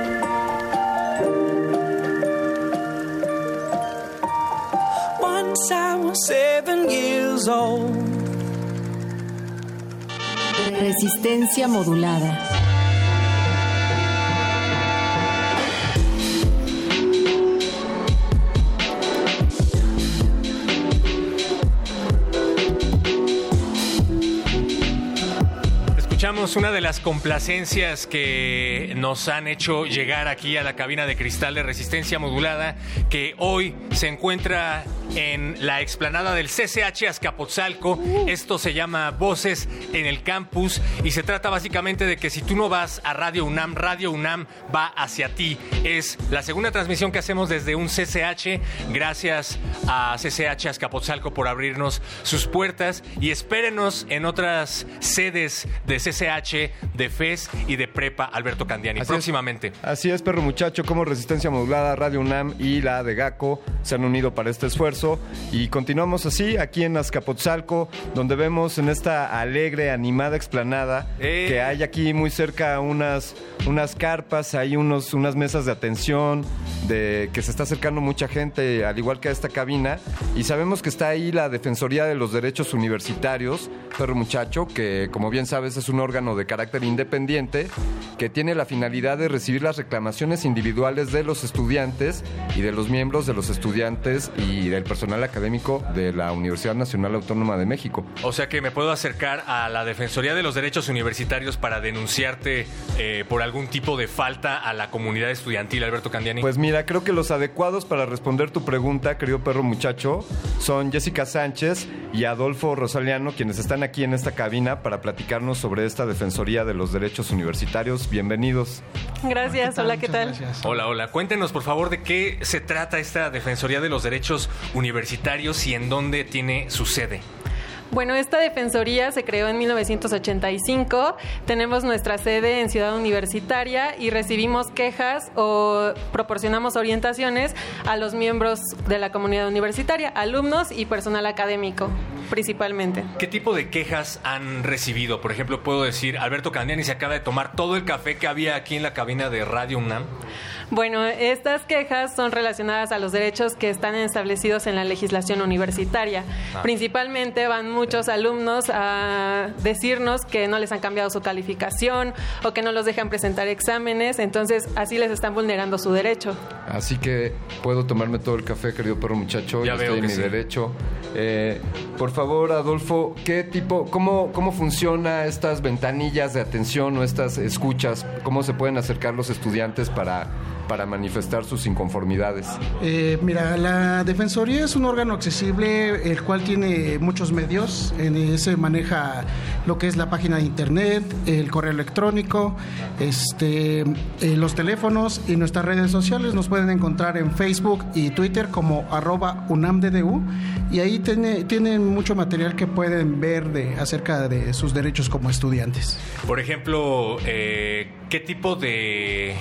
Once I was seven years old. Resistencia modulada. Escuchamos una de las complacencias que nos han hecho llegar aquí a la cabina de cristal de resistencia modulada, que hoy se encuentra en la explanada del CCH Azcapotzalco. Esto se llama Voces en el Campus y se trata básicamente de que si tú no vas a Radio UNAM, Radio UNAM va hacia ti. Es la segunda transmisión que hacemos desde un CCH. Gracias a CCH Azcapotzalco por abrirnos sus puertas y espérenos en otras sedes de CCH, de FES y de Prepa Alberto Candiani. Así es. próximamente. Así es, perro muchacho, como Resistencia Modulada, Radio UNAM y la de GACO se han unido para este esfuerzo. Y continuamos así, aquí en Azcapotzalco, donde vemos en esta alegre, animada explanada Eh. que hay aquí muy cerca unas, unas carpas, hay unos, unas mesas de atención, de que se está acercando mucha gente, al igual que a esta cabina, y sabemos que está ahí la Defensoría de los Derechos Universitarios, Perro Muchacho, que como bien sabes es un órgano de carácter independiente que tiene la finalidad de recibir las reclamaciones individuales de los estudiantes y de los miembros de los estudiantes y del personal académico de la Universidad Nacional Autónoma de México. O sea que me puedo acercar a la Defensoría de los Derechos Universitarios para denunciarte eh, por algún tipo de falta a la comunidad estudiantil, Alberto Candiani. Pues mira, creo que los adecuados para responder tu pregunta, querido perro muchacho, son Jessica Sánchez y Adolfo Rosaliano, quienes están aquí en esta cabina para platicarnos sobre esta Defensoría de los Derechos Universitarios. Bienvenidos. Gracias, hola, ¿qué tal? Hola, hola. Cuéntenos, por favor, de qué se trata esta Defensoría de los Derechos Universitarios y en dónde tiene su sede. Bueno, esta defensoría se creó en 1985. Tenemos nuestra sede en Ciudad Universitaria y recibimos quejas o proporcionamos orientaciones a los miembros de la comunidad universitaria, alumnos y personal académico, principalmente. ¿Qué tipo de quejas han recibido? Por ejemplo, puedo decir, Alberto Candiani se acaba de tomar todo el café que había aquí en la cabina de Radio UNAM. Bueno, estas quejas son relacionadas a los derechos que están establecidos en la legislación universitaria. Ah. Principalmente van muchos alumnos a decirnos que no les han cambiado su calificación o que no los dejan presentar exámenes, entonces así les están vulnerando su derecho. Así que puedo tomarme todo el café, querido perro muchacho. Ya veo estoy en que mi sí. derecho. Eh, por favor, Adolfo, ¿qué tipo, cómo, cómo funciona estas ventanillas de atención o estas escuchas? ¿Cómo se pueden acercar los estudiantes para, para manifestar sus inconformidades? Eh, mira, la Defensoría es un órgano accesible, el cual tiene muchos medios. En ese maneja lo que es la página de internet, el correo electrónico, este, eh, los teléfonos y nuestras redes sociales. Nos pueden encontrar en Facebook y Twitter como arroba UNAMDDU y ahí tiene- tienen mucho material que pueden ver de, acerca de sus derechos como estudiantes. Por ejemplo, eh, ¿qué tipo de,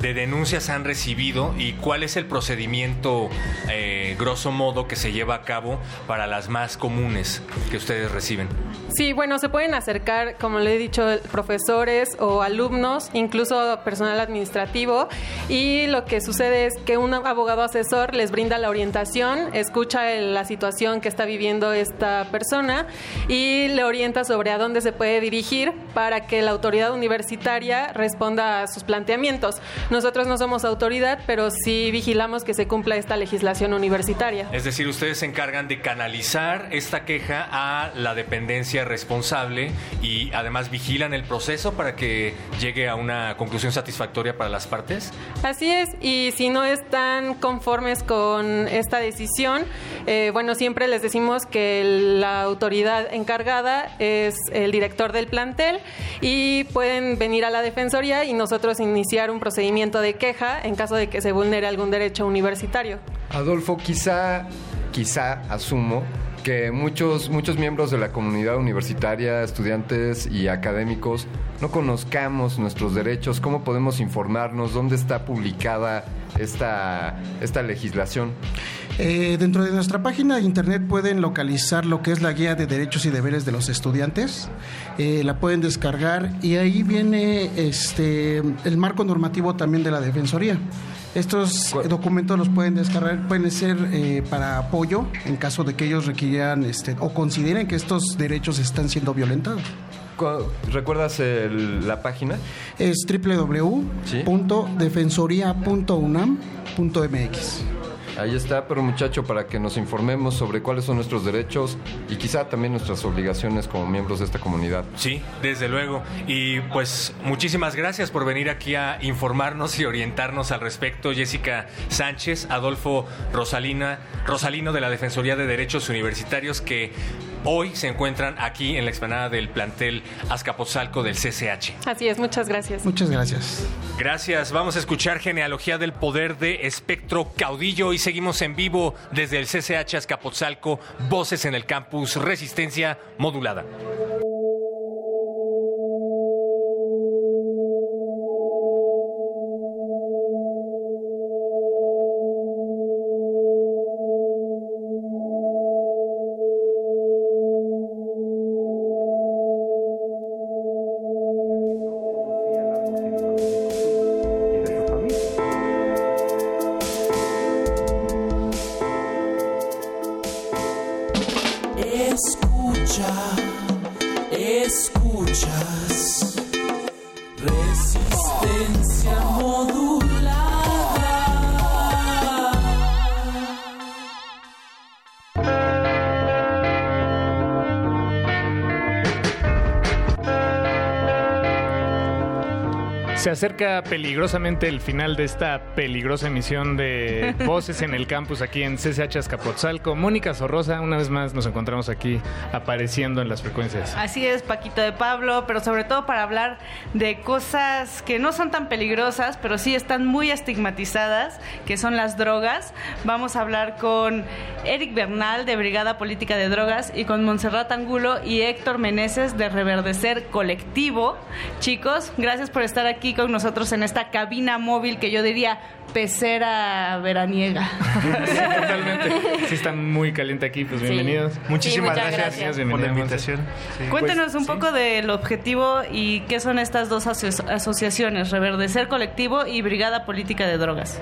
de denuncias han recibido y cuál es el procedimiento, eh, grosso modo, que se lleva a cabo para las más comunes que ustedes reciben? Sí, bueno, se pueden acercar, como le he dicho, profesores o alumnos, incluso personal administrativo, y lo que sucede es que un abogado asesor les brinda la orientación, escucha la situación que está viviendo esta persona y le orienta sobre a dónde se puede dirigir para que la autoridad universitaria responda a sus planteamientos. Nosotros no somos autoridad, pero sí vigilamos que se cumpla esta legislación universitaria. Es decir, ustedes se encargan de canalizar esta queja a la dependencia responsable y además vigilan el proceso para que llegue a una conclusión satisfactoria para las partes. Así es, y si no están conformes con esta decisión, eh, bueno, siempre les decimos que la autoridad encargada es el director del plantel y pueden venir a la Defensoría y nosotros iniciar un procedimiento de queja en caso de que se vulnere algún derecho universitario. Adolfo, quizá, quizá asumo que muchos, muchos miembros de la comunidad universitaria, estudiantes y académicos, no conozcamos nuestros derechos, cómo podemos informarnos, dónde está publicada esta, esta legislación. Eh, dentro de nuestra página de internet pueden localizar lo que es la guía de derechos y deberes de los estudiantes. Eh, la pueden descargar y ahí viene este el marco normativo también de la defensoría. Estos documentos los pueden descargar, pueden ser eh, para apoyo en caso de que ellos requieran este, o consideren que estos derechos están siendo violentados. ¿Recuerdas el- la página? Es www.defensoría.unam.mx. Ahí está, pero muchacho, para que nos informemos sobre cuáles son nuestros derechos y quizá también nuestras obligaciones como miembros de esta comunidad. Sí, desde luego. Y pues muchísimas gracias por venir aquí a informarnos y orientarnos al respecto. Jessica Sánchez, Adolfo Rosalina, Rosalino de la Defensoría de Derechos Universitarios que hoy se encuentran aquí en la explanada del plantel Azcapotzalco del CCH. Así es, muchas gracias. Muchas gracias. Gracias. Vamos a escuchar genealogía del poder de Espectro Caudillo y seguimos en vivo desde el CCH Azcapotzalco, voces en el campus, resistencia modulada. Acerca peligrosamente el final de esta peligrosa emisión de Voces en el Campus aquí en CCH Azcapotzalco. Mónica Sorrosa, una vez más nos encontramos aquí apareciendo en las frecuencias. Así es, Paquito de Pablo, pero sobre todo para hablar de cosas que no son tan peligrosas, pero sí están muy estigmatizadas, que son las drogas. Vamos a hablar con Eric Bernal de Brigada Política de Drogas y con Montserrat Angulo y Héctor Meneses de Reverdecer Colectivo. Chicos, gracias por estar aquí con nosotros en esta cabina móvil que yo diría pecera veraniega. Totalmente. Sí, está muy caliente aquí, pues Sí. bienvenidos. Muchísimas gracias. por la invitación. Sí. Cuéntenos Pues, un sí. poco del objetivo y qué son estas dos aso- asociaciones, Reverdecer Colectivo y Brigada Política de Drogas.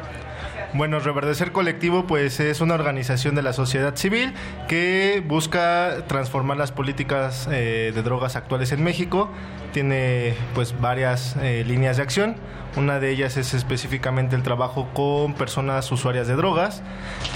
Bueno, Reverdecer Colectivo pues es una organización de la sociedad civil que busca transformar las políticas eh, de drogas actuales en México. Tiene pues varias eh, líneas de acción. Una de ellas es específicamente el trabajo con personas usuarias de drogas,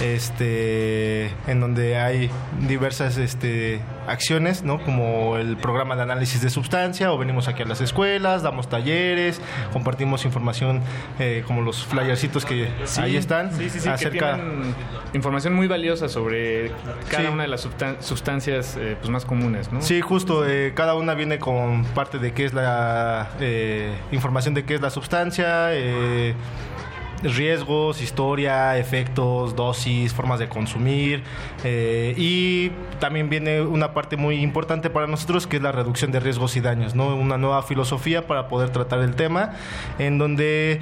este, en donde hay diversas este, acciones, ¿no? como el programa de análisis de sustancia, o venimos aquí a las escuelas, damos talleres, compartimos información eh, como los flyercitos que Sí, ahí están Sí, sí, sí, acerca que información muy valiosa sobre cada una de las sustancias eh, pues, más comunes, ¿no? Sí, justo, eh, cada una viene con parte de qué es la eh, información de qué es la sustancia, eh, riesgos, historia, efectos, dosis, formas de consumir eh, y también viene una parte muy importante para nosotros que es la reducción de riesgos y daños, ¿no? Una nueva filosofía para poder tratar el tema en donde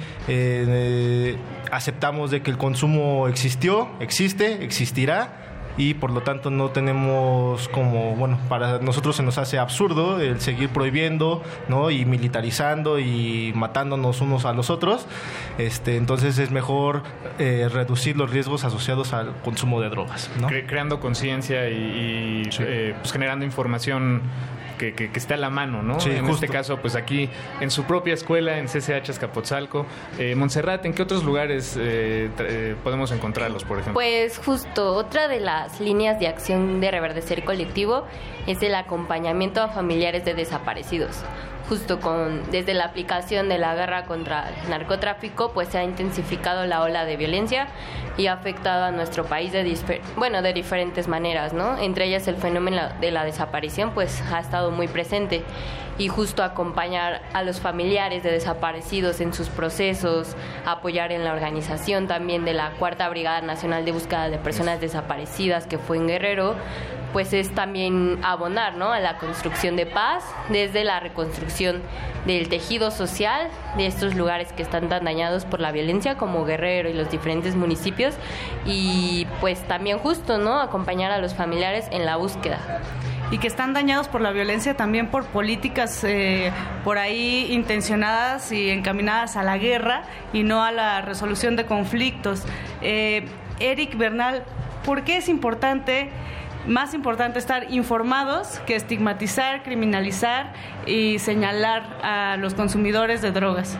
aceptamos de que el consumo existió, existe, existirá y por lo tanto no tenemos como, bueno, para nosotros se nos hace absurdo el seguir prohibiendo, ¿no? Y militarizando y matándonos unos a los otros. Este, entonces es mejor eh, reducir los riesgos asociados al consumo de drogas, ¿no? Cre- creando conciencia y, y, eh, pues, generando información que, que, que está a la mano, ¿no? Sí, en justo. este caso, pues aquí en su propia escuela, en CCH Escapotzalco. Eh, Montserrat, ¿en qué otros lugares eh, tra- eh, podemos encontrarlos, por ejemplo? Pues justo otra de las líneas de acción de Reverdecer Colectivo es el acompañamiento a familiares de desaparecidos. Justo con desde la aplicación de la guerra contra el narcotráfico, pues se ha intensificado la ola de violencia y ha afectado a nuestro país de bueno, de diferentes maneras, ¿no? Entre ellas el fenómeno de la desaparición pues ha estado muy presente y justo acompañar a los familiares de desaparecidos en sus procesos, apoyar en la organización también de la Cuarta Brigada Nacional de Búsqueda de Personas Desaparecidas que fue en Guerrero, pues es también abonar ¿no? a la construcción de paz desde la reconstrucción del tejido social de estos lugares que están tan dañados por la violencia como Guerrero y los diferentes municipios y pues también justo no acompañar a los familiares en la búsqueda y que están dañados por la violencia también por políticas eh, por ahí intencionadas y encaminadas a la guerra y no a la resolución de conflictos. Eh, Eric Bernal, ¿por qué es importante, más importante estar informados que estigmatizar, criminalizar y señalar a los consumidores de drogas?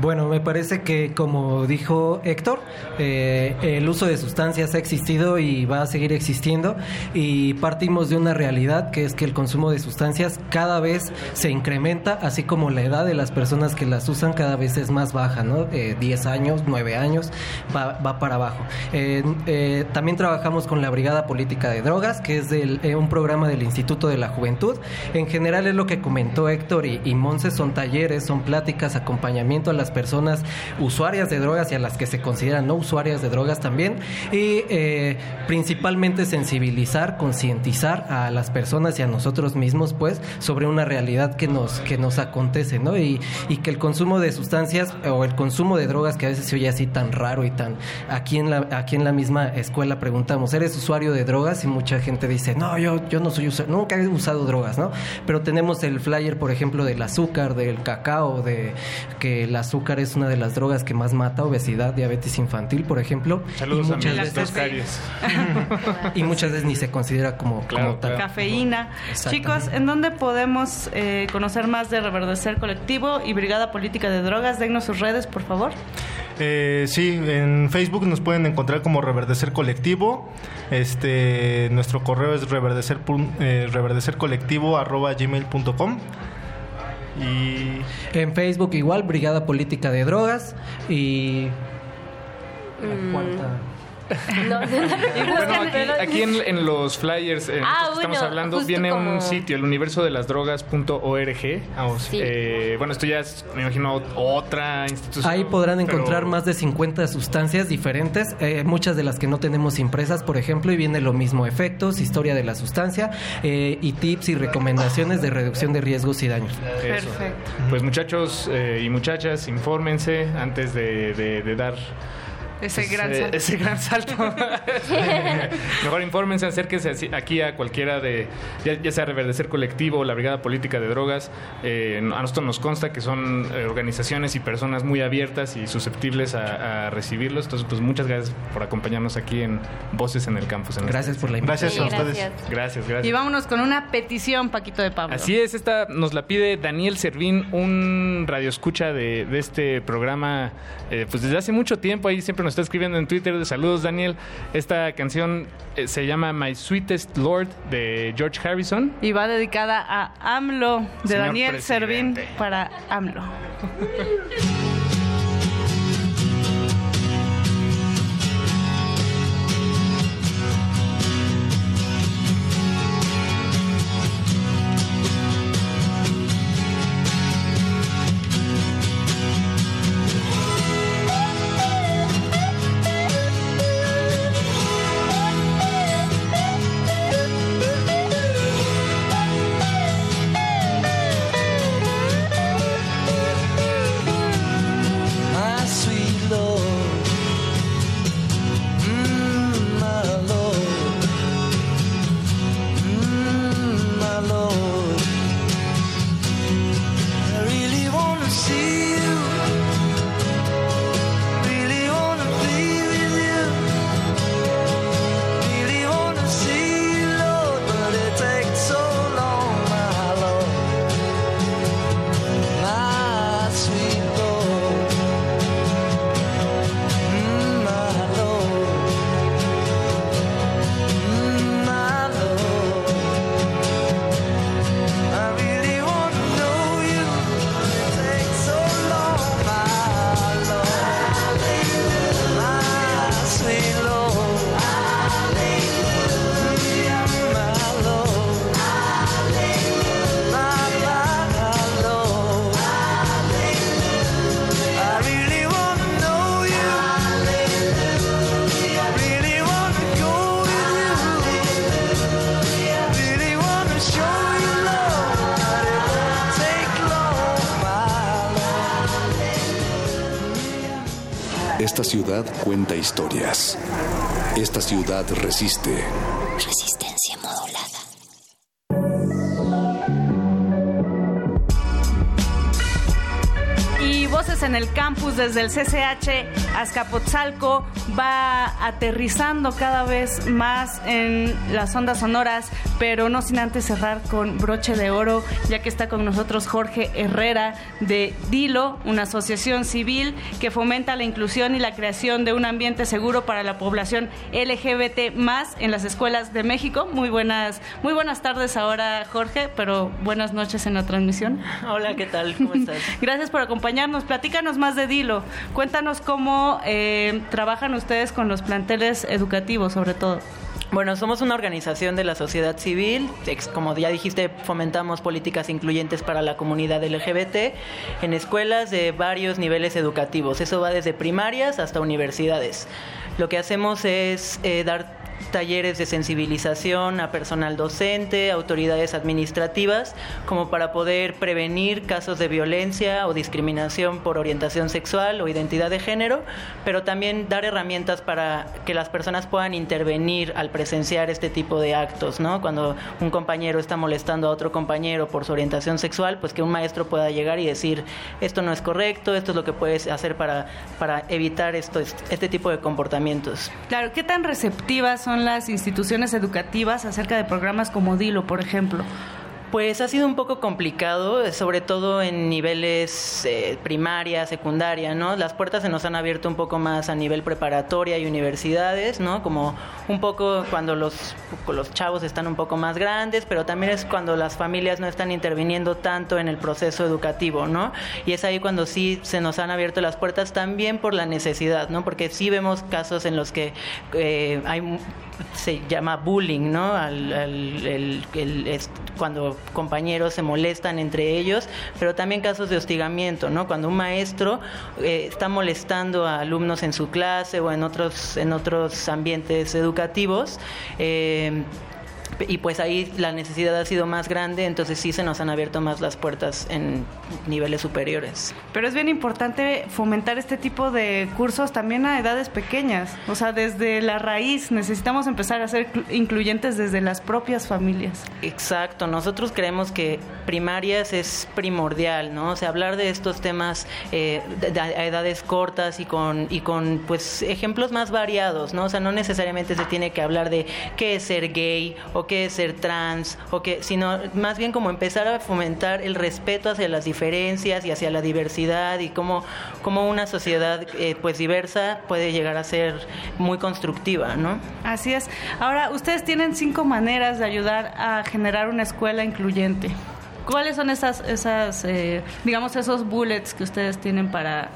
Bueno, me parece que como dijo Héctor, eh, el uso de sustancias ha existido y va a seguir existiendo y partimos de una realidad que es que el consumo de sustancias cada vez se incrementa, así como la edad de las personas que las usan cada vez es más baja, ¿no? Eh, 10 años, 9 años, va, para abajo. Eh, también trabajamos con la Brigada Política de Drogas, que es eh, un programa del Instituto de la Juventud. En general es lo que comentó Héctor y, y Monse, son talleres, son pláticas, acompañamiento a las personas usuarias de drogas y a las que se consideran no usuarias de drogas también. Y eh, principalmente sensibilizar, concientizar a las personas y a nosotros mismos, pues, sobre una realidad que nos, que nos acontece, ¿no? Y, y que el consumo de sustancias o el consumo de drogas, que a veces se oye así tan raro y tan... Aquí en la, aquí en la misma escuela preguntamos, ¿eres usuario de drogas? Y mucha gente dice, no, yo, yo no soy usuario, nunca he usado drogas, ¿no? Pero tenemos el flyer, por ejemplo, del azúcar, del cacao, de que el azúcar azúcar es una de las drogas que más mata, obesidad, diabetes infantil, por ejemplo. Saludos y a muchas mis veces, dos caries. y muchas veces ni se considera como, como tal. Cafeína. Chicos, ¿en dónde podemos eh, conocer más de Reverdecer Colectivo y Brigada Política de Drogas? Dennos sus redes, por favor. Eh, sí, en Facebook nos pueden encontrar como Reverdecer Colectivo. Este, nuestro correo es reverdecer, eh, reverdecercolectivo arroba gmail.com. Y En Facebook igual, Brigada Política de Drogas y... Mm. cuarta- No, no, bueno, aquí, aquí en, en los flyers en Ah, estos que estamos bueno, hablando justo viene como- un sitio, el universo de las drogas.org. Sí. Eh, bueno, esto ya es, me imagino, otra institución. Ahí podrán pero- encontrar más de 50 sustancias diferentes, eh, muchas de las que no tenemos impresas, por ejemplo, y viene lo mismo, efectos, historia de la sustancia eh, y tips y recomendaciones de reducción de riesgos y daños. Eso. Pues muchachos eh, y muchachas, infórmense antes de, de- de dar Ese pues, gran eh, salto. ese gran salto. Mejor infórmense, acérquense aquí a cualquiera de, ya, ya sea Reverdecer Colectivo o la Brigada Política de Drogas. Eh, a nosotros nos consta que son eh, organizaciones y personas muy abiertas y susceptibles a, a recibirlos. Entonces, pues muchas gracias por acompañarnos aquí en Voces en el Campus. En Gracias por la invitación. Gracias a ustedes. gracias. Gracias, gracias. Y vámonos con una petición, Paquito de Pablo. Así es, esta nos la pide Daniel Servín, un radioescucha de, de este programa, eh, pues desde hace mucho tiempo, ahí siempre nos está escribiendo en Twitter, saludos Daniel, esta canción eh, se llama My Sweetest Lord de George Harrison. Y va dedicada a AMLO, de Señor Daniel Servín para AMLO. cuenta historias. Esta ciudad resiste. Resistencia modulada. Y Voces en el Campus desde el CCH Azcapotzalco va aterrizando cada vez más en las ondas sonoras, pero no sin antes cerrar con broche de oro, ya que está con nosotros Jorge Herrera de Dilo, una asociación civil que fomenta la inclusión y la creación de un ambiente seguro para la población LGBT más en las escuelas de México. Muy buenas, muy buenas tardes ahora, Jorge, pero buenas noches en la transmisión. Hola, ¿qué tal? ¿Cómo estás? Gracias por acompañarnos. Platícanos más de Dilo. Cuéntanos cómo eh, trabajan ustedes con los planteles educativos, sobre todo. Bueno, somos una organización de la sociedad civil. Como ya dijiste, fomentamos políticas incluyentes para la comunidad LGBT en escuelas de varios niveles educativos. Eso va desde primarias hasta universidades. Lo que hacemos es eh, dar talleres de sensibilización a personal docente, autoridades administrativas, como para poder prevenir casos de violencia o discriminación por orientación sexual o identidad de género, pero también dar herramientas para que las personas puedan intervenir al presenciar este tipo de actos, ¿no? Cuando un compañero está molestando a otro compañero por su orientación sexual, pues que un maestro pueda llegar y decir, esto no es correcto, esto es lo que puedes hacer para, para evitar esto, este tipo de comportamientos. Claro, ¿qué tan receptivas son las instituciones educativas acerca de programas como Dilo, por ejemplo? Pues ha sido un poco complicado, sobre todo en niveles eh, primaria, secundaria, ¿no? Las puertas se nos han abierto un poco más a nivel preparatoria y universidades, ¿no? Como un poco cuando los, los chavos están un poco más grandes, pero también es cuando las familias no están interviniendo tanto en el proceso educativo, ¿no? Y es ahí cuando sí se nos han abierto las puertas también por la necesidad, ¿no? Porque sí vemos casos en los que eh, hay se llama bullying, ¿no? Al, al- cuando compañeros se molestan entre ellos, pero también casos de hostigamiento, ¿no? Cuando un maestro eh, está molestando a alumnos en su clase o en otros en otros ambientes educativos. eh, y pues ahí la necesidad ha sido más grande, entonces sí se nos han abierto más las puertas en niveles superiores. Pero es bien importante fomentar este tipo de cursos también a edades pequeñas. O sea, desde la raíz necesitamos empezar a ser cl- incluyentes desde las propias familias. Exacto, nosotros creemos que primarias es primordial, ¿no? O sea, hablar de estos temas eh, a edades cortas y con, y con pues ejemplos más variados, ¿no? O sea, no necesariamente se tiene que hablar de qué es ser gay o qué ser trans, o qué, sino más bien como empezar a fomentar el respeto hacia las diferencias y hacia la diversidad y cómo, cómo una sociedad eh, pues diversa puede llegar a ser muy constructiva, ¿no? Así es. Ahora, ustedes tienen cinco maneras de ayudar a generar una escuela incluyente. ¿Cuáles son esas, esas eh, digamos, esos bullets que ustedes tienen para,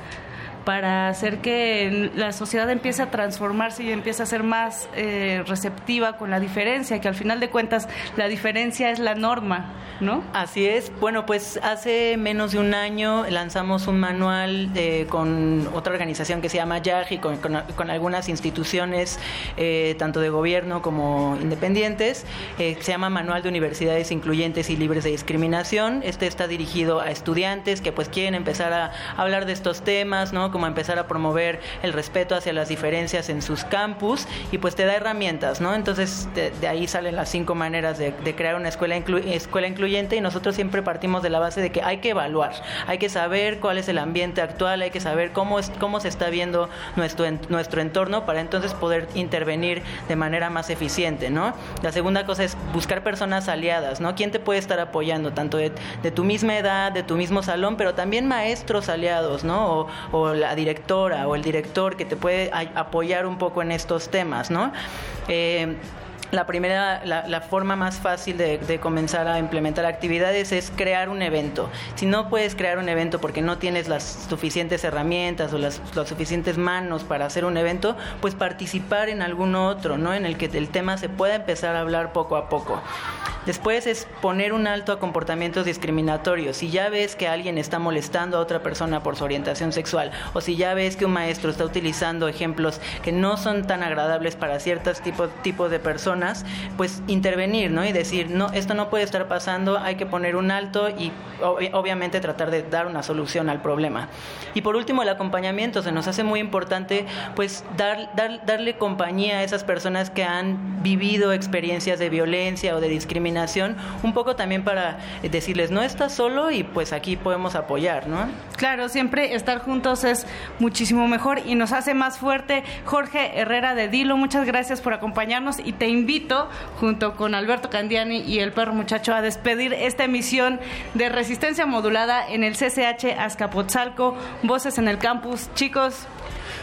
para hacer que la sociedad empiece a transformarse y empiece a ser más eh, receptiva con la diferencia, que al final de cuentas la diferencia es la norma, ¿no? Así es. Bueno, pues hace menos de un año lanzamos un manual eh, con otra organización que se llama YAG y con, con- algunas instituciones, eh, tanto de gobierno como independientes. eh, se llama Manual de Universidades Incluyentes y Libres de Discriminación. Este está dirigido a estudiantes que pues quieren empezar a hablar de estos temas, ¿no? Como empezar a promover el respeto hacia las diferencias en sus campus y pues te da herramientas, ¿no? Entonces de, ahí salen las cinco maneras de, crear una escuela, escuela incluyente y nosotros siempre partimos de la base de que hay que evaluar, hay que saber cuál es el ambiente actual, hay que saber cómo, es, cómo se está viendo nuestro, nuestro entorno para entonces poder intervenir de manera más eficiente, ¿no? La segunda cosa es buscar personas aliadas, ¿no? ¿Quién te puede estar apoyando? Tanto de, de tu misma edad, de tu mismo salón, pero también maestros aliados, ¿no? O, o la directora o el director que te puede apoyar un poco en estos temas, ¿no? Eh, la primera, la, la forma más fácil de, comenzar a implementar actividades es crear un evento. Si no puedes crear un evento porque no tienes las suficientes herramientas o las, las suficientes manos para hacer un evento, pues participar en algún otro, ¿no? En el que el tema se pueda empezar a hablar poco a poco. Después es poner un alto a comportamientos discriminatorios. Si ya ves que alguien está molestando a otra persona por su orientación sexual, o si ya ves que un maestro está utilizando ejemplos que no son tan agradables para ciertos tipos tipos de personas, pues intervenir, ¿no? Y decir, no, esto no puede estar pasando, hay que poner un alto y ob- obviamente tratar de dar una solución al problema. Y por último, el acompañamiento. Se nos hace muy importante, pues, dar, dar- darle compañía a esas personas que han vivido experiencias de violencia o de discriminación, un poco también para decirles, no estás solo y pues aquí podemos apoyar, ¿no? Claro, siempre estar juntos es muchísimo mejor y nos hace más fuerte. Jorge Herrera de Dilo, muchas gracias por acompañarnos y te invito junto con Alberto Candiani y el perro muchacho a despedir esta emisión de resistencia modulada en el CCH Azcapotzalco, Voces en el Campus. Chicos,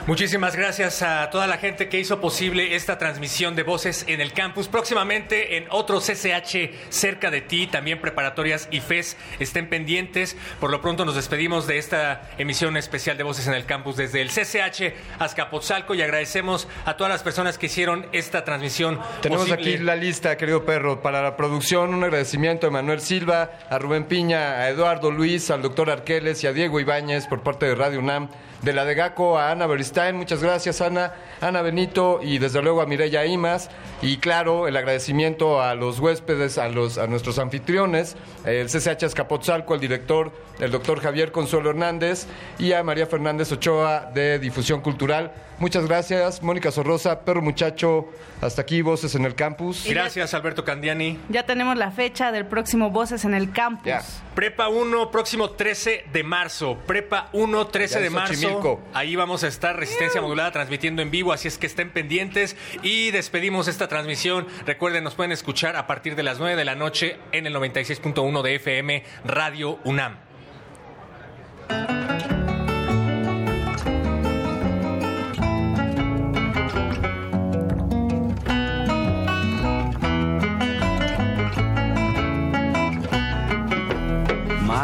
Muchísimas gracias a toda la gente que hizo posible esta transmisión de voces en el campus. Próximamente en otro CCH cerca de ti, también preparatorias y FES estén pendientes. Por lo pronto nos despedimos de esta emisión especial de voces en el campus desde el CCH Azcapotzalco y agradecemos a todas las personas que hicieron esta transmisión Tenemos posible. aquí la lista, querido perro. Para la producción, un agradecimiento a Manuel Silva, a Rubén Piña, a Eduardo Luis, al doctor Arqueles y a Diego Ibáñez por parte de Radio UNAM. De la de GACO a Ana Beristain Muchas gracias Ana, Ana Benito y desde luego a Mireya Imas y claro, el agradecimiento a los huéspedes, a, los, a nuestros anfitriones, el CCH Azcapotzalco, el director, el doctor Javier Consuelo Hernández y a María Fernández Ochoa de Difusión Cultural. Muchas gracias, Mónica Sorrosa, Perro Muchacho, hasta aquí, Voces en el Campus. Gracias, Alberto Candiani. Ya tenemos la fecha del próximo Voces en el Campus. Prepa 1, próximo 13 de marzo. Prepa 1, 13 Ya de marzo. Xochimilco. Ahí vamos a estar Resistencia Modulada transmitiendo en vivo, así es que estén pendientes. Y despedimos esta transmisión. Recuerden, nos pueden escuchar a partir de las 9 de la noche en el 96.1 de FM Radio UNAM.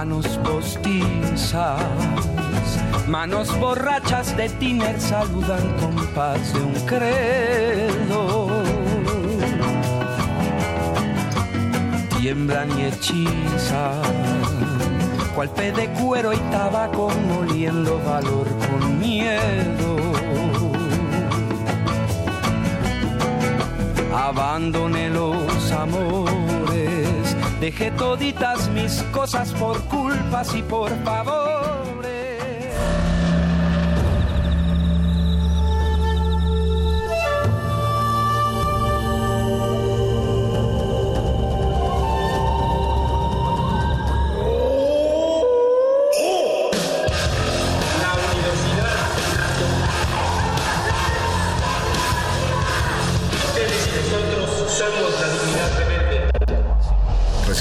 Manos postizas, manos borrachas de tiner saludan con paz de un credo. Tiemblan y hechizan, cual pe de cuero y tabaco moliendo valor con miedo. Abandoné los amores, dejé toditas mis cosas por culpas y por favores.